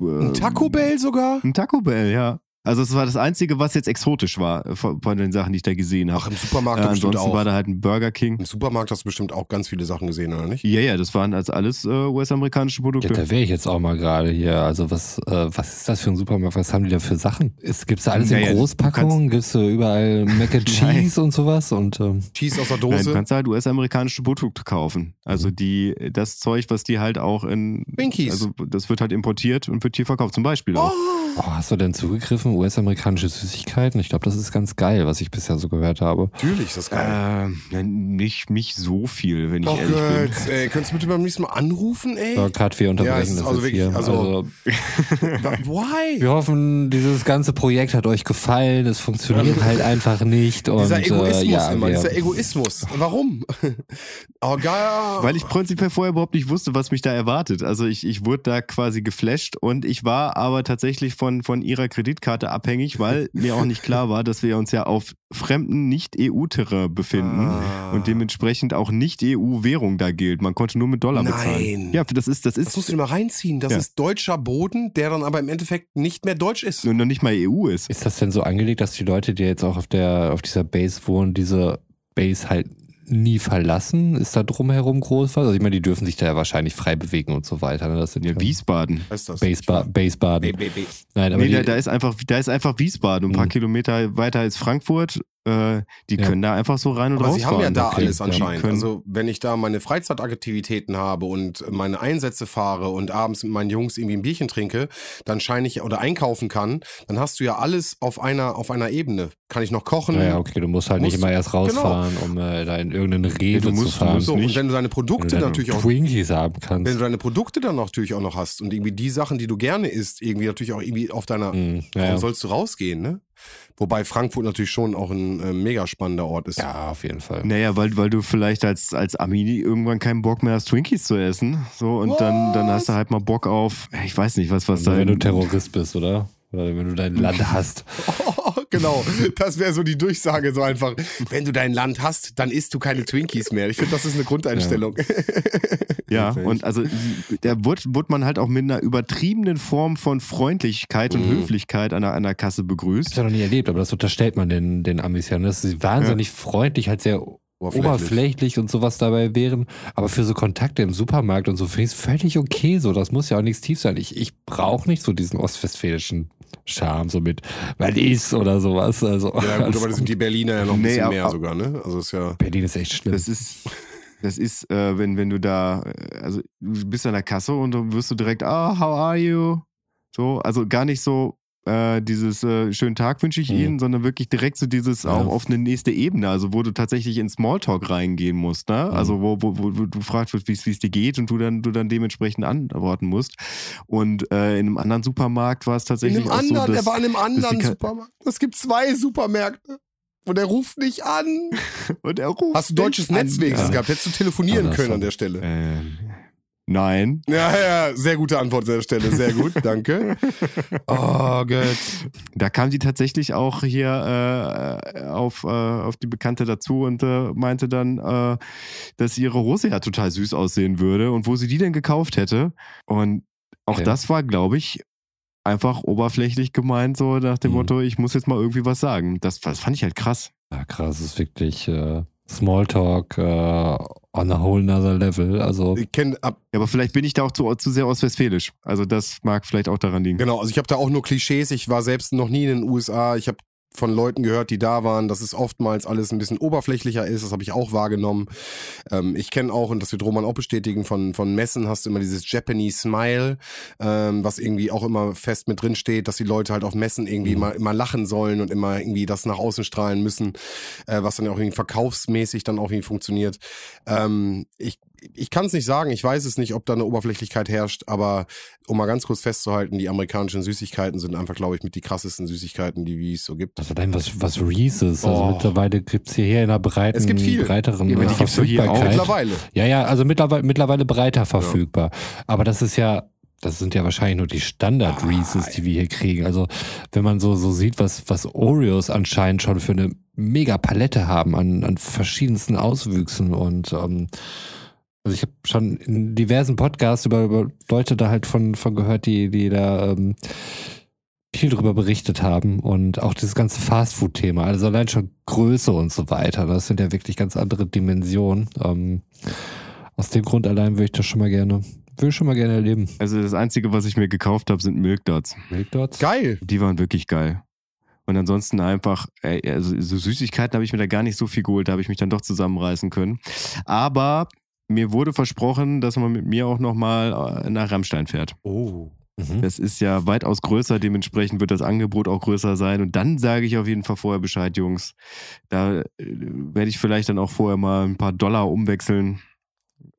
äh, Ein Taco Bell sogar? ein Taco Bell, ja. Also es war das Einzige, was jetzt exotisch war äh, von, von den Sachen, die ich da gesehen Ach, habe. im Supermarkt Äh, bestimmt ansonsten auch. war da halt ein Burger King. Im Supermarkt hast du bestimmt auch ganz viele Sachen gesehen, oder nicht? Ja, ja, das waren als alles äh, US-amerikanische Ja, Produkte. da wäre ich jetzt auch mal gerade hier. Also was, äh, was ist das für ein Supermarkt? Was haben die da für Sachen? Gibt es da alles Naja, in du Großpackungen? Gibt es überall Mac and. [laughs] Cheese und sowas? Und ähm, Cheese aus der Nein, du Dose. kannst halt US-amerikanische Produkte kaufen. Also die, das Zeug, was die halt auch in, Twinkies. also das wird halt importiert und wird hier verkauft, zum Beispiel auch. Oh, oh, hast du denn zugegriffen? US-amerikanische Süßigkeiten? Ich glaube, das ist ganz geil, was ich bisher so gehört habe. natürlich ist das geil. Äh, nicht, nicht so viel, wenn ich Doch, ehrlich bin. Götz, ey, könntest du bitte beim nächsten Mal anrufen, ey? So, Kat, wir unterbrechen Ja, ist das also jetzt wirklich- hier. also- [laughs] Wa- Why? wir hoffen, dieses ganze Projekt hat euch gefallen. Es funktioniert halt einfach nicht. Und, Dieser Egoismus äh, ja, immer, dieser Egoismus. Warum? [laughs] Oh, geil. Weil ich prinzipiell vorher überhaupt nicht wusste, was mich da erwartet. Also ich, ich wurde da quasi geflasht und ich war aber tatsächlich von, von ihrer Kreditkarte abhängig, weil [laughs] mir auch nicht klar war, dass wir uns ja auf fremden Nicht-EU-Terrain befinden Ah. und dementsprechend auch Nicht-EU-Währung da gilt. Man konnte nur mit Dollar Nein. bezahlen. Ja, das ist, das Das ist musst du dir mal reinziehen. Das Ja. ist deutscher Boden, der dann aber im Endeffekt nicht mehr deutsch ist. nur noch nicht mal EU ist. Ist das denn so angelegt, dass die Leute, die jetzt auch auf der auf dieser Base wohnen, diese Base halt nie verlassen? Ist da drumherum groß was? Also ich meine, die dürfen sich da ja wahrscheinlich frei bewegen und so weiter. Ne? Das sind Ja, Wiesbaden. Heißt das? Base, ba Base Baden. B- B- B. Nein, aber Nee, die, da, da ist einfach, da ist einfach Wiesbaden, ein paar Mhm. Kilometer weiter als Frankfurt. Äh, die Ja. können da einfach so rein und Aber raus sie haben ja da okay. alles Ja, anscheinend. können- Also wenn ich da meine Freizeitaktivitäten habe und meine Einsätze fahre und abends mit meinen Jungs irgendwie ein Bierchen trinke, dann scheine ich oder einkaufen kann, dann hast du ja alles auf einer auf einer Ebene. Kann ich noch kochen? naja, okay, du musst halt nicht Musst- immer erst rausfahren, um äh, da in irgendeinen Rewe du musst- zu du fahren. musst So, und nicht. wenn du deine Wenn Produkte du dann natürlich auch Twinkies haben wenn kannst. du deine Produkte dann natürlich auch noch hast und irgendwie die Sachen, die du gerne isst, irgendwie natürlich auch irgendwie auf deiner Mhm, Warum ja, sollst du rausgehen, ne? Wobei Frankfurt natürlich schon auch ein äh, mega spannender Ort ist. ja, auf jeden Fall. Naja, weil, weil du vielleicht als, als Ami irgendwann keinen Bock mehr hast, Twinkies zu essen. So, und dann, dann hast du halt mal Bock auf, ich weiß nicht, was, was da. wenn du Terrorist bist, oder? Oder wenn du dein Land [laughs] hast. [laughs] genau, das wäre so die Durchsage so einfach. Wenn du dein Land hast, dann isst du keine Twinkies mehr. Ich finde, das ist eine Grundeinstellung. Ja, Wirklich. und also da wurde, wurde man halt auch mit einer übertriebenen Form von Freundlichkeit und Mhm. Höflichkeit an der, an der Kasse Ich begrüßt. habe noch nie erlebt, aber das unterstellt man den, den Amis ja. ne? Dass sie wahnsinnig freundlich, halt sehr oberflächlich. und sowas dabei wären. Aber für so Kontakte im Supermarkt und so finde ich es völlig okay so. Das muss ja auch nichts tief sein. Ich, ich brauche nicht so diesen ostwestfälischen Charme, so mit, weil ist oder sowas. Also, Ja, gut, aber das sind die Berliner ja noch ein Nee, bisschen mehr sogar, ne? Also ist ja. Berlin ist echt schlimm. Das ist, das ist, äh, wenn, wenn du da, äh, also du bist an der Kasse und dann wirst du direkt, ah, how are you? So, also gar nicht so äh, dieses äh, schönen Tag wünsche ich Mhm. Ihnen, sondern wirklich direkt so dieses Ja. auch auf eine nächste Ebene, also wo du tatsächlich in Smalltalk reingehen musst, ne? Mhm. Also wo, wo, wo, wo du fragst, wie es dir geht und du dann, du dann dementsprechend antworten musst. Und äh, in einem anderen Supermarkt war es In tatsächlich einem auch anderen, so, dass, er war in einem anderen Supermarkt. Es gibt zwei Supermärkte. Und er ruft nicht an. [laughs] und er ruft Hast du deutsches mich an. Netz wenigstens Ja. gehabt? Hättest du telefonieren können an der Stelle. Ähm, nein. Ja, ja, sehr gute Antwort an der Stelle. Sehr gut, [laughs] danke. Oh Gott. Da kam sie tatsächlich auch hier äh, auf, äh, auf die Bekannte dazu und äh, meinte dann, äh, dass ihre Hose ja total süß aussehen würde und wo sie die denn gekauft hätte. Und auch Okay. das war, glaube ich, einfach oberflächlich gemeint, so nach dem Mhm. Motto, ich muss jetzt mal irgendwie was sagen. Das, das fand ich halt krass. Ja, krass, das ist wirklich äh, Smalltalk äh, on a whole nother level. Also, Ich kenne ab. Ja, aber vielleicht bin ich da auch zu, zu sehr ostwestfälisch. Also das mag vielleicht auch daran liegen. Genau, also ich habe da auch nur Klischees. Ich war selbst noch nie in den USA. Ich habe von Leuten gehört, die da waren, dass es oftmals alles ein bisschen oberflächlicher ist. Das habe ich auch wahrgenommen. Ähm, ich kenne auch, und das wird Roman auch bestätigen, von, von Messen hast du immer dieses Japanese Smile, ähm, was irgendwie auch immer fest mit drin steht, dass die Leute halt auf Messen irgendwie Mhm. immer, immer lachen sollen und immer irgendwie das nach außen strahlen müssen, äh, was dann ja auch irgendwie verkaufsmäßig dann auch irgendwie funktioniert. Ähm, ich ich kann es nicht sagen, ich weiß es nicht, ob da eine Oberflächlichkeit herrscht, aber um mal ganz kurz festzuhalten, die amerikanischen Süßigkeiten sind einfach, glaube ich, mit die krassesten Süßigkeiten, die es so gibt. also dann was, was Reese's. Also Oh. mittlerweile gibt's hier in einer breiten, Es gibt viel. breiteren Ja, die gibt's hier auch. Mittlerweile. Ja, ja, also mittlerweile, mittlerweile breiter verfügbar. Aber das ist ja, das sind ja wahrscheinlich nur die Standard Reese's, die wir hier kriegen. Also wenn man so, so sieht, was, was Oreos anscheinend schon für eine mega Palette haben an, an verschiedensten Auswüchsen und ähm, also ich habe schon in diversen Podcasts über, über Leute da halt von, von gehört, die, die da ähm, viel drüber berichtet haben und auch dieses ganze Fastfood-Thema, also allein schon Größe und so weiter, das sind ja wirklich ganz andere Dimensionen. Ähm, aus dem Grund allein würde ich das schon mal gerne, würde ich schon mal gerne erleben. Also das Einzige, was ich mir gekauft habe, sind Milk Dots. Milk Dots? Geil. Die waren wirklich geil. Und ansonsten einfach, ey, also so Süßigkeiten habe ich mir da gar nicht so viel geholt, da habe ich mich dann doch zusammenreißen können. Aber mir wurde versprochen, dass man mit mir auch nochmal nach Rammstein fährt. Oh. Mhm. Das ist ja weitaus größer, dementsprechend wird das Angebot auch größer sein. Und dann sage ich auf jeden Fall vorher Bescheid, Jungs. Da äh, werde ich vielleicht dann auch vorher mal ein paar Dollar umwechseln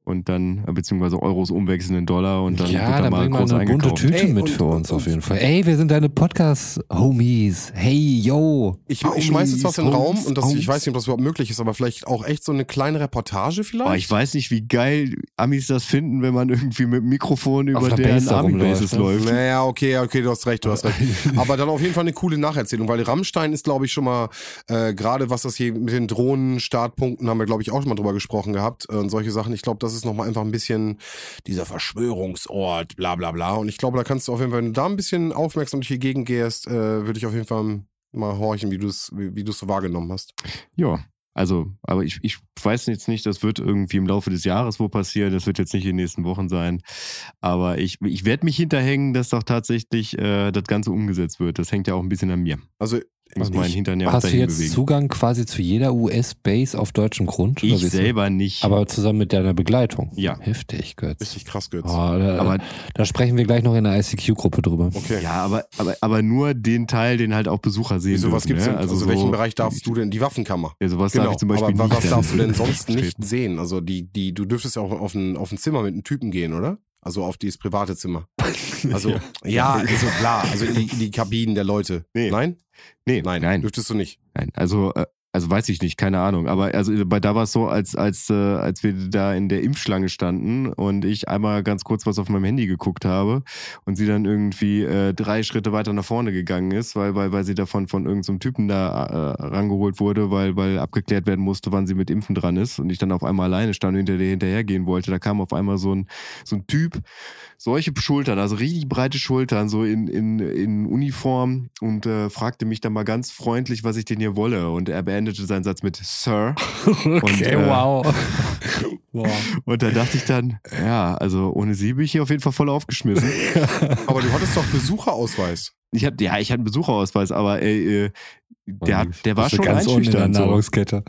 und dann, beziehungsweise Euros umwechseln in Dollar und dann ja, wird da dann mal bring mal groß eine bunte. Tüte Ey, mit und- für uns und- auf jeden Fall. Ey, wir sind deine Podcast-Homies. Hey, yo. Ich, ich schmeiß jetzt was in den Raum Homies, und das, ich Homies. weiß nicht, ob das überhaupt möglich ist, aber vielleicht auch echt so eine kleine Reportage vielleicht? Boah, ich weiß nicht, wie geil Amis das finden, wenn man irgendwie mit Mikrofon über deren Army-Bases rumläuft, läuft. Naja, okay, okay, du hast recht, du hast recht. [laughs] Aber dann auf jeden Fall eine coole Nacherzählung, weil Rammstein ist, glaube ich, schon mal, äh, gerade was das hier mit den Drohnen-Startpunkten haben wir, glaube ich, auch schon mal drüber gesprochen gehabt äh, und solche Sachen. Ich glaube, das ist nochmal einfach ein bisschen dieser Verschwörungsort, bla bla bla. Und ich glaube, da kannst du auf jeden Fall, wenn du da ein bisschen aufmerksam durch die Gegend gehst, äh, würde ich auf jeden Fall mal horchen, wie du es wie, wie du's so wahrgenommen hast. Ja, also, aber ich, ich weiß jetzt nicht, das wird irgendwie im Laufe des Jahres wo passieren, das wird jetzt nicht in den nächsten Wochen sein. Aber ich, ich werde mich hinterhängen, dass doch tatsächlich äh, das Ganze umgesetzt wird. Das hängt ja auch ein bisschen an mir. Also Ich muss meinen Hintern ja Hast du jetzt bewegen. Zugang quasi zu jeder US-Base auf deutschem Grund? oder Ich selber nicht. Aber zusammen mit deiner Begleitung. Ja. Heftig, Götz. richtig krass, Götz. Oh, da, aber da sprechen wir gleich noch in der ICQ-Gruppe drüber. Okay. ja, aber, aber, aber nur den Teil, den halt auch Besucher sehen Wieso, was dürfen, gibt's ne? denn? Also, so, welchen Bereich darfst du denn? Die Waffenkammer. Ja, sowas Genau, darf ich zum Beispiel aber nicht. was darfst du denn sonst [laughs] nicht sehen? Also die, die, du dürftest ja auch auf ein, auf ein Zimmer mit einem Typen gehen, oder? Also auf dieses private Zimmer. [laughs] Also, ja, Ja. also klar, also in die, in die Kabinen der Leute. Nee. Nein? Nee, Nein, nein. dürftest du nicht. Nein, also, äh, also weiß ich nicht, keine Ahnung. Aber also bei da war es so, als, als, äh, als wir da in der Impfschlange standen und ich einmal ganz kurz was auf meinem Handy geguckt habe und sie dann irgendwie äh, drei Schritte weiter nach vorne gegangen ist, weil, weil, weil sie davon von irgendeinem Typen da äh, rangeholt wurde, weil, weil abgeklärt werden musste, wann sie mit Impfen dran ist und ich dann auf einmal alleine stand und hinter der hinterhergehen wollte. Da kam auf einmal so ein, so ein Typ, solche Schultern, also richtig breite Schultern, so in, in, in Uniform und äh, fragte mich dann mal ganz freundlich, was ich denn hier wolle. Und er beendete seinen Satz mit Sir. [laughs] Und, äh, wow. [laughs] wow. Und da dachte ich dann, ja, also ohne sie bin ich hier auf jeden Fall voll aufgeschmissen. [laughs] Aber du hattest doch Besucherausweis. Ich hab, ja, ich hatte einen Besucherausweis, aber ey, äh, der, hat, der war schon ganz unten in der einschüchternd. So. Nahrungskette.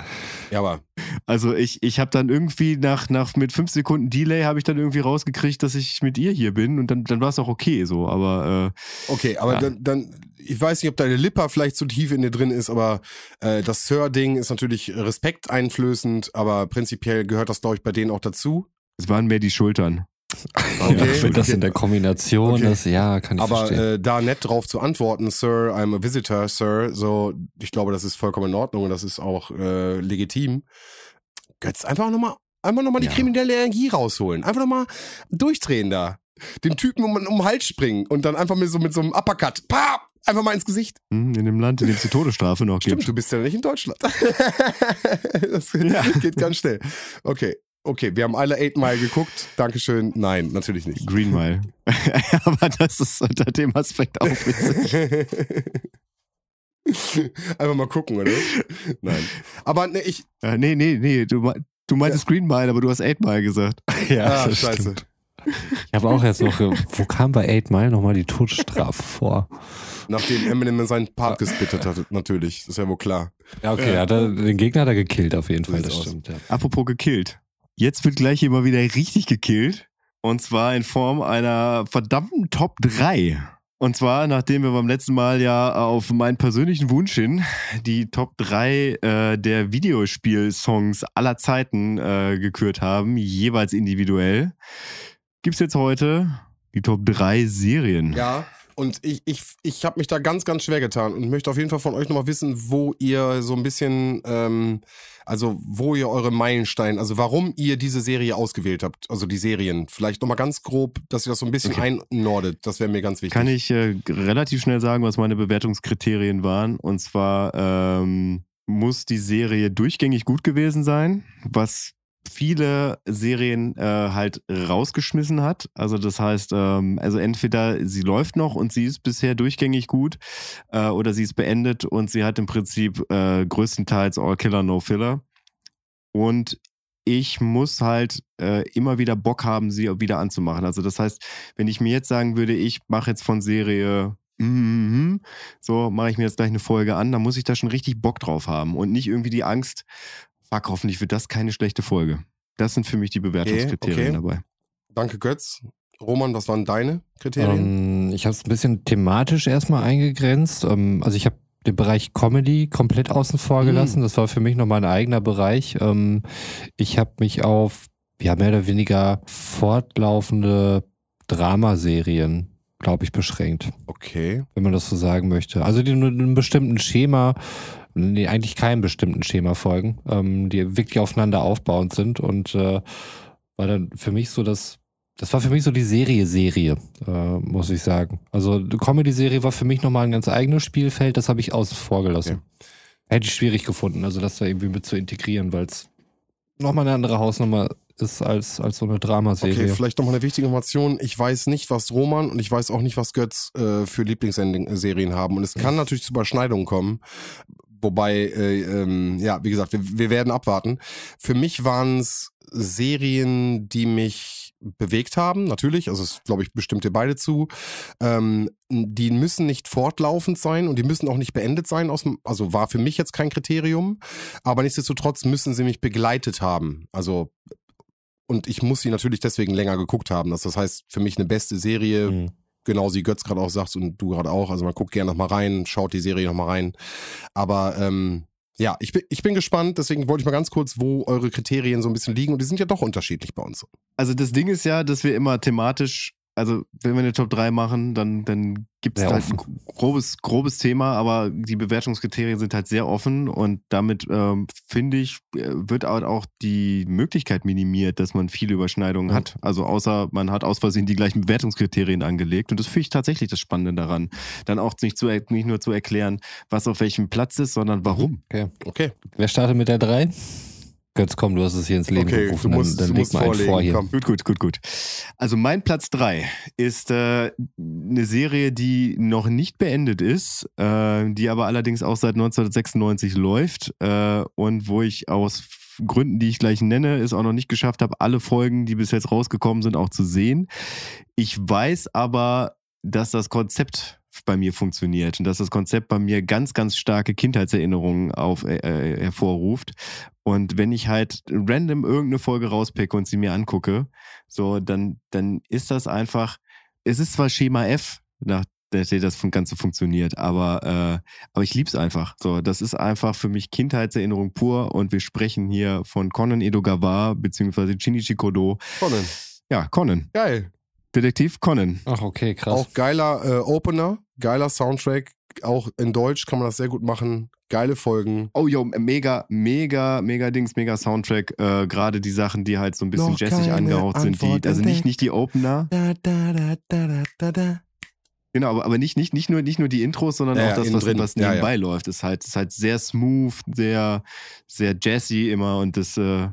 Ja, aber Also ich, ich habe dann irgendwie nach, nach mit fünf Sekunden Delay habe ich dann irgendwie rausgekriegt, dass ich mit ihr hier bin und dann, dann war es auch okay so, aber äh, okay, aber Ja. dann, dann, ich weiß nicht, ob deine Lipper vielleicht zu tief in dir drin ist, aber äh, das Sir-Ding ist natürlich respekteinflößend, aber prinzipiell gehört das, glaube ich, bei denen auch dazu. es waren mehr die Schultern. [laughs] Okay, ja, wenn das in der Kombination Okay. ist, ja, kann ich Aber verstehen. äh, da nett drauf zu antworten, Sir, I'm a visitor, Sir, so, ich glaube, das ist vollkommen in Ordnung und das ist auch äh, legitim. Götz, einfach nochmal, einfach nochmal die Ja. kriminelle Energie rausholen. Einfach nochmal durchdrehen da. Den Typen um, um den Hals springen und dann einfach mit so, mit so einem Uppercut, pa, einfach mal ins Gesicht. Hm, In dem Land, in dem es die Todesstrafe noch Stimmt, gibt. du bist ja nicht in Deutschland. [laughs] das geht ganz schnell. Okay. Okay, wir haben alle Eight Mile geguckt. Dankeschön. Nein, natürlich nicht. Green Mile. [laughs] aber das ist unter dem Aspekt auch witzig. [laughs] Einfach mal gucken, oder? Nein. Aber ne, ich. Äh, nee, nee, nee, du, du meintest Green Mile, aber du hast Eight Mile gesagt. [laughs] ja, Ah, das scheiße. stimmt. Ich habe auch jetzt noch, wo kam bei 8 Mile nochmal die Todesstrafe vor? Nachdem Eminem seinen Part gesplittet hat, natürlich. Das ist ja wohl klar. Ja, okay, ja. da, den Gegner hat er gekillt auf jeden Fall, das aus. stimmt, ja. Apropos gekillt. Jetzt wird gleich immer wieder richtig gekillt. Und zwar in Form einer verdammten Top 3. Und zwar, nachdem wir beim letzten Mal ja auf meinen persönlichen Wunsch hin die Top 3 äh, der Videospielsongs aller Zeiten äh, gekürt haben, jeweils individuell, gibt's jetzt heute die Top 3 Serien. Ja. Und ich, ich, ich habe mich da ganz, ganz schwer getan und möchte auf jeden Fall von euch nochmal wissen, wo ihr so ein bisschen, ähm, also wo ihr eure Meilensteine, also warum ihr diese Serie ausgewählt habt, also die Serien. Vielleicht nochmal ganz grob, dass ihr das so ein bisschen Okay. einnordet. Das wäre mir ganz wichtig. Kann ich äh, relativ schnell sagen, was meine Bewertungskriterien waren. Und zwar ähm, muss die Serie durchgängig gut gewesen sein, was viele Serien äh, halt rausgeschmissen hat. Also das heißt, ähm, also entweder sie läuft noch und sie ist bisher durchgängig gut äh, oder sie ist beendet und sie hat im Prinzip äh, größtenteils All Killer No Filler. Und ich muss halt äh, immer wieder Bock haben, sie wieder anzumachen. Also das heißt, wenn ich mir jetzt sagen würde, ich mache jetzt von Serie mhm, so mache ich mir jetzt gleich eine Folge an, dann muss ich da schon richtig Bock drauf haben und nicht irgendwie die Angst, fuck, hoffentlich wird das keine schlechte Folge. Das sind für mich die Bewertungskriterien Okay, okay. dabei. Danke, Götz. Roman, was waren deine Kriterien? Ähm, ich habe es ein bisschen thematisch erstmal eingegrenzt. Ähm, also ich habe den Bereich Comedy komplett außen vor Mhm. gelassen. Das war für mich nochmal ein eigener Bereich. Ähm, ich habe mich auf ja mehr oder weniger fortlaufende Dramaserien, glaube ich, beschränkt, okay. wenn man das so sagen möchte. Also die nur einem bestimmten Schema, nee, eigentlich keinem bestimmten Schema folgen, ähm, die wirklich aufeinander aufbauend sind und äh, war dann für mich so das, das war für mich so die Serie-Serie, äh, muss ich sagen. Also die Comedy-Serie war für mich nochmal ein ganz eigenes Spielfeld, das habe ich außen vor gelassen. Hätte ich schwierig gefunden, also das da irgendwie mit zu integrieren, weil es nochmal eine andere Hausnummer ist als, als so eine Dramaserie. Okay, vielleicht nochmal eine wichtige Information. Ich weiß nicht, was Roman und ich weiß auch nicht, was Götz äh, für Lieblingsserien haben. Und es kann natürlich zu Überschneidungen kommen. Wobei, äh, ähm, ja, wie gesagt, wir, wir werden abwarten. Für mich waren es Serien, die mich bewegt haben, natürlich. Also, es glaube ich, bestimmt ihr beide zu. Ähm, die müssen nicht fortlaufend sein und die müssen auch nicht beendet sein. Aus also war für mich jetzt kein Kriterium. Aber nichtsdestotrotz müssen sie mich begleitet haben. Also und ich muss sie natürlich deswegen länger geguckt haben. Das, das heißt, für mich eine beste Serie, Mhm. Genau wie Götz gerade auch sagt und du gerade auch. Also man guckt gerne nochmal rein, schaut die Serie nochmal rein. Aber ähm, ja, ich bin, ich bin gespannt, deswegen wollte ich mal ganz kurz, wo eure Kriterien so ein bisschen liegen. Und die sind ja doch unterschiedlich bei uns. Also das Ding ist ja, dass wir immer thematisch, also wenn wir eine Top 3 machen, dann, dann gibt es halt ein grobes, grobes Thema, aber die Bewertungskriterien sind halt sehr offen und damit ähm, finde ich, äh, wird halt auch die Möglichkeit minimiert, dass man viele Überschneidungen Mhm. hat. Also außer man hat aus Versehen die gleichen Bewertungskriterien angelegt und das finde ich tatsächlich das Spannende daran. Dann auch nicht, zu, er- nicht nur zu erklären, was auf welchem Platz ist, sondern warum. Okay. Okay, Wer startet mit der 3? Götz, komm, du hast es hier ins Leben okay, gerufen. du musst, dann, du dann leg musst vorlegen. vor hier. Komm. Gut, gut, gut, gut. Also mein Platz 3 ist äh, eine Serie, die noch nicht beendet ist, äh, die aber allerdings auch seit 1996 läuft äh, und wo ich aus Gründen, die ich gleich nenne, es auch noch nicht geschafft habe, alle Folgen, die bis jetzt rausgekommen sind, auch zu sehen. Ich weiß aber, dass das Konzept bei mir funktioniert und dass das Konzept bei mir ganz, ganz starke Kindheitserinnerungen auf, äh, äh, hervorruft. Und wenn ich halt random irgendeine Folge rauspicke und sie mir angucke, so, dann, dann ist das einfach, es ist zwar Schema F, nach der das Ganze funktioniert, aber, äh, aber ich lieb's einfach. So, das ist einfach für mich Kindheitserinnerung pur und wir sprechen hier von Conan Edogawa beziehungsweise Shinichi Kodo. Conan. Ja, Conan. Geil. Detektiv Conan. Ach, okay, krass. Auch geiler äh, Opener, geiler Soundtrack. Auch in Deutsch kann man das sehr gut machen. Geile Folgen. Oh, yo, mega, mega, mega Dings, mega Soundtrack. Äh, Gerade die Sachen, die halt so ein bisschen Noch jazzig angehaucht sind. Die, also nicht, nicht die Opener. Da, da, da, da, da, da, da. Genau, aber, aber nicht, nicht, nicht, nur, nicht nur die Intros, sondern Ja, auch ja, das, was, drin. was Ja, nebenbei läuft. Ist halt, ist halt sehr smooth, sehr, sehr jazzy immer und das, äh,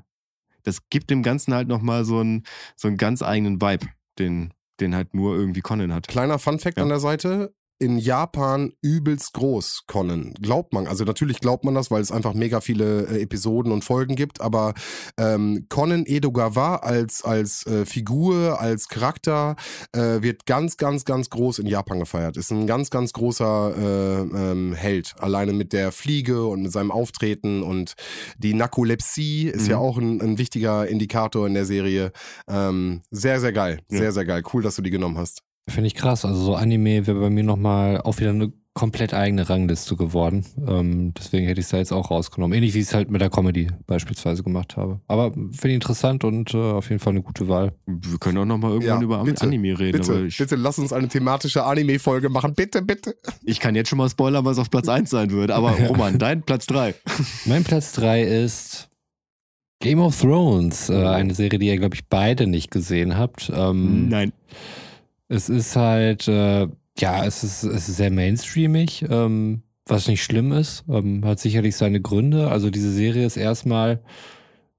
das gibt dem Ganzen halt nochmal so einen, so einen ganz eigenen Vibe, den, den halt nur irgendwie Conan hat. Kleiner Funfact Ja. an der Seite. In Japan übelst groß, Conan. Glaubt man. Also natürlich glaubt man das, weil es einfach mega viele äh, Episoden und Folgen gibt. Aber ähm, Conan Edogawa als, als äh, Figur, als Charakter äh, wird ganz, ganz, ganz groß in Japan gefeiert. Ist ein ganz, ganz großer äh, ähm, Held. Alleine mit der Fliege und mit seinem Auftreten. Und die Narkolepsie ist Mhm. ja auch ein, ein wichtiger Indikator in der Serie. Ähm, sehr, sehr geil. Ja. Sehr, sehr geil. Cool, dass du die genommen hast. Finde ich krass. Also so Anime wäre bei mir nochmal auch wieder eine komplett eigene Rangliste geworden. Ähm, deswegen hätte ich es da jetzt auch rausgenommen. Ähnlich wie ich es halt mit der Comedy beispielsweise gemacht habe. Aber finde ich interessant und äh, auf jeden Fall eine gute Wahl. Wir können auch nochmal irgendwann Ja, über bitte, Anime reden, aber Bitte, ich, bitte lass uns eine thematische Anime-Folge machen. Bitte, bitte. ich kann jetzt schon mal spoilern, was auf Platz 1 sein wird. Aber. [laughs] Roman, dein Platz 3. Mein Platz 3 ist Game of Thrones. Äh, eine Serie, die ihr, glaube ich, beide nicht gesehen habt. Ähm, Nein. Es ist halt, äh, ja, es ist, es ist sehr mainstreamig, ähm, was nicht schlimm ist. Ähm, hat sicherlich seine Gründe. Also diese Serie ist erstmal,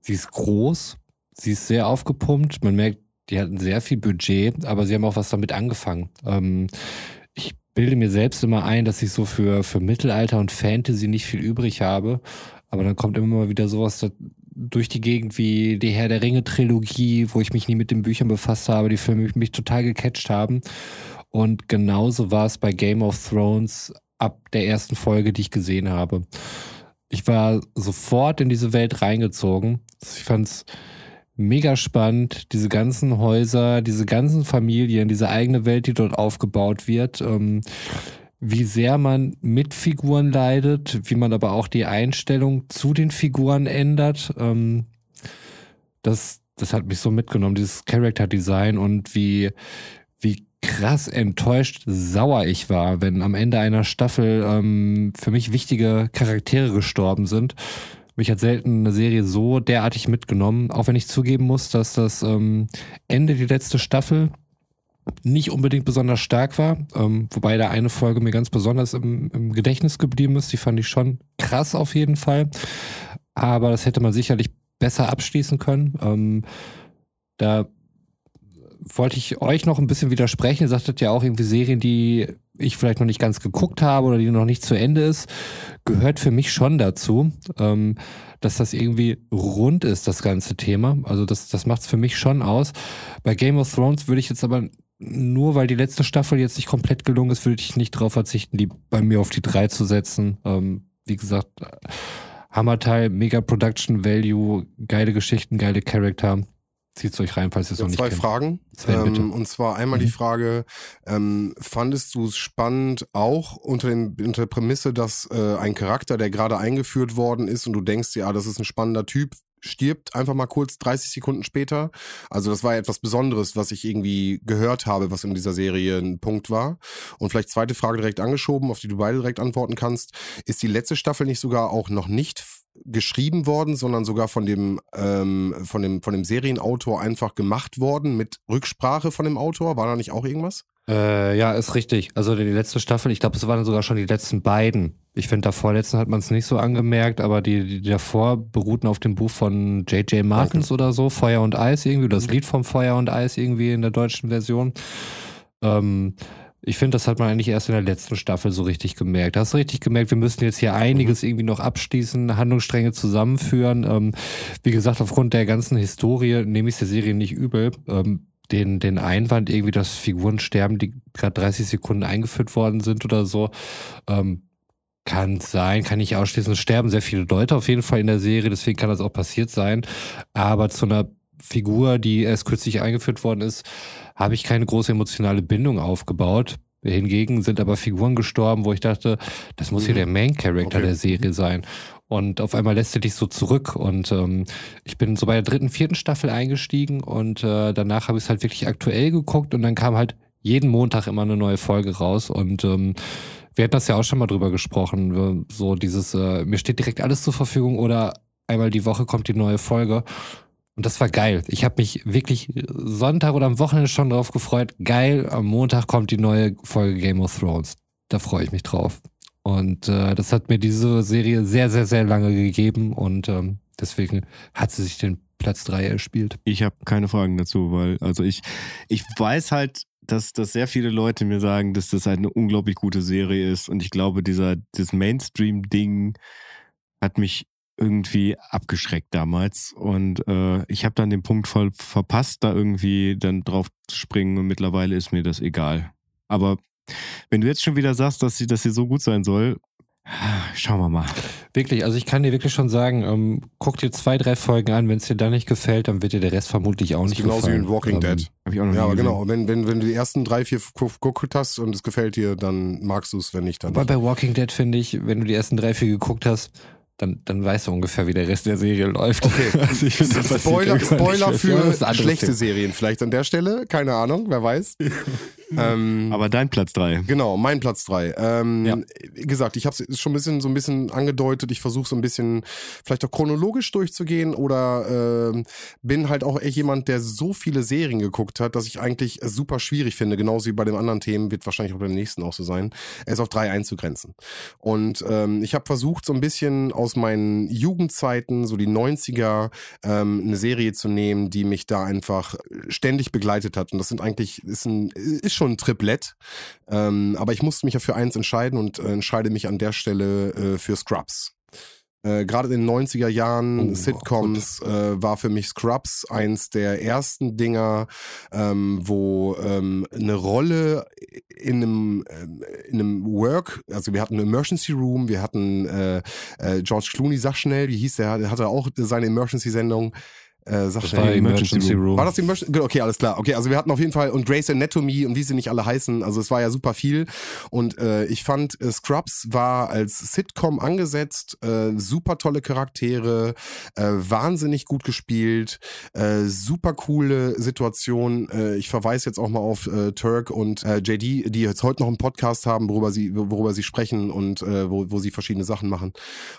sie ist groß, sie ist sehr aufgepumpt. Man merkt, die hatten sehr viel Budget, aber sie haben auch was damit angefangen. Ähm, ich bilde mir selbst immer ein, dass ich so für, für Mittelalter und Fantasy nicht viel übrig habe. Aber dann kommt immer mal wieder sowas durch die Gegend wie die Herr der Ringe Trilogie, wo ich mich nie mit den Büchern befasst habe, die Filme mich total gecatcht haben. Und genauso war es bei Game of Thrones ab der ersten Folge, die ich gesehen habe. Ich war sofort in diese Welt reingezogen. Ich fand es mega spannend, diese ganzen Häuser, diese ganzen Familien, diese eigene Welt, die dort aufgebaut wird. Ähm, wie sehr man mit Figuren leidet, wie man aber auch die Einstellung zu den Figuren ändert. Ähm, das, das hat mich so mitgenommen, dieses Character Design und wie, wie krass enttäuscht, sauer ich war, wenn am Ende einer Staffel ähm, für mich wichtige Charaktere gestorben sind. Mich hat selten eine Serie so derartig mitgenommen, auch wenn ich zugeben muss, dass das ähm, Ende die letzte Staffel nicht unbedingt besonders stark war, ähm, wobei da eine Folge mir ganz besonders im, im Gedächtnis geblieben ist. Die fand ich schon krass auf jeden Fall. Aber das hätte man sicherlich besser abschließen können. Ähm, da wollte ich euch noch ein bisschen widersprechen. Ihr sagtet ja auch irgendwie Serien, die ich vielleicht noch nicht ganz geguckt habe oder die noch nicht zu Ende ist, gehört für mich schon dazu, ähm, dass das irgendwie rund ist, das ganze Thema. Also das, das macht es für mich schon aus. Bei Game of Thrones würde ich jetzt aber nur weil die letzte Staffel jetzt nicht komplett gelungen ist, würde ich nicht darauf verzichten, die bei mir auf die drei zu setzen. Ähm, wie gesagt, Hammerteil, mega Production Value, geile Geschichten, geile Charakter. Zieht's euch rein, falls ihr es noch nicht zwei kennt. Fragen. Sven, ähm, und zwar einmal die Mhm. Frage, ähm, fandest du es spannend, auch unter, dem, unter der Prämisse, dass äh, ein Charakter, der gerade eingeführt worden ist und du denkst, ja, das ist ein spannender Typ, stirbt einfach mal kurz 30 Sekunden später. Also das war etwas Besonderes, was ich irgendwie gehört habe, was in dieser Serie ein Punkt war. Und vielleicht zweite Frage direkt angeschoben, auf die du beide direkt antworten kannst. Ist die letzte Staffel nicht sogar auch noch nicht geschrieben worden, sondern sogar von dem, ähm, von dem, von dem Serienautor einfach gemacht worden mit Rücksprache von dem Autor? War da nicht auch irgendwas? Äh, ja, ist richtig. Also die letzte Staffel, ich glaube, es waren sogar schon die letzten beiden. Ich finde, davor letzten hat man es nicht so angemerkt, aber die, die davor beruhten auf dem Buch von J.J. Martins oder so, Feuer und Eis irgendwie, oder das Lied vom Feuer und Eis irgendwie in der deutschen Version. Ähm, ich finde, das hat man eigentlich erst in der letzten Staffel so richtig gemerkt. Hast du richtig gemerkt, wir müssen jetzt hier einiges irgendwie noch abschließen, Handlungsstränge zusammenführen. Ähm, wie gesagt, aufgrund der ganzen Historie nehme ich der Serie nicht übel. Ähm, den, den Einwand irgendwie, dass Figuren sterben, die gerade 30 Sekunden eingeführt worden sind oder so. Ähm, kann sein, kann ich ausschließen. Es sterben sehr viele Leute auf jeden Fall in der Serie, deswegen kann das auch passiert sein. Aber zu einer Figur, die erst kürzlich eingeführt worden ist, habe ich keine große emotionale Bindung aufgebaut. Hingegen sind aber Figuren gestorben, wo ich dachte, das muss hier Mhm. der Main Character Okay. der Serie sein. Und auf einmal lässt er dich so zurück. Und ähm, ich bin so bei der dritten, vierten Staffel eingestiegen und äh, danach habe ich es halt wirklich aktuell geguckt und dann kam halt jeden Montag immer eine neue Folge raus. Und ähm, wir hatten das ja auch schon mal drüber gesprochen. So dieses, äh, mir steht direkt alles zur Verfügung oder einmal die Woche kommt die neue Folge. Und das war geil. Ich habe mich wirklich Sonntag oder am Wochenende schon drauf gefreut. Geil, am Montag kommt die neue Folge Game of Thrones. Da freue ich mich drauf. Und äh, das hat mir diese Serie sehr, sehr, sehr lange gegeben und ähm, deswegen hat sie sich den Platz 3 erspielt. Ich habe keine Fragen dazu, weil, also ich, ich weiß halt, dass, dass sehr viele Leute mir sagen, dass das halt eine unglaublich gute Serie ist. Und ich glaube, dieser, dieses Mainstream-Ding hat mich irgendwie abgeschreckt damals. Und äh, ich habe dann den Punkt voll verpasst, da irgendwie dann drauf zu springen und mittlerweile ist mir das egal. Aber wenn du jetzt schon wieder sagst, dass sie, dass sie so gut sein soll, schauen wir mal. Wirklich, also ich kann dir wirklich schon sagen, ähm, guck dir zwei, drei Folgen an. Wenn es dir da nicht gefällt, dann wird dir der Rest vermutlich auch Das nicht ist genauso wie gefallen. in Walking ähm, Dead. Hab ich auch noch Ja, nie aber genau. Wenn, wenn, wenn du die ersten drei, vier gu- geguckt hast und es gefällt dir, dann magst du es, wenn nicht, dann Aber nicht. bei Walking Dead finde ich, wenn du die ersten drei, vier geguckt hast, dann, dann weißt du ungefähr, wie der Rest der Serie läuft. Okay. [laughs] also ich finde, [laughs] das passiert Spoiler, Spoiler für schlechte. Serien vielleicht an der Stelle. Keine Ahnung, wer weiß. [laughs] Ähm, Aber dein Platz drei. Genau, mein Platz drei. Ähm, Ja. Wie gesagt, ich habe es schon ein bisschen so ein bisschen angedeutet. Ich versuche so ein bisschen vielleicht auch chronologisch durchzugehen oder ähm, bin halt auch echt jemand, der so viele Serien geguckt hat, dass ich eigentlich super schwierig finde. Genauso wie bei den anderen Themen wird wahrscheinlich auch beim nächsten auch so sein, es auf drei einzugrenzen. Und ähm, ich habe versucht so ein bisschen aus meinen Jugendzeiten, so die 90er, ähm, eine Serie zu nehmen, die mich da einfach ständig begleitet hat. Und das sind eigentlich ist ein ist schon ein Triplett. Ähm, aber ich musste mich ja für eins entscheiden und äh, entscheide mich an der Stelle äh, für Scrubs. Äh, Gerade in den 90er Jahren Oh, Sitcoms äh, war für mich Scrubs eins der ersten Dinger, ähm, wo ähm, eine Rolle in einem, ähm, in einem Work, also wir hatten einen Emergency Room, wir hatten äh, äh, George Clooney, sag schnell, wie hieß der, der hatte auch seine Emergency-Sendung. Äh, sag Das war Emergency Room. War das die Emergency? Gut, Okay, alles klar. Okay, also wir hatten auf jeden Fall und Grey's Anatomy und wie sie nicht alle heißen. Also es war ja super viel. Und äh, ich fand, äh, Scrubs war als Sitcom angesetzt, äh, super tolle Charaktere, äh, wahnsinnig gut gespielt, äh, super coole Situation. Äh, ich verweise jetzt auch mal auf äh, Turk und äh, JD, die jetzt heute noch einen Podcast haben, worüber sie, worüber sie sprechen und äh, wo, wo sie verschiedene Sachen machen.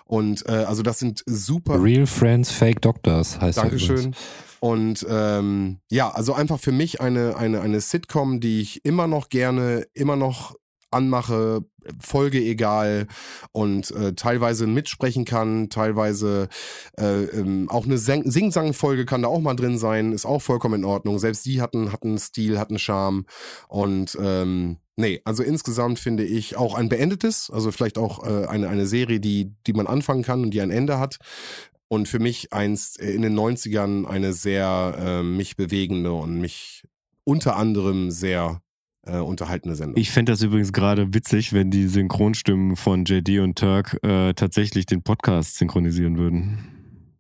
Und äh, also das sind super. Real Friends, Fake Doctors heißt Dankeschön. Übrigens. Und ähm, ja, also einfach für mich eine, eine, eine Sitcom, die ich immer noch gerne, immer noch anmache, Folge egal und äh, teilweise mitsprechen kann, teilweise äh, ähm, auch eine Sing- Sing-Sang-Folge kann da auch mal drin sein, ist auch vollkommen in Ordnung. Selbst die hatten, hatten Stil, hatten Charme und ähm, nee, also insgesamt finde ich auch ein beendetes, also vielleicht auch äh, eine, eine Serie, die, die man anfangen kann und die ein Ende hat. Und für mich eins äh, in den 90ern eine sehr äh, mich bewegende und mich unter anderem sehr äh, unterhaltende Sendung. Ich fände das übrigens gerade witzig, wenn die Synchronstimmen von JD und Turk äh, tatsächlich den Podcast synchronisieren würden.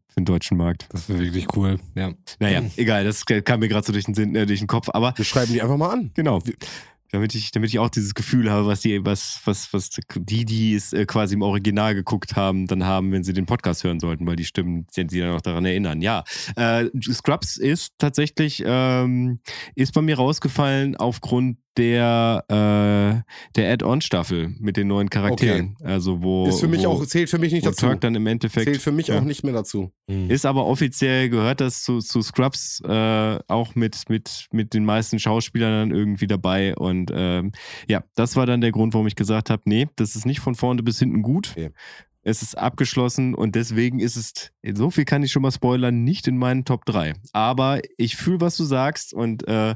Für den deutschen Markt. Das wäre wirklich cool. Ja. Naja, egal, das kam mir gerade so durch den, Sinn, äh, durch den Kopf. Aber Wir schreiben die einfach mal an. Genau. Damit ich, damit ich auch dieses Gefühl habe, was die, was, was, was die, die es äh, quasi im Original geguckt haben, dann haben, wenn sie den Podcast hören sollten, weil die Stimmen sind sie dann auch daran erinnern. Ja. Äh, Scrubs ist tatsächlich, ähm, ist bei mir rausgefallen aufgrund der, äh, der Add-on-Staffel mit den neuen Charakteren. Also wo. Ist für mich wo, auch, zählt für mich nicht dazu. Turk dann im Endeffekt. Zählt für mich ja. auch nicht mehr dazu. Ist aber offiziell gehört das zu, zu Scrubs äh, auch mit, mit, mit den meisten Schauspielern dann irgendwie dabei. Und ähm, ja, das war dann der Grund, warum ich gesagt habe, nee, das ist nicht von vorne bis hinten gut. Okay. Es ist abgeschlossen und deswegen ist es, so viel kann ich schon mal spoilern, nicht in meinen Top 3. Aber ich fühle, was du sagst und äh,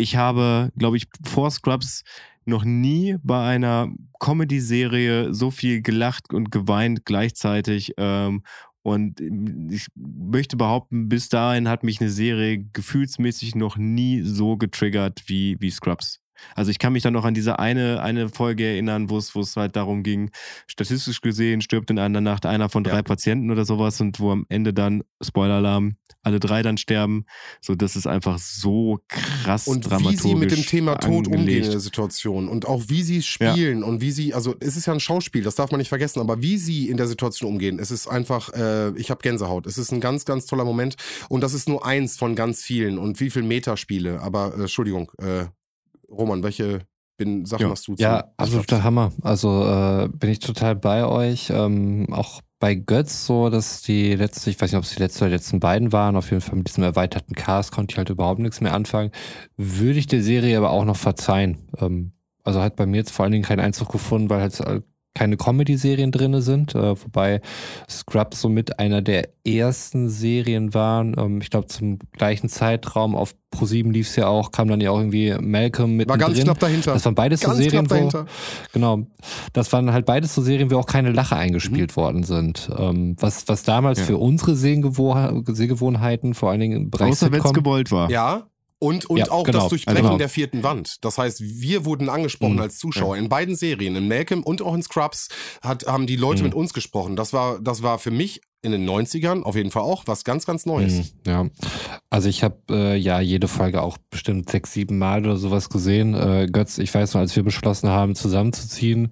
ich habe, glaube ich, vor Scrubs noch nie bei einer Comedy-Serie so viel gelacht und geweint gleichzeitig. Ähm, und ich möchte behaupten, bis dahin hat mich eine Serie gefühlsmäßig noch nie so getriggert wie, wie Scrubs. Also ich kann mich dann noch an diese eine, eine Folge erinnern, wo es, wo es halt darum ging, statistisch gesehen stirbt in einer Nacht einer von drei Ja. Patienten oder sowas und wo am Ende dann, Spoiler-Alarm, alle drei dann sterben. So, das ist einfach so krass Und wie dramaturgisch sie mit dem Thema Tod umgehen angelegt. in der Situation und auch wie sie spielen und wie sie, also es ist ja ein Schauspiel, das darf man nicht vergessen, aber wie sie in der Situation umgehen, es ist einfach, äh, ich habe Gänsehaut. Es ist ein ganz, ganz toller Moment und das ist nur eins von ganz vielen und wie viel Metaspiele, aber äh, Entschuldigung, äh, Roman, welche bin, Sachen Ja. hast du zu? Ja, absoluter Hammer. Also äh, bin ich total bei euch. Ähm, auch bei Götz so, dass die letzte, ich weiß nicht, ob es die letzte oder die letzten beiden waren, auf jeden Fall mit diesem erweiterten Cast konnte ich halt überhaupt nichts mehr anfangen. Würde ich der Serie aber auch noch verzeihen. Ähm, also hat bei mir jetzt vor allen Dingen keinen Einzug gefunden, weil halt äh, keine Comedy-Serien drin sind, äh, wobei Scrubs somit einer der ersten Serien waren. Ähm, ich glaube, zum gleichen Zeitraum auf Pro7 lief es ja auch, kam dann ja auch irgendwie Malcolm mit War ganz knapp dahinter. Das waren beides so ganz Serien, knapp wo, dahinter. Genau. Das waren halt beides so Serien, wo auch keine Lache Mhm. eingespielt worden sind. Ähm, was, was damals Ja. für unsere Sehgewoh Sehgewohnheiten, vor allen Dingen im Bereich Außer wenn es gewollt war. Ja. Und, und Ja, auch genau. das Durchbrechen Also- der vierten Wand. Das heißt, wir wurden angesprochen Mhm. als Zuschauer. In beiden Serien, in Malcolm und auch in Scrubs, hat, haben die Leute Mhm. mit uns gesprochen. Das war, das war für mich in den 90ern auf jeden Fall auch was ganz, ganz Neues. Mhm, Ja, also ich habe äh, ja jede Folge auch bestimmt sechs, sieben Mal oder sowas gesehen. Äh, Götz, ich weiß noch, als wir beschlossen haben, zusammenzuziehen,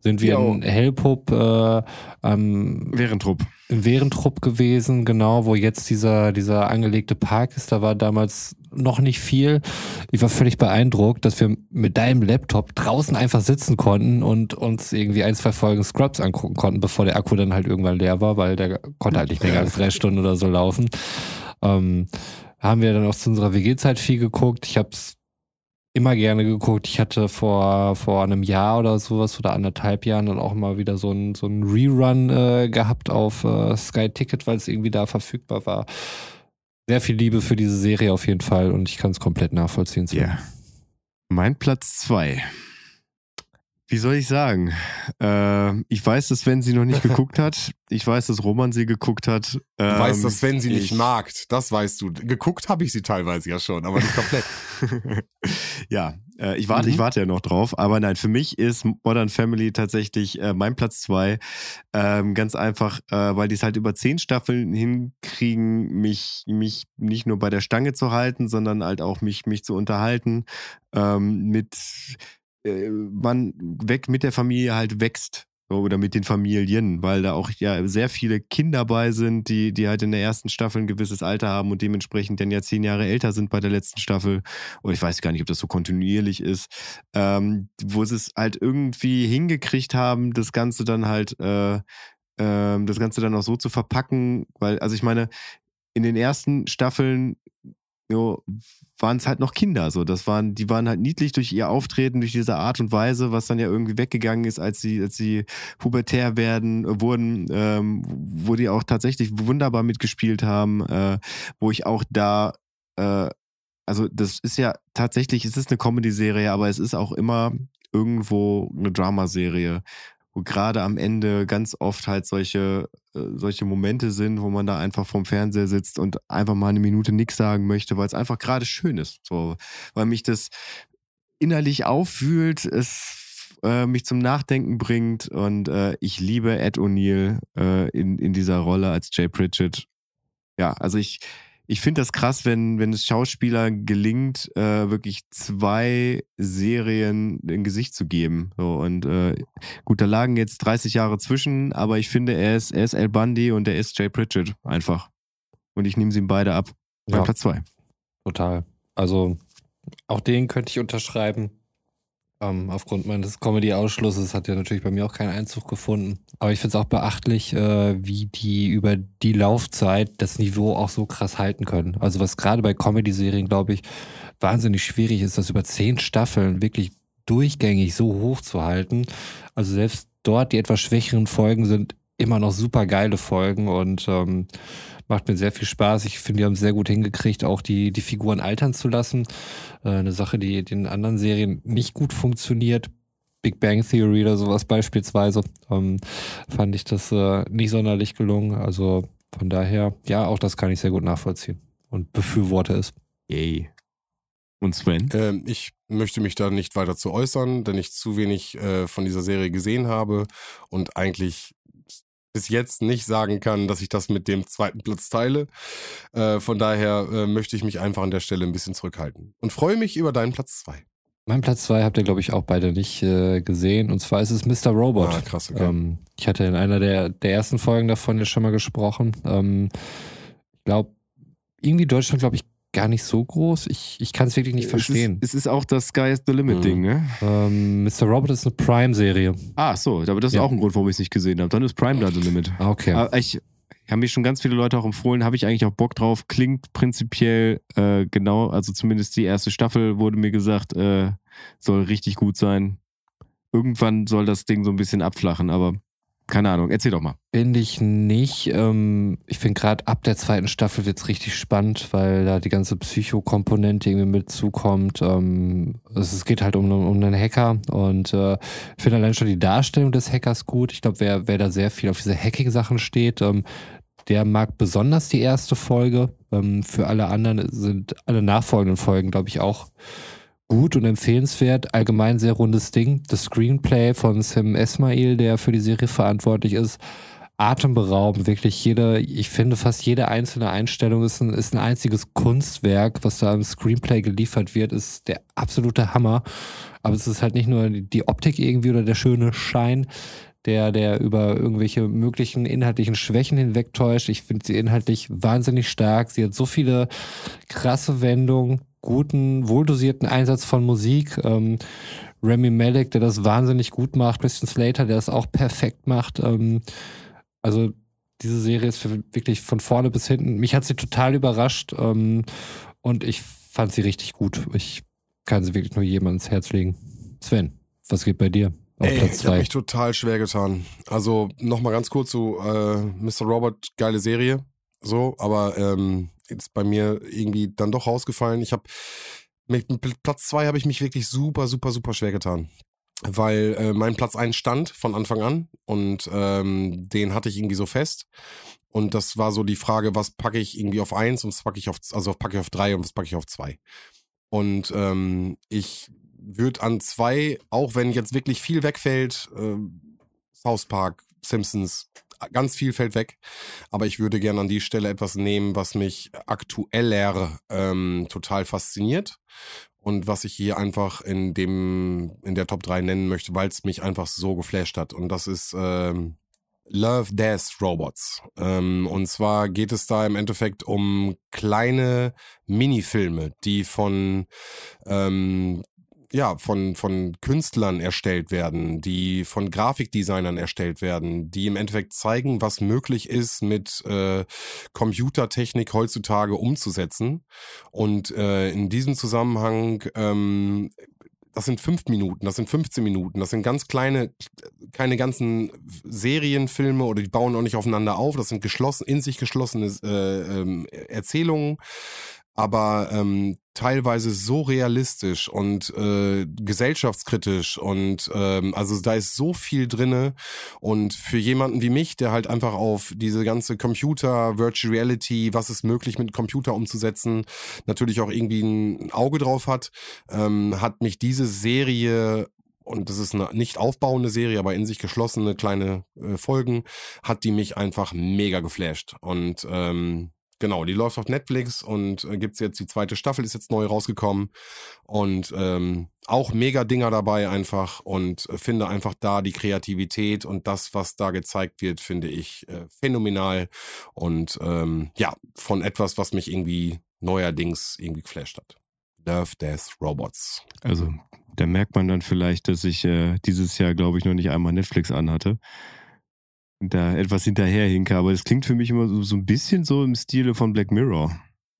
sind wir Jo. in Hellpup äh, am Währendtrupp. im Wehrentrupp gewesen, genau, wo jetzt dieser, dieser angelegte Park ist. Da war damals noch nicht viel. Ich war völlig beeindruckt, dass wir mit deinem Laptop draußen einfach sitzen konnten und uns irgendwie ein, zwei Folgen Scrubs angucken konnten, bevor der Akku dann halt irgendwann leer war, weil der konnte halt nicht länger als drei Stunden oder so laufen. Ähm, haben wir dann auch zu unserer WG-Zeit viel geguckt. Ich habe es immer gerne geguckt. Ich hatte vor, vor einem Jahr oder sowas oder anderthalb Jahren dann auch mal wieder so ein, so Rerun äh, gehabt auf äh, Sky Ticket, weil es irgendwie da verfügbar war. Sehr viel Liebe für diese Serie auf jeden Fall und ich kann es komplett nachvollziehen. Ja. Yeah. Mein Platz zwei wie soll ich sagen? Äh, ich weiß, dass Sven sie noch nicht geguckt hat. [laughs] Ich weiß, dass Roman sie geguckt hat. Ähm, du weißt, dass Sven sie ich, nicht mag. Das weißt du. Geguckt habe ich sie teilweise ja schon, aber nicht komplett. [laughs] ja, äh, ich warte, mhm. ich warte ja noch drauf. Aber nein, für mich ist Modern Family tatsächlich äh, mein Platz zwei. Ähm, ganz einfach, äh, weil die es halt über zehn Staffeln hinkriegen, mich, mich nicht nur bei der Stange zu halten, sondern halt auch mich, mich zu unterhalten ähm, mit äh, man weg mit der Familie halt wächst oder mit den Familien, weil da auch ja sehr viele Kinder bei sind, die, die halt in der ersten Staffel ein gewisses Alter haben und dementsprechend dann ja zehn Jahre älter sind bei der letzten Staffel. Oder ich weiß gar nicht, ob das so kontinuierlich ist, ähm, wo sie es halt irgendwie hingekriegt haben, das Ganze dann halt, äh, äh, das Ganze dann auch so zu verpacken, weil, also ich meine, in den ersten Staffeln jo, waren es halt noch Kinder. So, das waren, die waren halt niedlich durch ihr Auftreten, durch diese Art und Weise, was dann ja irgendwie weggegangen ist, als sie, als sie pubertär werden, äh, wurden, ähm, wo die auch tatsächlich wunderbar mitgespielt haben, äh, wo ich auch da, äh, also das ist ja tatsächlich, es ist eine Comedy-Serie, aber es ist auch immer irgendwo eine Dramaserie wo gerade am Ende ganz oft halt solche, solche Momente sind, wo man da einfach vorm Fernseher sitzt und einfach mal eine Minute nichts sagen möchte, weil es einfach gerade schön ist. So, weil mich das innerlich auffühlt, es äh, mich zum Nachdenken bringt und äh, ich liebe Ed O'Neill äh, in, in dieser Rolle als Jay Pritchett. Ja, also ich, ich finde das krass, wenn, wenn es Schauspielern gelingt, äh, wirklich zwei Serien ein Gesicht zu geben. So, und äh, gut, da lagen jetzt 30 Jahre zwischen, aber ich finde, er ist, er ist Al Bundy und er ist Jay Pritchett einfach. Und ich nehme sie ihm beide ab. Bei ja, Platz zwei. Total. Also auch den könnte ich unterschreiben. Ähm, aufgrund meines Comedy-Ausschlusses hat er natürlich bei mir auch keinen Einzug gefunden. Aber ich finde es auch beachtlich, äh, wie die über die Laufzeit das Niveau auch so krass halten können. Also was gerade bei Comedy-Serien, glaube ich, wahnsinnig schwierig ist, das über zehn Staffeln wirklich durchgängig so hoch zu halten. Also selbst dort die etwas schwächeren Folgen sind immer noch super geile Folgen und ähm, Macht mir sehr viel Spaß. Ich finde, die haben es sehr gut hingekriegt, auch die, die Figuren altern zu lassen. Äh, eine Sache, die in anderen Serien nicht gut funktioniert. Big Bang Theory oder sowas beispielsweise, ähm, fand ich das äh, nicht sonderlich gelungen. Also von daher, ja, auch das kann ich sehr gut nachvollziehen und befürworte es. Yay. Und Sven? Ähm, ich möchte mich da nicht weiter zu äußern, denn ich zu wenig äh, von dieser Serie gesehen habe und eigentlich bis jetzt nicht sagen kann, dass ich das mit dem zweiten Platz teile. Äh, von daher äh, möchte ich mich einfach an der Stelle ein bisschen zurückhalten und freue mich über deinen Platz zwei. Mein Platz zwei habt ihr, glaube ich, auch beide nicht äh, gesehen. Und zwar ist es Mr. Robot. Ah, krass, okay. Ähm, ich hatte in einer der, der ersten Folgen davon ja schon mal gesprochen. Ähm, ich glaube, irgendwie Deutschland, glaube ich, gar nicht so groß. Ich, ich kann es wirklich nicht verstehen. Es ist, es ist auch das Sky is the Limit mhm. Ding, ne? Ähm, Mr. Robot ist eine Prime-Serie. Ah, so, aber das ist ja. auch ein Grund, warum ich es nicht gesehen habe. Dann ist Prime da the Limit. Ah, okay. Aber ich haben mich schon ganz viele Leute auch empfohlen, habe ich eigentlich auch Bock drauf. Klingt prinzipiell äh, genau, also zumindest die erste Staffel wurde mir gesagt, äh, soll richtig gut sein. Irgendwann soll das Ding so ein bisschen abflachen, aber keine Ahnung, erzähl doch mal. Finde ich nicht. Ähm, ich finde gerade ab der zweiten Staffel wird es richtig spannend, weil da die ganze Psychokomponente irgendwie mit zukommt. Ähm, es geht halt um, um einen Hacker und äh, ich finde allein schon die Darstellung des Hackers gut. Ich glaube, wer, wer da sehr viel auf diese Hacking-Sachen steht, ähm, der mag besonders die erste Folge. Ähm, für alle anderen sind alle nachfolgenden Folgen, glaube ich, auch gut und empfehlenswert. Allgemein sehr rundes Ding. Das Screenplay von Sam Esmail, der für die Serie verantwortlich ist, atemberaubend. Wirklich jede, ich finde fast jede einzelne Einstellung ist ein, ist ein einziges Kunstwerk, was da im Screenplay geliefert wird, ist der absolute Hammer. Aber es ist halt nicht nur die Optik irgendwie oder der schöne Schein. der, der über irgendwelche möglichen inhaltlichen Schwächen hinwegtäuscht. Ich finde sie inhaltlich wahnsinnig stark. Sie hat so viele krasse Wendungen, guten, wohldosierten Einsatz von Musik. Ähm, Remy Malek, der das wahnsinnig gut macht, Christian Slater, der das auch perfekt macht. Ähm, also diese Serie ist wirklich von vorne bis hinten. Mich hat sie total überrascht ähm, und ich fand sie richtig gut. Ich kann sie wirklich nur jemandem ins Herz legen. Sven, was geht bei dir? Auf Ey, Platz. Ich habe mich total schwer getan. Also nochmal ganz kurz zu äh, Mr. Robert, geile Serie. So, aber ähm, ist bei mir irgendwie dann doch rausgefallen. Ich habe mit Platz zwei habe ich mich wirklich super, super, super schwer getan. Weil äh, mein Platz eins stand von Anfang an und ähm, den hatte ich irgendwie so fest. Und das war so die Frage, was packe ich irgendwie auf eins und was packe ich auf, also packe ich auf drei und was packe ich auf zwei. Und ähm, ich würde an zwei, auch wenn jetzt wirklich viel wegfällt, äh, South Park, Simpsons, ganz viel fällt weg. Aber ich würde gerne an die Stelle etwas nehmen, was mich aktueller ähm, total fasziniert und was ich hier einfach in dem in der Top 3 nennen möchte, weil es mich einfach so geflasht hat. Und das ist ähm, Love Death Robots. Ähm, und zwar geht es da im Endeffekt um kleine Minifilme, die von ähm, ja, von, von Künstlern erstellt werden, die von Grafikdesignern erstellt werden, die im Endeffekt zeigen, was möglich ist, mit äh, Computertechnik heutzutage umzusetzen. Und äh, in diesem Zusammenhang ähm, das sind fünf Minuten, das sind 15 Minuten, das sind ganz kleine, keine ganzen Serienfilme oder die bauen auch nicht aufeinander auf, das sind geschlossen, in sich geschlossene äh, ähm, Erzählungen aber ähm, teilweise so realistisch und äh, gesellschaftskritisch und ähm, also da ist so viel drinne und für jemanden wie mich, der halt einfach auf diese ganze Computer, Virtual Reality, was ist möglich mit Computer umzusetzen, natürlich auch irgendwie ein Auge drauf hat, ähm, hat mich diese Serie und das ist eine nicht aufbauende Serie, aber in sich geschlossene kleine äh, Folgen, hat die mich einfach mega geflasht und ähm, Genau, die läuft auf Netflix und äh, gibt's jetzt die zweite Staffel, ist jetzt neu rausgekommen. Und ähm, auch mega Dinger dabei einfach und äh, finde einfach da die Kreativität und das, was da gezeigt wird, finde ich äh, phänomenal. Und ähm, ja, von etwas, was mich irgendwie neuerdings irgendwie geflasht hat. Love, Death, Robots. Also, da merkt man dann vielleicht, dass ich äh, dieses Jahr, glaube ich, noch nicht einmal Netflix anhatte da etwas hinterherhinke, aber es klingt für mich immer so, so ein bisschen so im Stile von Black Mirror.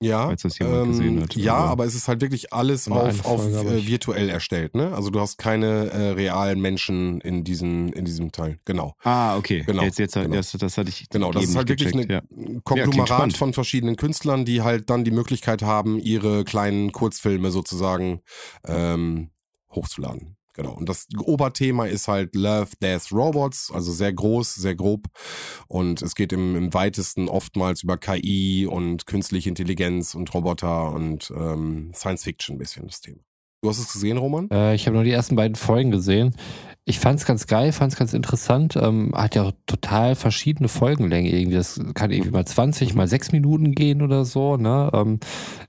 Ja, falls das jemand ähm, gesehen hat. Ja, aber, aber es ist halt wirklich alles auf, auf äh, virtuell erstellt, ne? Also du hast keine äh, realen Menschen in diesem in diesem Teil. Genau. Ah, okay. Genau. Jetzt, jetzt genau. Das, das hatte ich. Genau, das ist halt wirklich ein ja. Konglomerat ja, von verschiedenen Künstlern, die halt dann die Möglichkeit haben, ihre kleinen Kurzfilme sozusagen ähm, hochzuladen. Genau. Und das Oberthema ist halt Love, Death, Robots, also sehr groß, sehr grob. Und es geht im, im weitesten oftmals über KI und künstliche Intelligenz und Roboter und ähm, Science Fiction ein bisschen das Thema. Du hast es gesehen, Roman? Äh, ich habe nur die ersten beiden Folgen gesehen. Ich fand es ganz geil, fand es ganz interessant. Ähm, hat ja auch total verschiedene Folgenlängen irgendwie. Das kann irgendwie mal 20, mal 6 Minuten gehen oder so. Ne? Ähm,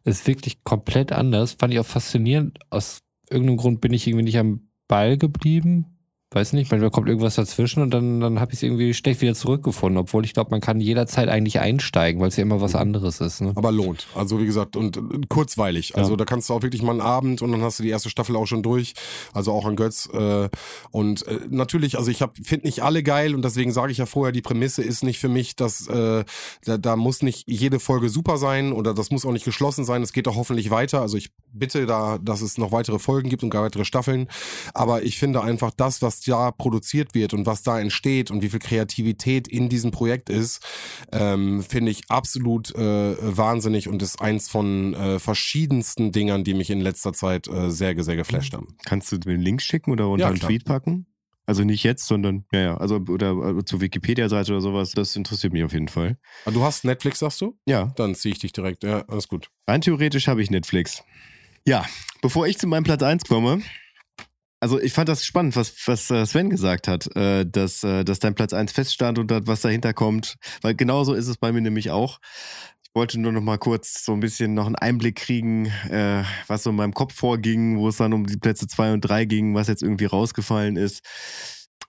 ist wirklich komplett anders. Fand ich auch faszinierend. Aus irgendeinem Grund bin ich irgendwie nicht am Ball geblieben weiß nicht, manchmal kommt irgendwas dazwischen und dann, dann habe ich es irgendwie schlecht wieder zurückgefunden, obwohl ich glaube, man kann jederzeit eigentlich einsteigen, weil es ja immer was anderes ist. Ne? Aber lohnt. Also wie gesagt, und, und kurzweilig. Also ja. da kannst du auch wirklich mal einen Abend und dann hast du die erste Staffel auch schon durch. Also auch an Götz. Äh, und äh, natürlich, also ich finde nicht alle geil und deswegen sage ich ja vorher, die Prämisse ist nicht für mich, dass äh, da, da muss nicht jede Folge super sein oder das muss auch nicht geschlossen sein. Es geht auch hoffentlich weiter. Also ich bitte da, dass es noch weitere Folgen gibt und gar weitere Staffeln. Aber ich finde einfach das, was da produziert wird und was da entsteht und wie viel Kreativität in diesem Projekt ist, ähm, finde ich absolut äh, wahnsinnig und ist eins von äh, verschiedensten Dingern, die mich in letzter Zeit äh, sehr, sehr geflasht haben. Kannst du den Link schicken oder unter ja, einen Tweet packen? Also nicht jetzt, sondern, ja, ja, also oder, oder äh, zur Wikipedia-Seite oder sowas, das interessiert mich auf jeden Fall. Aber ah, du hast Netflix, sagst du? Ja. Dann ziehe ich dich direkt, ja, alles gut. Rein theoretisch habe ich Netflix. Ja, bevor ich zu meinem Platz 1 komme, also ich fand das spannend, was, was äh, Sven gesagt hat, äh, dass, äh, dass dein Platz 1 feststand und was dahinter kommt. Weil genauso ist es bei mir nämlich auch. Ich wollte nur noch mal kurz so ein bisschen noch einen Einblick kriegen, was so in meinem Kopf vorging, wo es dann um die Plätze 2 und 3 ging, was jetzt irgendwie rausgefallen ist.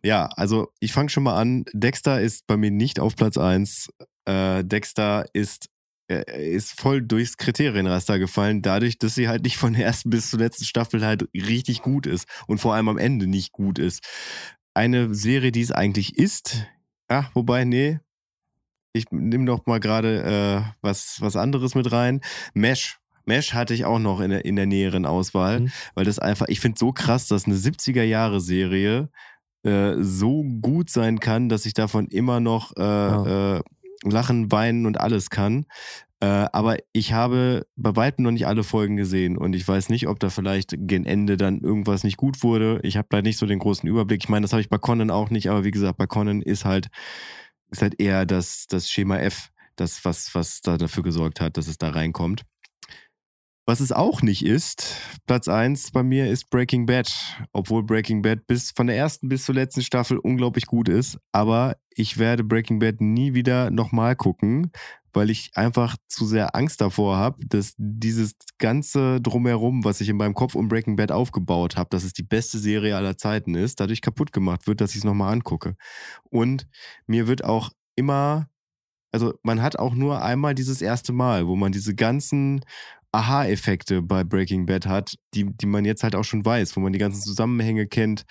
Ja, also ich fange schon mal an. Dexter ist bei mir nicht auf Platz 1. Äh, Dexter ist, ist voll durchs Kriterienraster gefallen, dadurch, dass sie halt nicht von der ersten bis zur letzten Staffel halt richtig gut ist und vor allem am Ende nicht gut ist. Eine Serie, die es eigentlich ist, ach, wobei, nee, ich nehme doch mal gerade äh, was, was anderes mit rein. Mesh. Mesh hatte ich auch noch in der, in der näheren Auswahl, Mhm. weil das einfach, ich finde so krass, dass eine 70er-Jahre-Serie äh, so gut sein kann, dass ich davon immer noch äh, Ja. äh, lachen, weinen und alles kann. Äh, aber ich habe bei weitem noch nicht alle Folgen gesehen und ich weiß nicht, ob da vielleicht gen Ende dann irgendwas nicht gut wurde. Ich habe da nicht so den großen Überblick. Ich meine, das habe ich bei Conan auch nicht, aber wie gesagt, bei Conan ist halt, ist halt eher das, das Schema F, das, was, was da dafür gesorgt hat, dass es da reinkommt. Was es auch nicht ist, Platz 1 bei mir ist Breaking Bad. Obwohl Breaking Bad bis von der ersten bis zur letzten Staffel unglaublich gut ist. Aber ich werde Breaking Bad nie wieder nochmal gucken, weil ich einfach zu sehr Angst davor habe, dass dieses ganze Drumherum, was ich in meinem Kopf um Breaking Bad aufgebaut habe, dass es die beste Serie aller Zeiten ist, dadurch kaputt gemacht wird, dass ich es nochmal angucke. Und mir wird auch immer, also man hat auch nur einmal dieses erste Mal, wo man diese ganzen Aha-Effekte bei Breaking Bad hat, die, die man jetzt halt auch schon weiß, wo man die ganzen Zusammenhänge kennt.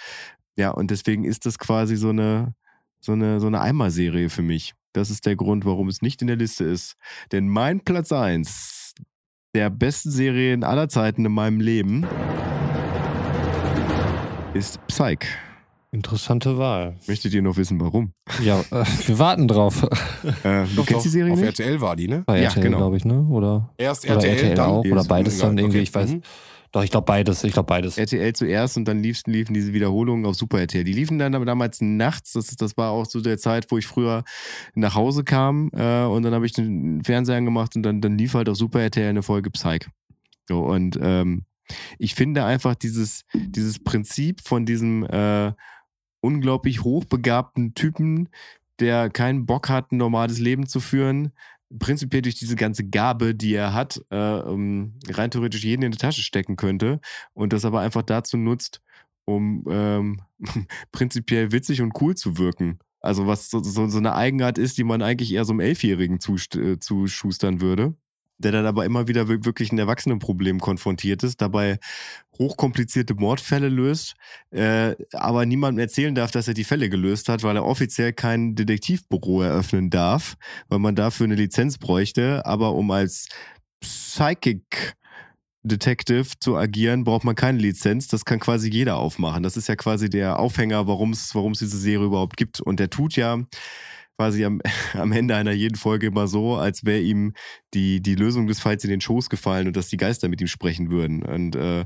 Ja, und deswegen ist das quasi so eine, so eine, so eine Einmalserie für mich. Das ist der Grund, warum es nicht in der Liste ist. Denn mein Platz 1 der besten Serien aller Zeiten in meinem Leben ist Psych. Interessante Wahl. Möchtet ihr noch wissen, warum? Ja, äh, wir warten drauf. Äh, du Doch, kennst die Serie Auf nicht? RTL war die, ne? Bei Ja, RTL, genau. glaube ich, ne? Oder, Erst oder RTL, RTL dann auch. Oder beides dann irgendwie, ich weiß. Mhm. Doch, ich glaube beides. Ich glaube beides. RTL zuerst und dann liefen, liefen diese Wiederholungen auf Super RTL. Die liefen dann aber damals nachts. Das, das war auch so der Zeit, wo ich früher nach Hause kam äh, und dann habe ich den Fernseher angemacht und dann, dann lief halt auf Super RTL eine Folge Psych. So, und ähm, ich finde einfach dieses, dieses Prinzip von diesem äh, unglaublich hochbegabten Typen, der keinen Bock hat, ein normales Leben zu führen, prinzipiell durch diese ganze Gabe, die er hat, äh, um, rein theoretisch jeden in die Tasche stecken könnte und das aber einfach dazu nutzt, um ähm, [laughs] prinzipiell witzig und cool zu wirken. Also was so, so, so eine Eigenart ist, die man eigentlich eher so einem Elfjährigen äh, zuschustern würde. Der dann aber immer wieder wir- wirklich ein Erwachsenenproblem konfrontiert ist, dabei hochkomplizierte Mordfälle löst, äh, aber niemandem erzählen darf, dass er die Fälle gelöst hat, weil er offiziell kein Detektivbüro eröffnen darf, weil man dafür eine Lizenz bräuchte. Aber um als Psychic Detective zu agieren, braucht man keine Lizenz. Das kann quasi jeder aufmachen. Das ist ja quasi der Aufhänger, warum es diese Serie überhaupt gibt. Und der tut ja quasi am, [laughs] am Ende einer jeden Folge immer so, als wäre ihm die, die Lösung des Falls in den Schoß gefallen und dass die Geister mit ihm sprechen würden. Und äh,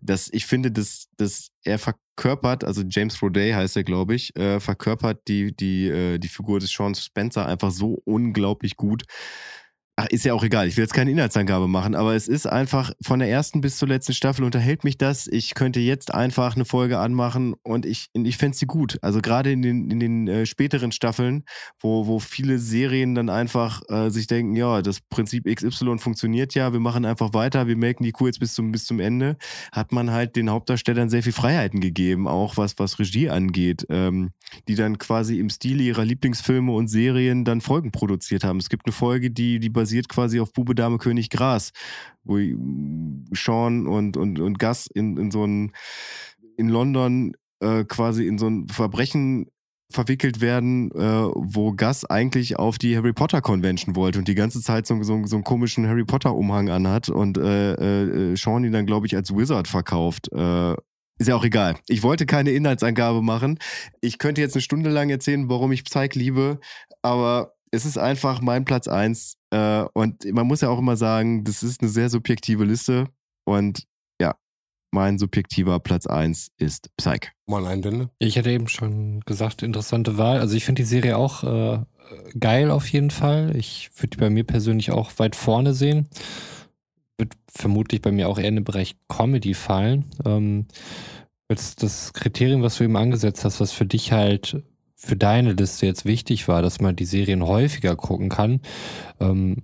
das, ich finde, dass, dass er verkörpert, also James Roday heißt er, glaube ich, äh, verkörpert die, die, äh, die Figur des Sean Spencer einfach so unglaublich gut. Ach, ist ja auch egal. Ich will jetzt keine Inhaltsangabe machen, aber es ist einfach von der ersten bis zur letzten Staffel unterhält mich das. Ich könnte jetzt einfach eine Folge anmachen und ich, ich fände sie gut. Also gerade in den, in den äh, späteren Staffeln, wo, wo viele Serien dann einfach äh, sich denken, ja, das Prinzip XY funktioniert ja, wir machen einfach weiter, wir melken die Kuh jetzt bis zum, bis zum Ende, hat man halt den Hauptdarstellern sehr viel Freiheiten gegeben, auch was, was Regie angeht, ähm, die dann quasi im Stil ihrer Lieblingsfilme und Serien dann Folgen produziert haben. Es gibt eine Folge, die, die basiert quasi auf Bube, Dame, König, Gras, wo Sean und, und, und Gus in, in so ein, in London äh, quasi in so ein Verbrechen verwickelt werden, äh, wo Gus eigentlich auf die Harry Potter Convention wollte und die ganze Zeit so, so, so einen komischen Harry Potter Umhang anhat und äh, äh, Sean ihn dann, glaube ich, als Wizard verkauft. Äh, ist ja auch egal. Ich wollte keine Inhaltsangabe machen. Ich könnte jetzt eine Stunde lang erzählen, warum ich Psych liebe, aber es ist einfach mein Platz eins äh, und man muss ja auch immer sagen, das ist eine sehr subjektive Liste und ja, mein subjektiver Platz eins ist Psych. Mal Einwände. Ich hatte eben schon gesagt, interessante Wahl. Also ich finde die Serie auch äh, geil auf jeden Fall. Ich würde die bei mir persönlich auch weit vorne sehen. Wird vermutlich bei mir auch eher in den Bereich Comedy fallen. Ähm, als das Kriterium, was du eben angesetzt hast, was für dich halt für deine Liste jetzt wichtig war, dass man die Serien häufiger gucken kann, ähm,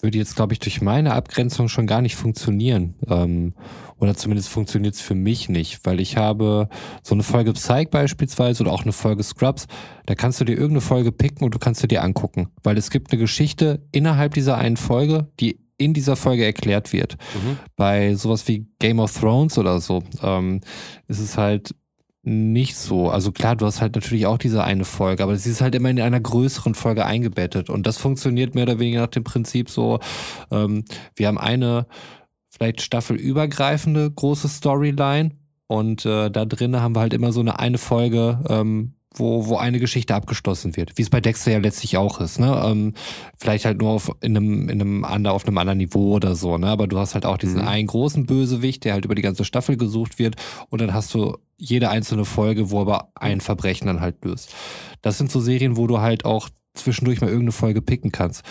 würde jetzt, glaube ich, durch meine Abgrenzung schon gar nicht funktionieren. Ähm, oder zumindest funktioniert es für mich nicht, weil ich habe so eine Folge Psych beispielsweise oder auch eine Folge Scrubs, da kannst du dir irgendeine Folge picken und du kannst dir die angucken, weil es gibt eine Geschichte innerhalb dieser einen Folge, die in dieser Folge erklärt wird. Mhm. Bei sowas wie Game of Thrones oder so ähm, ist es halt nicht so. Also klar, du hast halt natürlich auch diese eine Folge, aber sie ist halt immer in einer größeren Folge eingebettet. Und das funktioniert mehr oder weniger nach dem Prinzip so, ähm, wir haben eine vielleicht staffelübergreifende große Storyline und äh, da drinnen haben wir halt immer so eine eine Folge, ähm, wo, wo eine Geschichte abgeschlossen wird, wie es bei Dexter ja letztlich auch ist, ne? Ähm, vielleicht halt nur auf, in einem, in einem ander, auf einem anderen Niveau oder so, ne? Aber du hast halt auch diesen Mhm. einen großen Bösewicht, der halt über die ganze Staffel gesucht wird und dann hast du jede einzelne Folge, wo aber ein Verbrechen dann halt löst. Das sind so Serien, wo du halt auch zwischendurch mal irgendeine Folge picken kannst.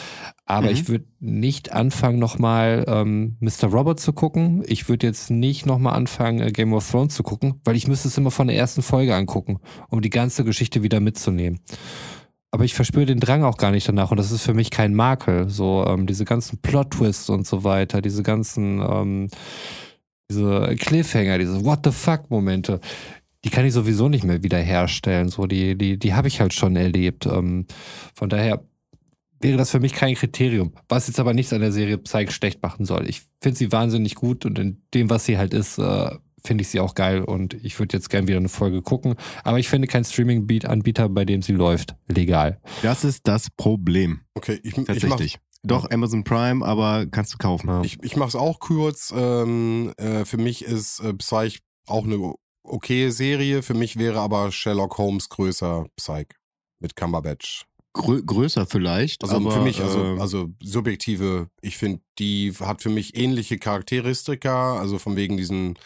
Aber Mhm. ich würde nicht anfangen, nochmal ähm, Mr. Robert zu gucken. Ich würde jetzt nicht nochmal anfangen, äh, Game of Thrones zu gucken, weil ich müsste es immer von der ersten Folge angucken, um die ganze Geschichte wieder mitzunehmen. Aber ich verspüre den Drang auch gar nicht danach und das ist für mich kein Makel. So ähm, diese ganzen Plot-Twists und so weiter, diese ganzen ähm, diese Cliffhanger, diese What the fuck Momente, die kann ich sowieso nicht mehr wiederherstellen. So die die die habe ich halt schon erlebt. Ähm, von daher wäre das für mich kein Kriterium, was jetzt aber nichts an der Serie Psych schlecht machen soll. Ich finde sie wahnsinnig gut und in dem, was sie halt ist, äh, finde ich sie auch geil und ich würde jetzt gern wieder eine Folge gucken. Aber ich finde keinen Streaming-Anbieter, bei dem sie läuft, legal. Das ist das Problem. Okay, ich, ich mach, Tatsächlich. Doch, Amazon Prime, aber kannst du kaufen. Ja. Ich, ich mache es auch kurz. Ähm, äh, für mich ist äh, Psych auch eine okay Serie. Für mich wäre aber Sherlock Holmes größer Psych mit Cumberbatch. Grö größer vielleicht. Also aber, für mich, also, äh, also subjektive, ich finde, die hat für mich ähnliche Charakteristika, also von wegen diesen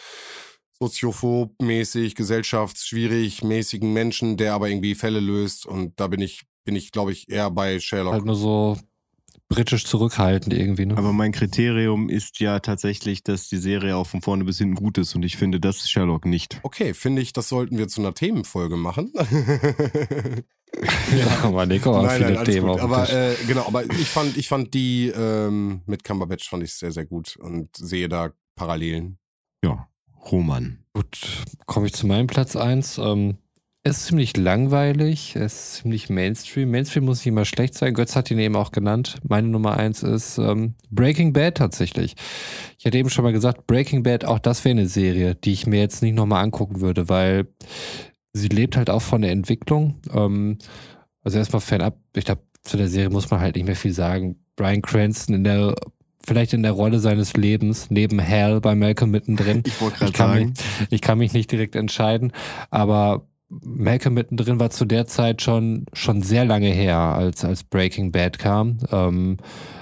soziophob-mäßig, gesellschaftsschwierig mäßigen Menschen, der aber irgendwie Fälle löst. Und da bin ich, bin ich, glaube ich, eher bei Sherlock. Halt nur so britisch zurückhaltend irgendwie, ne? aber mein Kriterium ist ja tatsächlich, dass die Serie auch von vorne bis hinten gut ist und ich finde, das ist Sherlock nicht. Okay, finde ich, das sollten wir zu einer Themenfolge machen. [laughs] ja, aber nee, komm, nein, viele nein, Themen gut. Aber äh, genau, aber ich fand, ich fand die ähm, mit Cumberbatch fand ich sehr, sehr gut und sehe da Parallelen. Ja, Roman. Gut, komme ich zu meinem Platz eins. Ähm, es ist ziemlich langweilig, es ist ziemlich Mainstream. Mainstream muss nicht immer schlecht sein. Götz hat ihn eben auch genannt. Meine Nummer eins ist ähm, Breaking Bad tatsächlich. Ich hatte eben schon mal gesagt, Breaking Bad, auch das wäre eine Serie, die ich mir jetzt nicht nochmal angucken würde, weil sie lebt halt auch von der Entwicklung. Ähm, also erstmal fernab, ich glaube, zu der Serie muss man halt nicht mehr viel sagen. Brian Cranston in der vielleicht in der Rolle seines Lebens, neben Hal bei Malcolm mittendrin. Ich wollte gerade sagen, mich, [laughs] ich kann mich nicht direkt entscheiden, aber Malcolm mittendrin war zu der Zeit schon, schon sehr lange her, als, als Breaking Bad kam. Ähm,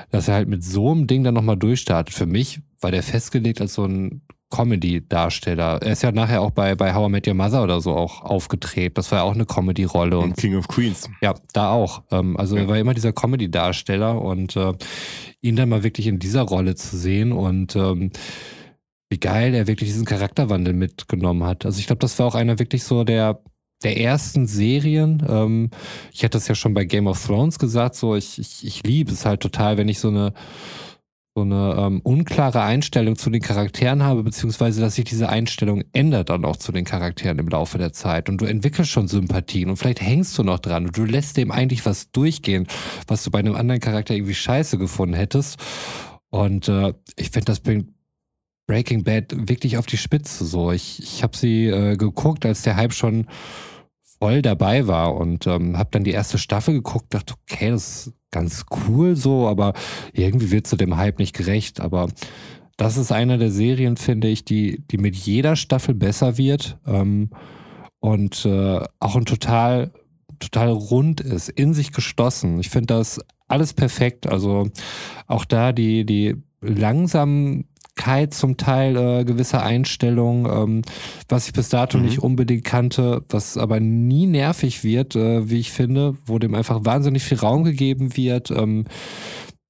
dass er halt mit so einem Ding dann nochmal durchstartet. Für mich war der festgelegt als so ein Comedy-Darsteller. Er ist ja nachher auch bei, bei How I Met Your Mother oder so auch aufgetreten. Das war ja auch eine Comedy-Rolle. Und und King of Queens. ja, da auch. Ähm, also Ja. er war immer dieser Comedy-Darsteller und äh, ihn dann mal wirklich in dieser Rolle zu sehen und ähm, wie geil er wirklich diesen Charakterwandel mitgenommen hat. Also ich glaube, das war auch einer wirklich so der der ersten Serien. Ähm, ich hatte das ja schon bei Game of Thrones gesagt, so ich, ich, ich liebe es halt total, wenn ich so eine so eine ähm, unklare Einstellung zu den Charakteren habe, beziehungsweise dass sich diese Einstellung ändert dann auch zu den Charakteren im Laufe der Zeit. Und du entwickelst schon Sympathien und vielleicht hängst du noch dran und du lässt dem eigentlich was durchgehen, was du bei einem anderen Charakter irgendwie scheiße gefunden hättest. Und äh, ich finde, das bringt Breaking Bad wirklich auf die Spitze so. Ich, ich habe sie äh, geguckt, als der Hype schon voll dabei war und ähm, habe dann die erste Staffel geguckt, dachte, okay, das ist ganz cool so, aber irgendwie wird zu dem Hype nicht gerecht. Aber das ist einer der Serien, finde ich, die, die mit jeder Staffel besser wird ähm, und äh, auch ein total, total rund ist, in sich geschlossen. Ich finde das alles perfekt. Also auch da die, die Langsamkeit zum Teil äh, gewisser Einstellungen, ähm, was ich bis dato Mhm. nicht unbedingt kannte, was aber nie nervig wird, äh, wie ich finde, wo dem einfach wahnsinnig viel Raum gegeben wird. Ähm,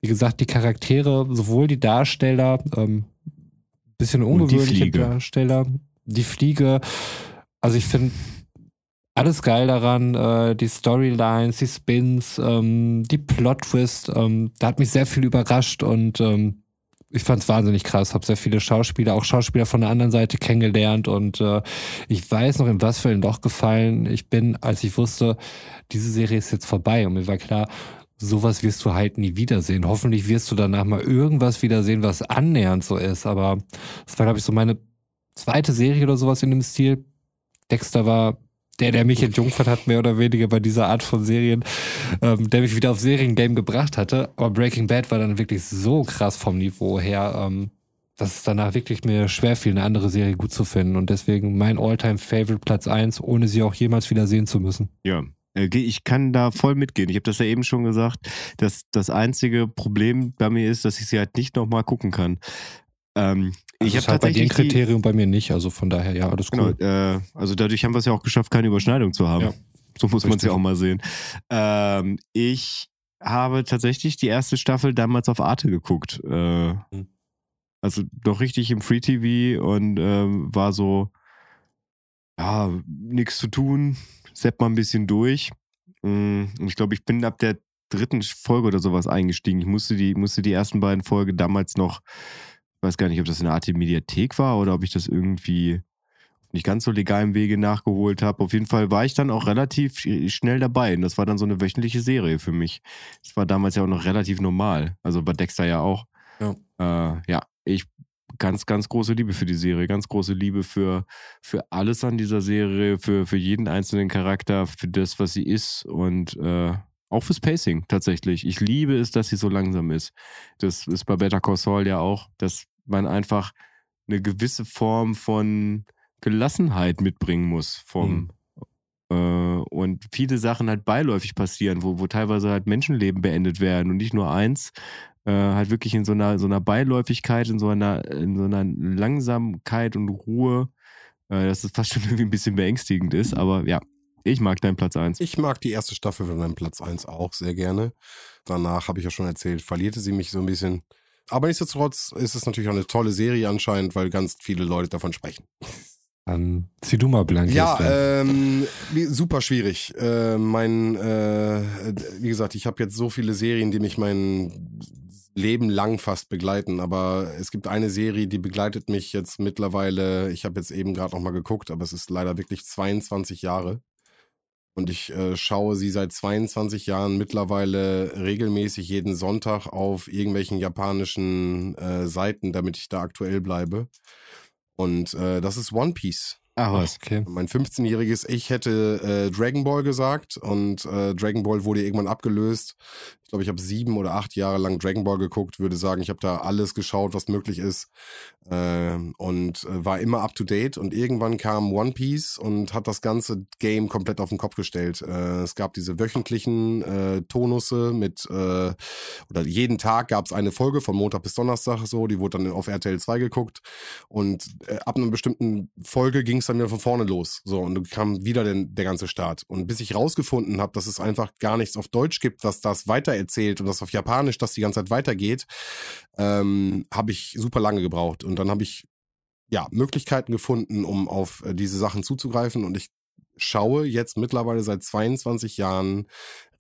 wie gesagt, die Charaktere, sowohl die Darsteller, ähm, bisschen ungewöhnliche. Darsteller, die Fliege, also ich finde alles geil daran, äh, die Storylines, die Spins, ähm, die Plot-Twist, ähm, da hat mich sehr viel überrascht und ähm, ich fand es wahnsinnig krass, habe sehr viele Schauspieler, auch Schauspieler von der anderen Seite kennengelernt und äh, ich weiß noch, in was für ein Loch gefallen ich bin, als ich wusste, diese Serie ist jetzt vorbei und mir war klar, sowas wirst du halt nie wiedersehen. Hoffentlich wirst du danach mal irgendwas wiedersehen, was annähernd so ist, aber es war, glaube ich, so meine zweite Serie oder sowas in dem Stil. Dexter war der, der mich entjungfert hat, mehr oder weniger bei dieser Art von Serien, ähm, der mich wieder auf Seriengame gebracht hatte. Aber Breaking Bad war dann wirklich so krass vom Niveau her, ähm, dass es danach wirklich mir schwer fiel, eine andere Serie gut zu finden. Und deswegen mein Alltime favorite Platz 1, ohne sie auch jemals wieder sehen zu müssen. Ja, äh, ich kann da voll mitgehen. Ich habe das ja eben schon gesagt, dass das einzige Problem bei mir ist, dass ich sie halt nicht nochmal gucken kann. Ähm, also ich habe halt bei dir ein tatsächlich die- Kriterium, bei mir nicht. Also von daher, ja, alles Genau, cool. äh, also dadurch haben wir es ja auch geschafft, keine Überschneidung zu haben. Ja. so muss man es ja auch mal sehen. Ähm, ich habe tatsächlich die erste Staffel damals auf Arte geguckt. Äh, Hm. Also doch richtig im Free TV und ähm, war so, ja, nichts zu tun, sepp mal ein bisschen durch. Mm, Und ich glaube, ich bin ab der dritten Folge oder sowas eingestiegen. Ich musste die, musste die ersten beiden Folgen damals noch, weiß gar nicht, ob das eine Art Mediathek war oder ob ich das irgendwie nicht ganz so legal im Wege nachgeholt habe. Auf jeden Fall war ich dann auch relativ sch- schnell dabei. Und das war dann so eine wöchentliche Serie für mich. Das war damals ja auch noch relativ normal. Also bei Dexter ja auch. Ja. Äh, ja, ich ganz, ganz große Liebe für die Serie, ganz große Liebe für, für alles an dieser Serie, für, für jeden einzelnen Charakter, für das, was sie ist und äh, auch fürs Pacing tatsächlich. Ich liebe es, dass sie so langsam ist. Das ist bei Better Call Saul ja auch, dass man einfach eine gewisse Form von Gelassenheit mitbringen muss vom äh, und viele Sachen halt beiläufig passieren, wo, wo teilweise halt Menschenleben beendet werden und nicht nur eins, äh, halt wirklich in so einer, so einer Beiläufigkeit, in so einer, in so einer Langsamkeit und Ruhe, äh, dass es fast schon [laughs] irgendwie ein bisschen beängstigend ist. Aber ja, ich mag deinen Platz 1. Ich mag die erste Staffel von deinem Platz 1 auch sehr gerne. Danach habe ich ja schon erzählt, verlierte sie mich so ein bisschen. Aber nichtsdestotrotz ist es natürlich auch eine tolle Serie anscheinend, weil ganz viele Leute davon sprechen. Dann zieh du mal blank. Ja, ähm, super schwierig. Äh, mein, äh, wie gesagt, ich habe jetzt so viele Serien, die mich mein Leben lang fast begleiten. Aber es gibt eine Serie, die begleitet mich jetzt mittlerweile. Ich habe jetzt eben gerade noch mal geguckt, aber es ist leider wirklich 22 Jahre. Und ich äh, schaue sie seit 22 Jahren mittlerweile regelmäßig jeden Sonntag auf irgendwelchen japanischen äh, Seiten, damit ich da aktuell bleibe. Und äh, das ist One Piece. Ach was. okay. Mein 15-jähriges Ich hätte äh, Dragon Ball gesagt und äh, Dragon Ball wurde irgendwann abgelöst. Ich glaube, ich habe sieben oder acht Jahre lang Dragon Ball geguckt, würde sagen, ich habe da alles geschaut, was möglich ist äh, und äh, war immer up to date. Und irgendwann kam One Piece und hat das ganze Game komplett auf den Kopf gestellt. Äh, es gab diese wöchentlichen äh, Tonusse mit äh, oder jeden Tag gab es eine Folge von Montag bis Donnerstag so, die wurde dann auf RTL 2 geguckt und äh, ab einer bestimmten Folge ging es dann wieder von vorne los. So, und dann kam wieder den, der ganze Start. Und bis ich rausgefunden habe, dass es einfach gar nichts auf Deutsch gibt, was das weitererzählt und das auf Japanisch das die ganze Zeit weitergeht, ähm, habe ich super lange gebraucht. Und dann habe ich ja Möglichkeiten gefunden, um auf äh, diese Sachen zuzugreifen. Und ich schaue jetzt mittlerweile seit 22 Jahren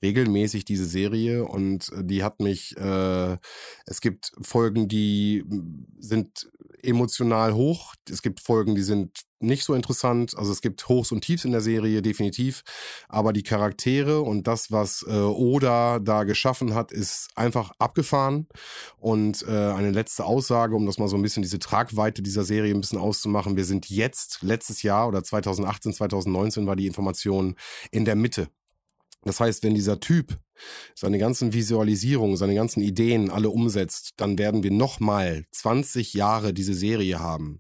regelmäßig diese Serie und äh, die hat mich, äh, es gibt Folgen, die sind emotional hoch, es gibt Folgen, die sind nicht so interessant, also es gibt Hochs und Tiefs in der Serie, definitiv, aber die Charaktere und das, was äh, Oda da geschaffen hat, ist einfach abgefahren. Und äh, eine letzte Aussage, um das mal so ein bisschen diese Tragweite dieser Serie ein bisschen auszumachen, wir sind jetzt, letztes Jahr oder 2018, 2019 war die Information in der Mitte. Das heißt, wenn dieser Typ seine ganzen Visualisierungen, seine ganzen Ideen alle umsetzt, dann werden wir nochmal 20 Jahre diese Serie haben.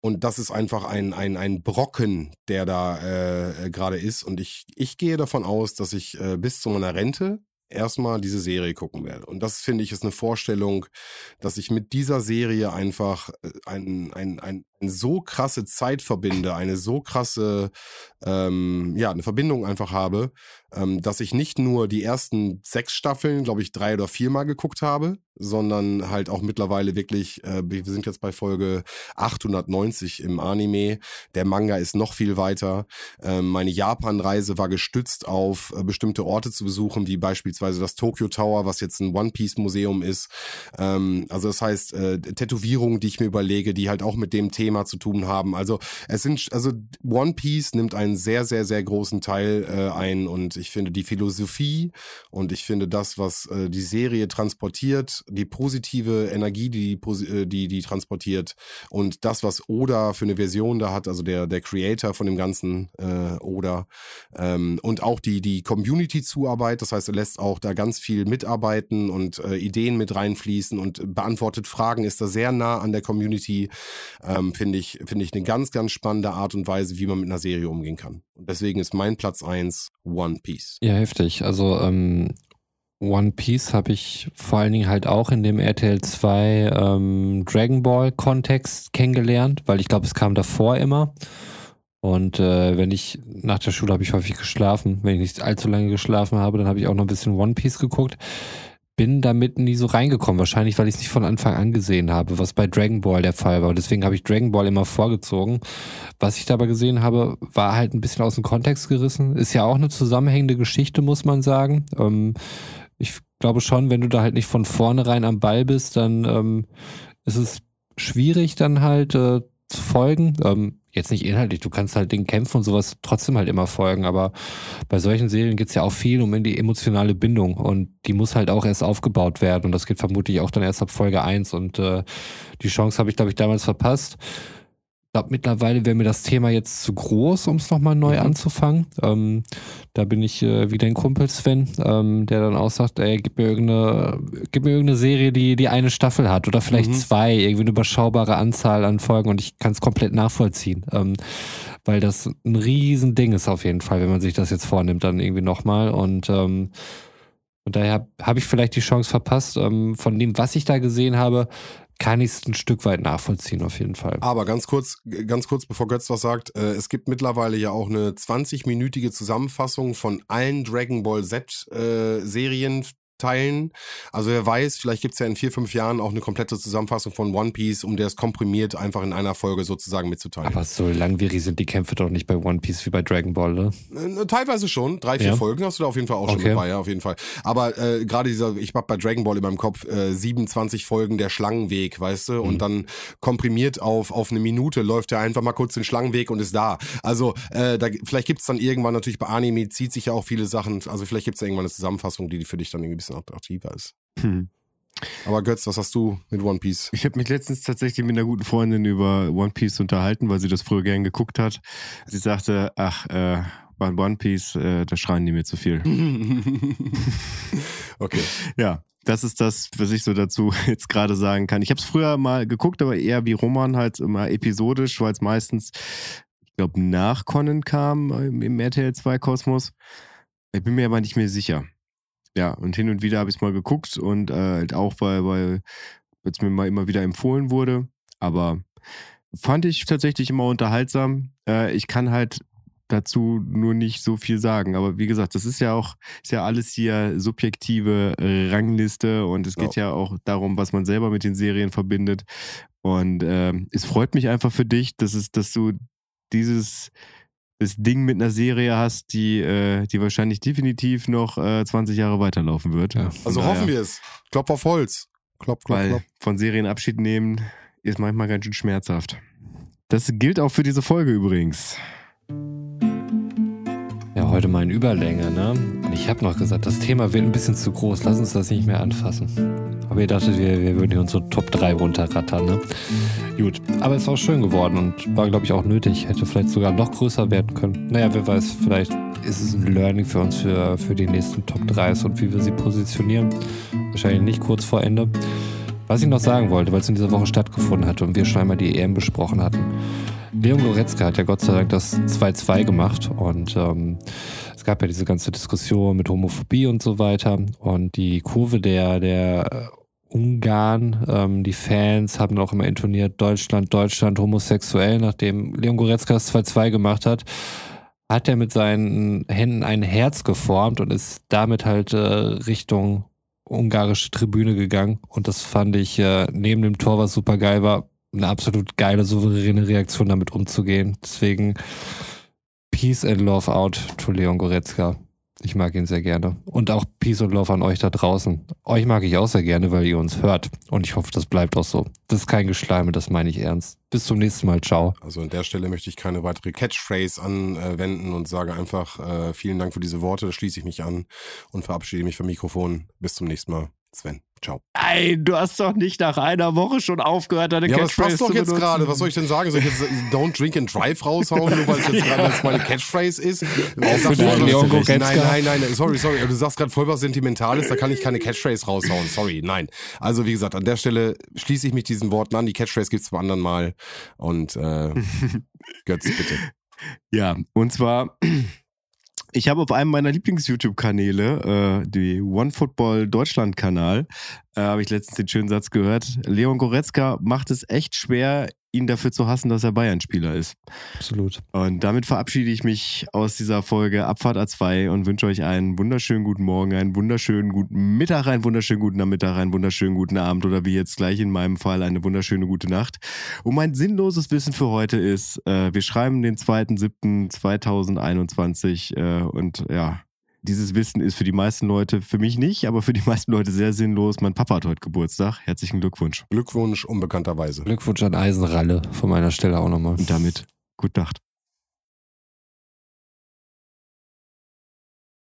Und das ist einfach ein, ein, ein Brocken, der da äh, gerade ist. Und ich, ich gehe davon aus, dass ich äh, bis zu meiner Rente erstmal diese Serie gucken werde. Und das finde ich ist eine Vorstellung, dass ich mit dieser Serie einfach äh, ein, ein, ein so krasse Zeit verbinde, eine so krasse, ähm, ja, eine Verbindung einfach habe, ähm, dass ich nicht nur die ersten sechs Staffeln, glaube ich, drei oder viermal geguckt habe, sondern halt auch mittlerweile wirklich, äh, wir sind jetzt bei Folge 890 im Anime. Der Manga ist noch viel weiter. Ähm, meine Japan-Reise war gestützt auf äh, bestimmte Orte zu besuchen, wie beispielsweise das Tokyo Tower, was jetzt ein One Piece Museum ist. Ähm, also das heißt, äh, Tätowierungen, die ich mir überlege, die halt auch mit dem Thema zu tun haben. Also es sind, also One Piece nimmt einen sehr, sehr, sehr großen Teil äh, ein und ich finde die Philosophie und ich finde das, was äh, die Serie transportiert, die positive Energie, die äh, die, die transportiert und das, was Oda für eine Version da hat, also der, der Creator von dem ganzen äh, Oda ähm, und auch die, die Community-Zuarbeit, das heißt, er lässt auch da ganz viel mitarbeiten und äh, Ideen mit reinfließen und beantwortet Fragen, ist da sehr nah an der Community, ähm, finde ich, finde ich eine ganz, ganz spannende Art und Weise, wie man mit einer Serie umgehen kann. Und deswegen ist mein Platz eins One Piece. Ja, heftig. Also ähm, One Piece habe ich vor allen Dingen halt auch in dem RTL 2 ähm, Dragon Ball Kontext kennengelernt, weil ich glaube, es kam davor immer. Und äh, wenn ich nach der Schule habe ich häufig geschlafen. Wenn ich nicht allzu lange geschlafen habe, dann habe ich auch noch ein bisschen One Piece geguckt. Bin damit nie so reingekommen. Wahrscheinlich, weil ich es nicht von Anfang an gesehen habe, was bei Dragon Ball der Fall war. Und deswegen habe ich Dragon Ball immer vorgezogen. Was ich dabei gesehen habe, war halt ein bisschen aus dem Kontext gerissen. Ist ja auch eine zusammenhängende Geschichte, muss man sagen. Ähm, ich glaube schon, wenn du da halt nicht von vornherein am Ball bist, dann ähm, ist es schwierig dann halt äh, zu folgen. Ähm, jetzt nicht inhaltlich, du kannst halt den Kämpfen und sowas trotzdem halt immer folgen, aber bei solchen Serien geht es ja auch viel um die emotionale Bindung und die muss halt auch erst aufgebaut werden und das geht vermutlich auch dann erst ab Folge 1 und äh, die Chance habe ich, glaube ich, damals verpasst glaube, mittlerweile wäre mir das Thema jetzt zu groß, um es nochmal neu mhm. anzufangen. Ähm, da bin ich äh, wie dein Kumpel Sven, ähm, der dann auch sagt, ey, gib mir irgendeine, gib mir irgendeine Serie, die, die eine Staffel hat oder vielleicht mhm. zwei, irgendwie eine überschaubare Anzahl an Folgen und ich kann es komplett nachvollziehen. Ähm, weil das ein Riesending ist auf jeden Fall, wenn man sich das jetzt vornimmt, dann irgendwie nochmal. Und ähm, und daher habe ich vielleicht die Chance verpasst. Ähm, von dem, was ich da gesehen habe, kann ich es ein Stück weit nachvollziehen, auf jeden Fall. Aber ganz kurz, ganz kurz, bevor Götz was sagt, äh, es gibt mittlerweile ja auch eine 20-minütige Zusammenfassung von allen Dragon Ball Z-Serien, äh, teilen. Also wer weiß, vielleicht gibt's ja in vier, fünf Jahren auch eine komplette Zusammenfassung von One Piece, um das komprimiert einfach in einer Folge sozusagen mitzuteilen. Aber so langwierig sind die Kämpfe doch nicht bei One Piece wie bei Dragon Ball, ne? Äh, teilweise schon. Drei, vier ja. Folgen hast du da auf jeden Fall auch okay. schon dabei, ja, auf jeden Fall. Aber äh, gerade dieser, ich hab bei Dragon Ball in meinem Kopf äh, 27 Folgen der Schlangenweg, weißt du? Mhm. Und dann komprimiert auf, auf eine Minute läuft er einfach mal kurz den Schlangenweg und ist da. Also äh, da, vielleicht gibt's dann irgendwann natürlich bei Anime zieht sich ja auch viele Sachen, also vielleicht gibt's da irgendwann eine Zusammenfassung, die für dich dann irgendwie ein bisschen attraktiver ist. Hm. Aber Götz, was hast du mit One Piece? Ich habe mich letztens tatsächlich mit einer guten Freundin über One Piece unterhalten, weil sie das früher gern geguckt hat. Sie sagte, ach, äh, bei One Piece, äh, da schreien die mir zu viel. [laughs] okay. Ja, das ist das, was ich so dazu [laughs] jetzt gerade sagen kann. Ich habe es früher mal geguckt, aber eher wie Roman halt immer episodisch, weil es meistens, ich glaube, nach Conan kam im RTL 2 Kosmos. Ich bin mir aber nicht mehr sicher ja, und hin und wieder habe ich es mal geguckt und äh, halt auch, weil, weil es mir mal immer wieder empfohlen wurde. Aber fand ich tatsächlich immer unterhaltsam. Äh, ich kann halt dazu nur nicht so viel sagen. Aber wie gesagt, das ist ja auch, ist ja alles hier subjektive Rangliste und es geht ja. ja auch darum, was man selber mit den Serien verbindet. Und äh, es freut mich einfach für dich, dass es, dass du dieses das Ding mit einer Serie hast, die, äh, die wahrscheinlich definitiv noch äh, 20 Jahre weiterlaufen wird. Ja. Also daher, hoffen wir es. Klopf auf Holz. Klopf, klopf, klopf. Von Serien Abschied nehmen ist manchmal ganz schön schmerzhaft. Das gilt auch für diese Folge übrigens. Heute mal in Überlänge, ne? Ich habe noch gesagt, das Thema wird ein bisschen zu groß. Lass uns das nicht mehr anfassen. Aber ihr dachtet, wir, wir würden hier unsere Top 3 runterrattern, ne? Gut, aber es auch schön geworden und war, glaube ich, auch nötig. Hätte vielleicht sogar noch größer werden können. Naja, wer weiß, vielleicht ist es ein Learning für uns für, für die nächsten Top 3s und wie wir sie positionieren. Wahrscheinlich nicht kurz vor Ende. Was ich noch sagen wollte, weil es in dieser Woche stattgefunden hatte und wir schon einmal die EM besprochen hatten. Leon Goretzka hat ja Gott sei Dank das 2-2 gemacht und ähm, es gab ja diese ganze Diskussion mit Homophobie und so weiter und die Kurve der, der Ungarn. Ähm, die Fans haben auch immer intoniert, Deutschland, Deutschland, homosexuell, nachdem Leon Goretzka das 2-2 gemacht hat hat er mit seinen Händen ein Herz geformt und ist damit halt äh, Richtung ungarische Tribüne gegangen. Und das fand ich äh, neben dem Tor, was super geil war, eine absolut geile, souveräne Reaktion damit umzugehen. Deswegen Peace and Love out to Leon Goretzka. Ich mag ihn sehr gerne. Und auch Peace and Love an euch da draußen. Euch mag ich auch sehr gerne, weil ihr uns hört. Und ich hoffe, das bleibt auch so. Das ist kein Geschleime, das meine ich ernst. Bis zum nächsten Mal. Ciao. Also an der Stelle möchte ich keine weitere Catchphrase anwenden und sage einfach äh, vielen Dank für diese Worte. Da schließe ich mich an und verabschiede mich vom Mikrofon. Bis zum nächsten Mal. Sven. Ciao. Nein, du hast doch nicht nach einer Woche schon aufgehört, deine ja, Catchphrase das passt doch zu jetzt benutzen. gerade. Was soll ich denn sagen? Soll ich jetzt äh, Don't Drink and Drive raushauen, nur weil es jetzt [laughs] gerade als meine Catchphrase ist? Nein, nein, nein, nein, sorry, sorry. Du sagst gerade voll was Sentimentales, da kann ich keine Catchphrase raushauen. Sorry, nein. Also wie gesagt, an der Stelle schließe ich mich diesen Worten an. Die Catchphrase gibt's beim anderen Mal. Und äh, [laughs] Götz, bitte. Ja, und zwar, ich habe auf einem meiner Lieblings-YouTube-Kanäle, äh, die OneFootball Deutschland-Kanal, äh, habe ich letztens den schönen Satz gehört. Leon Goretzka macht es echt schwer, ihn dafür zu hassen, dass er Bayern-Spieler ist. Absolut. Und damit verabschiede ich mich aus dieser Folge Abfahrt A2 und wünsche euch einen wunderschönen guten Morgen, einen wunderschönen guten Mittag, einen wunderschönen guten Nachmittag, einen wunderschönen guten Abend oder wie jetzt gleich in meinem Fall eine wunderschöne gute Nacht. Und mein sinnloses Wissen für heute ist, äh, wir schreiben den 2.7.2021 äh, und ja, dieses Wissen ist für die meisten Leute, für mich nicht, aber für die meisten Leute sehr sinnlos. Mein Papa hat heute Geburtstag. Herzlichen Glückwunsch. Glückwunsch unbekannterweise. Glückwunsch an Eisenralle von meiner Stelle auch nochmal. Und damit, gute Nacht.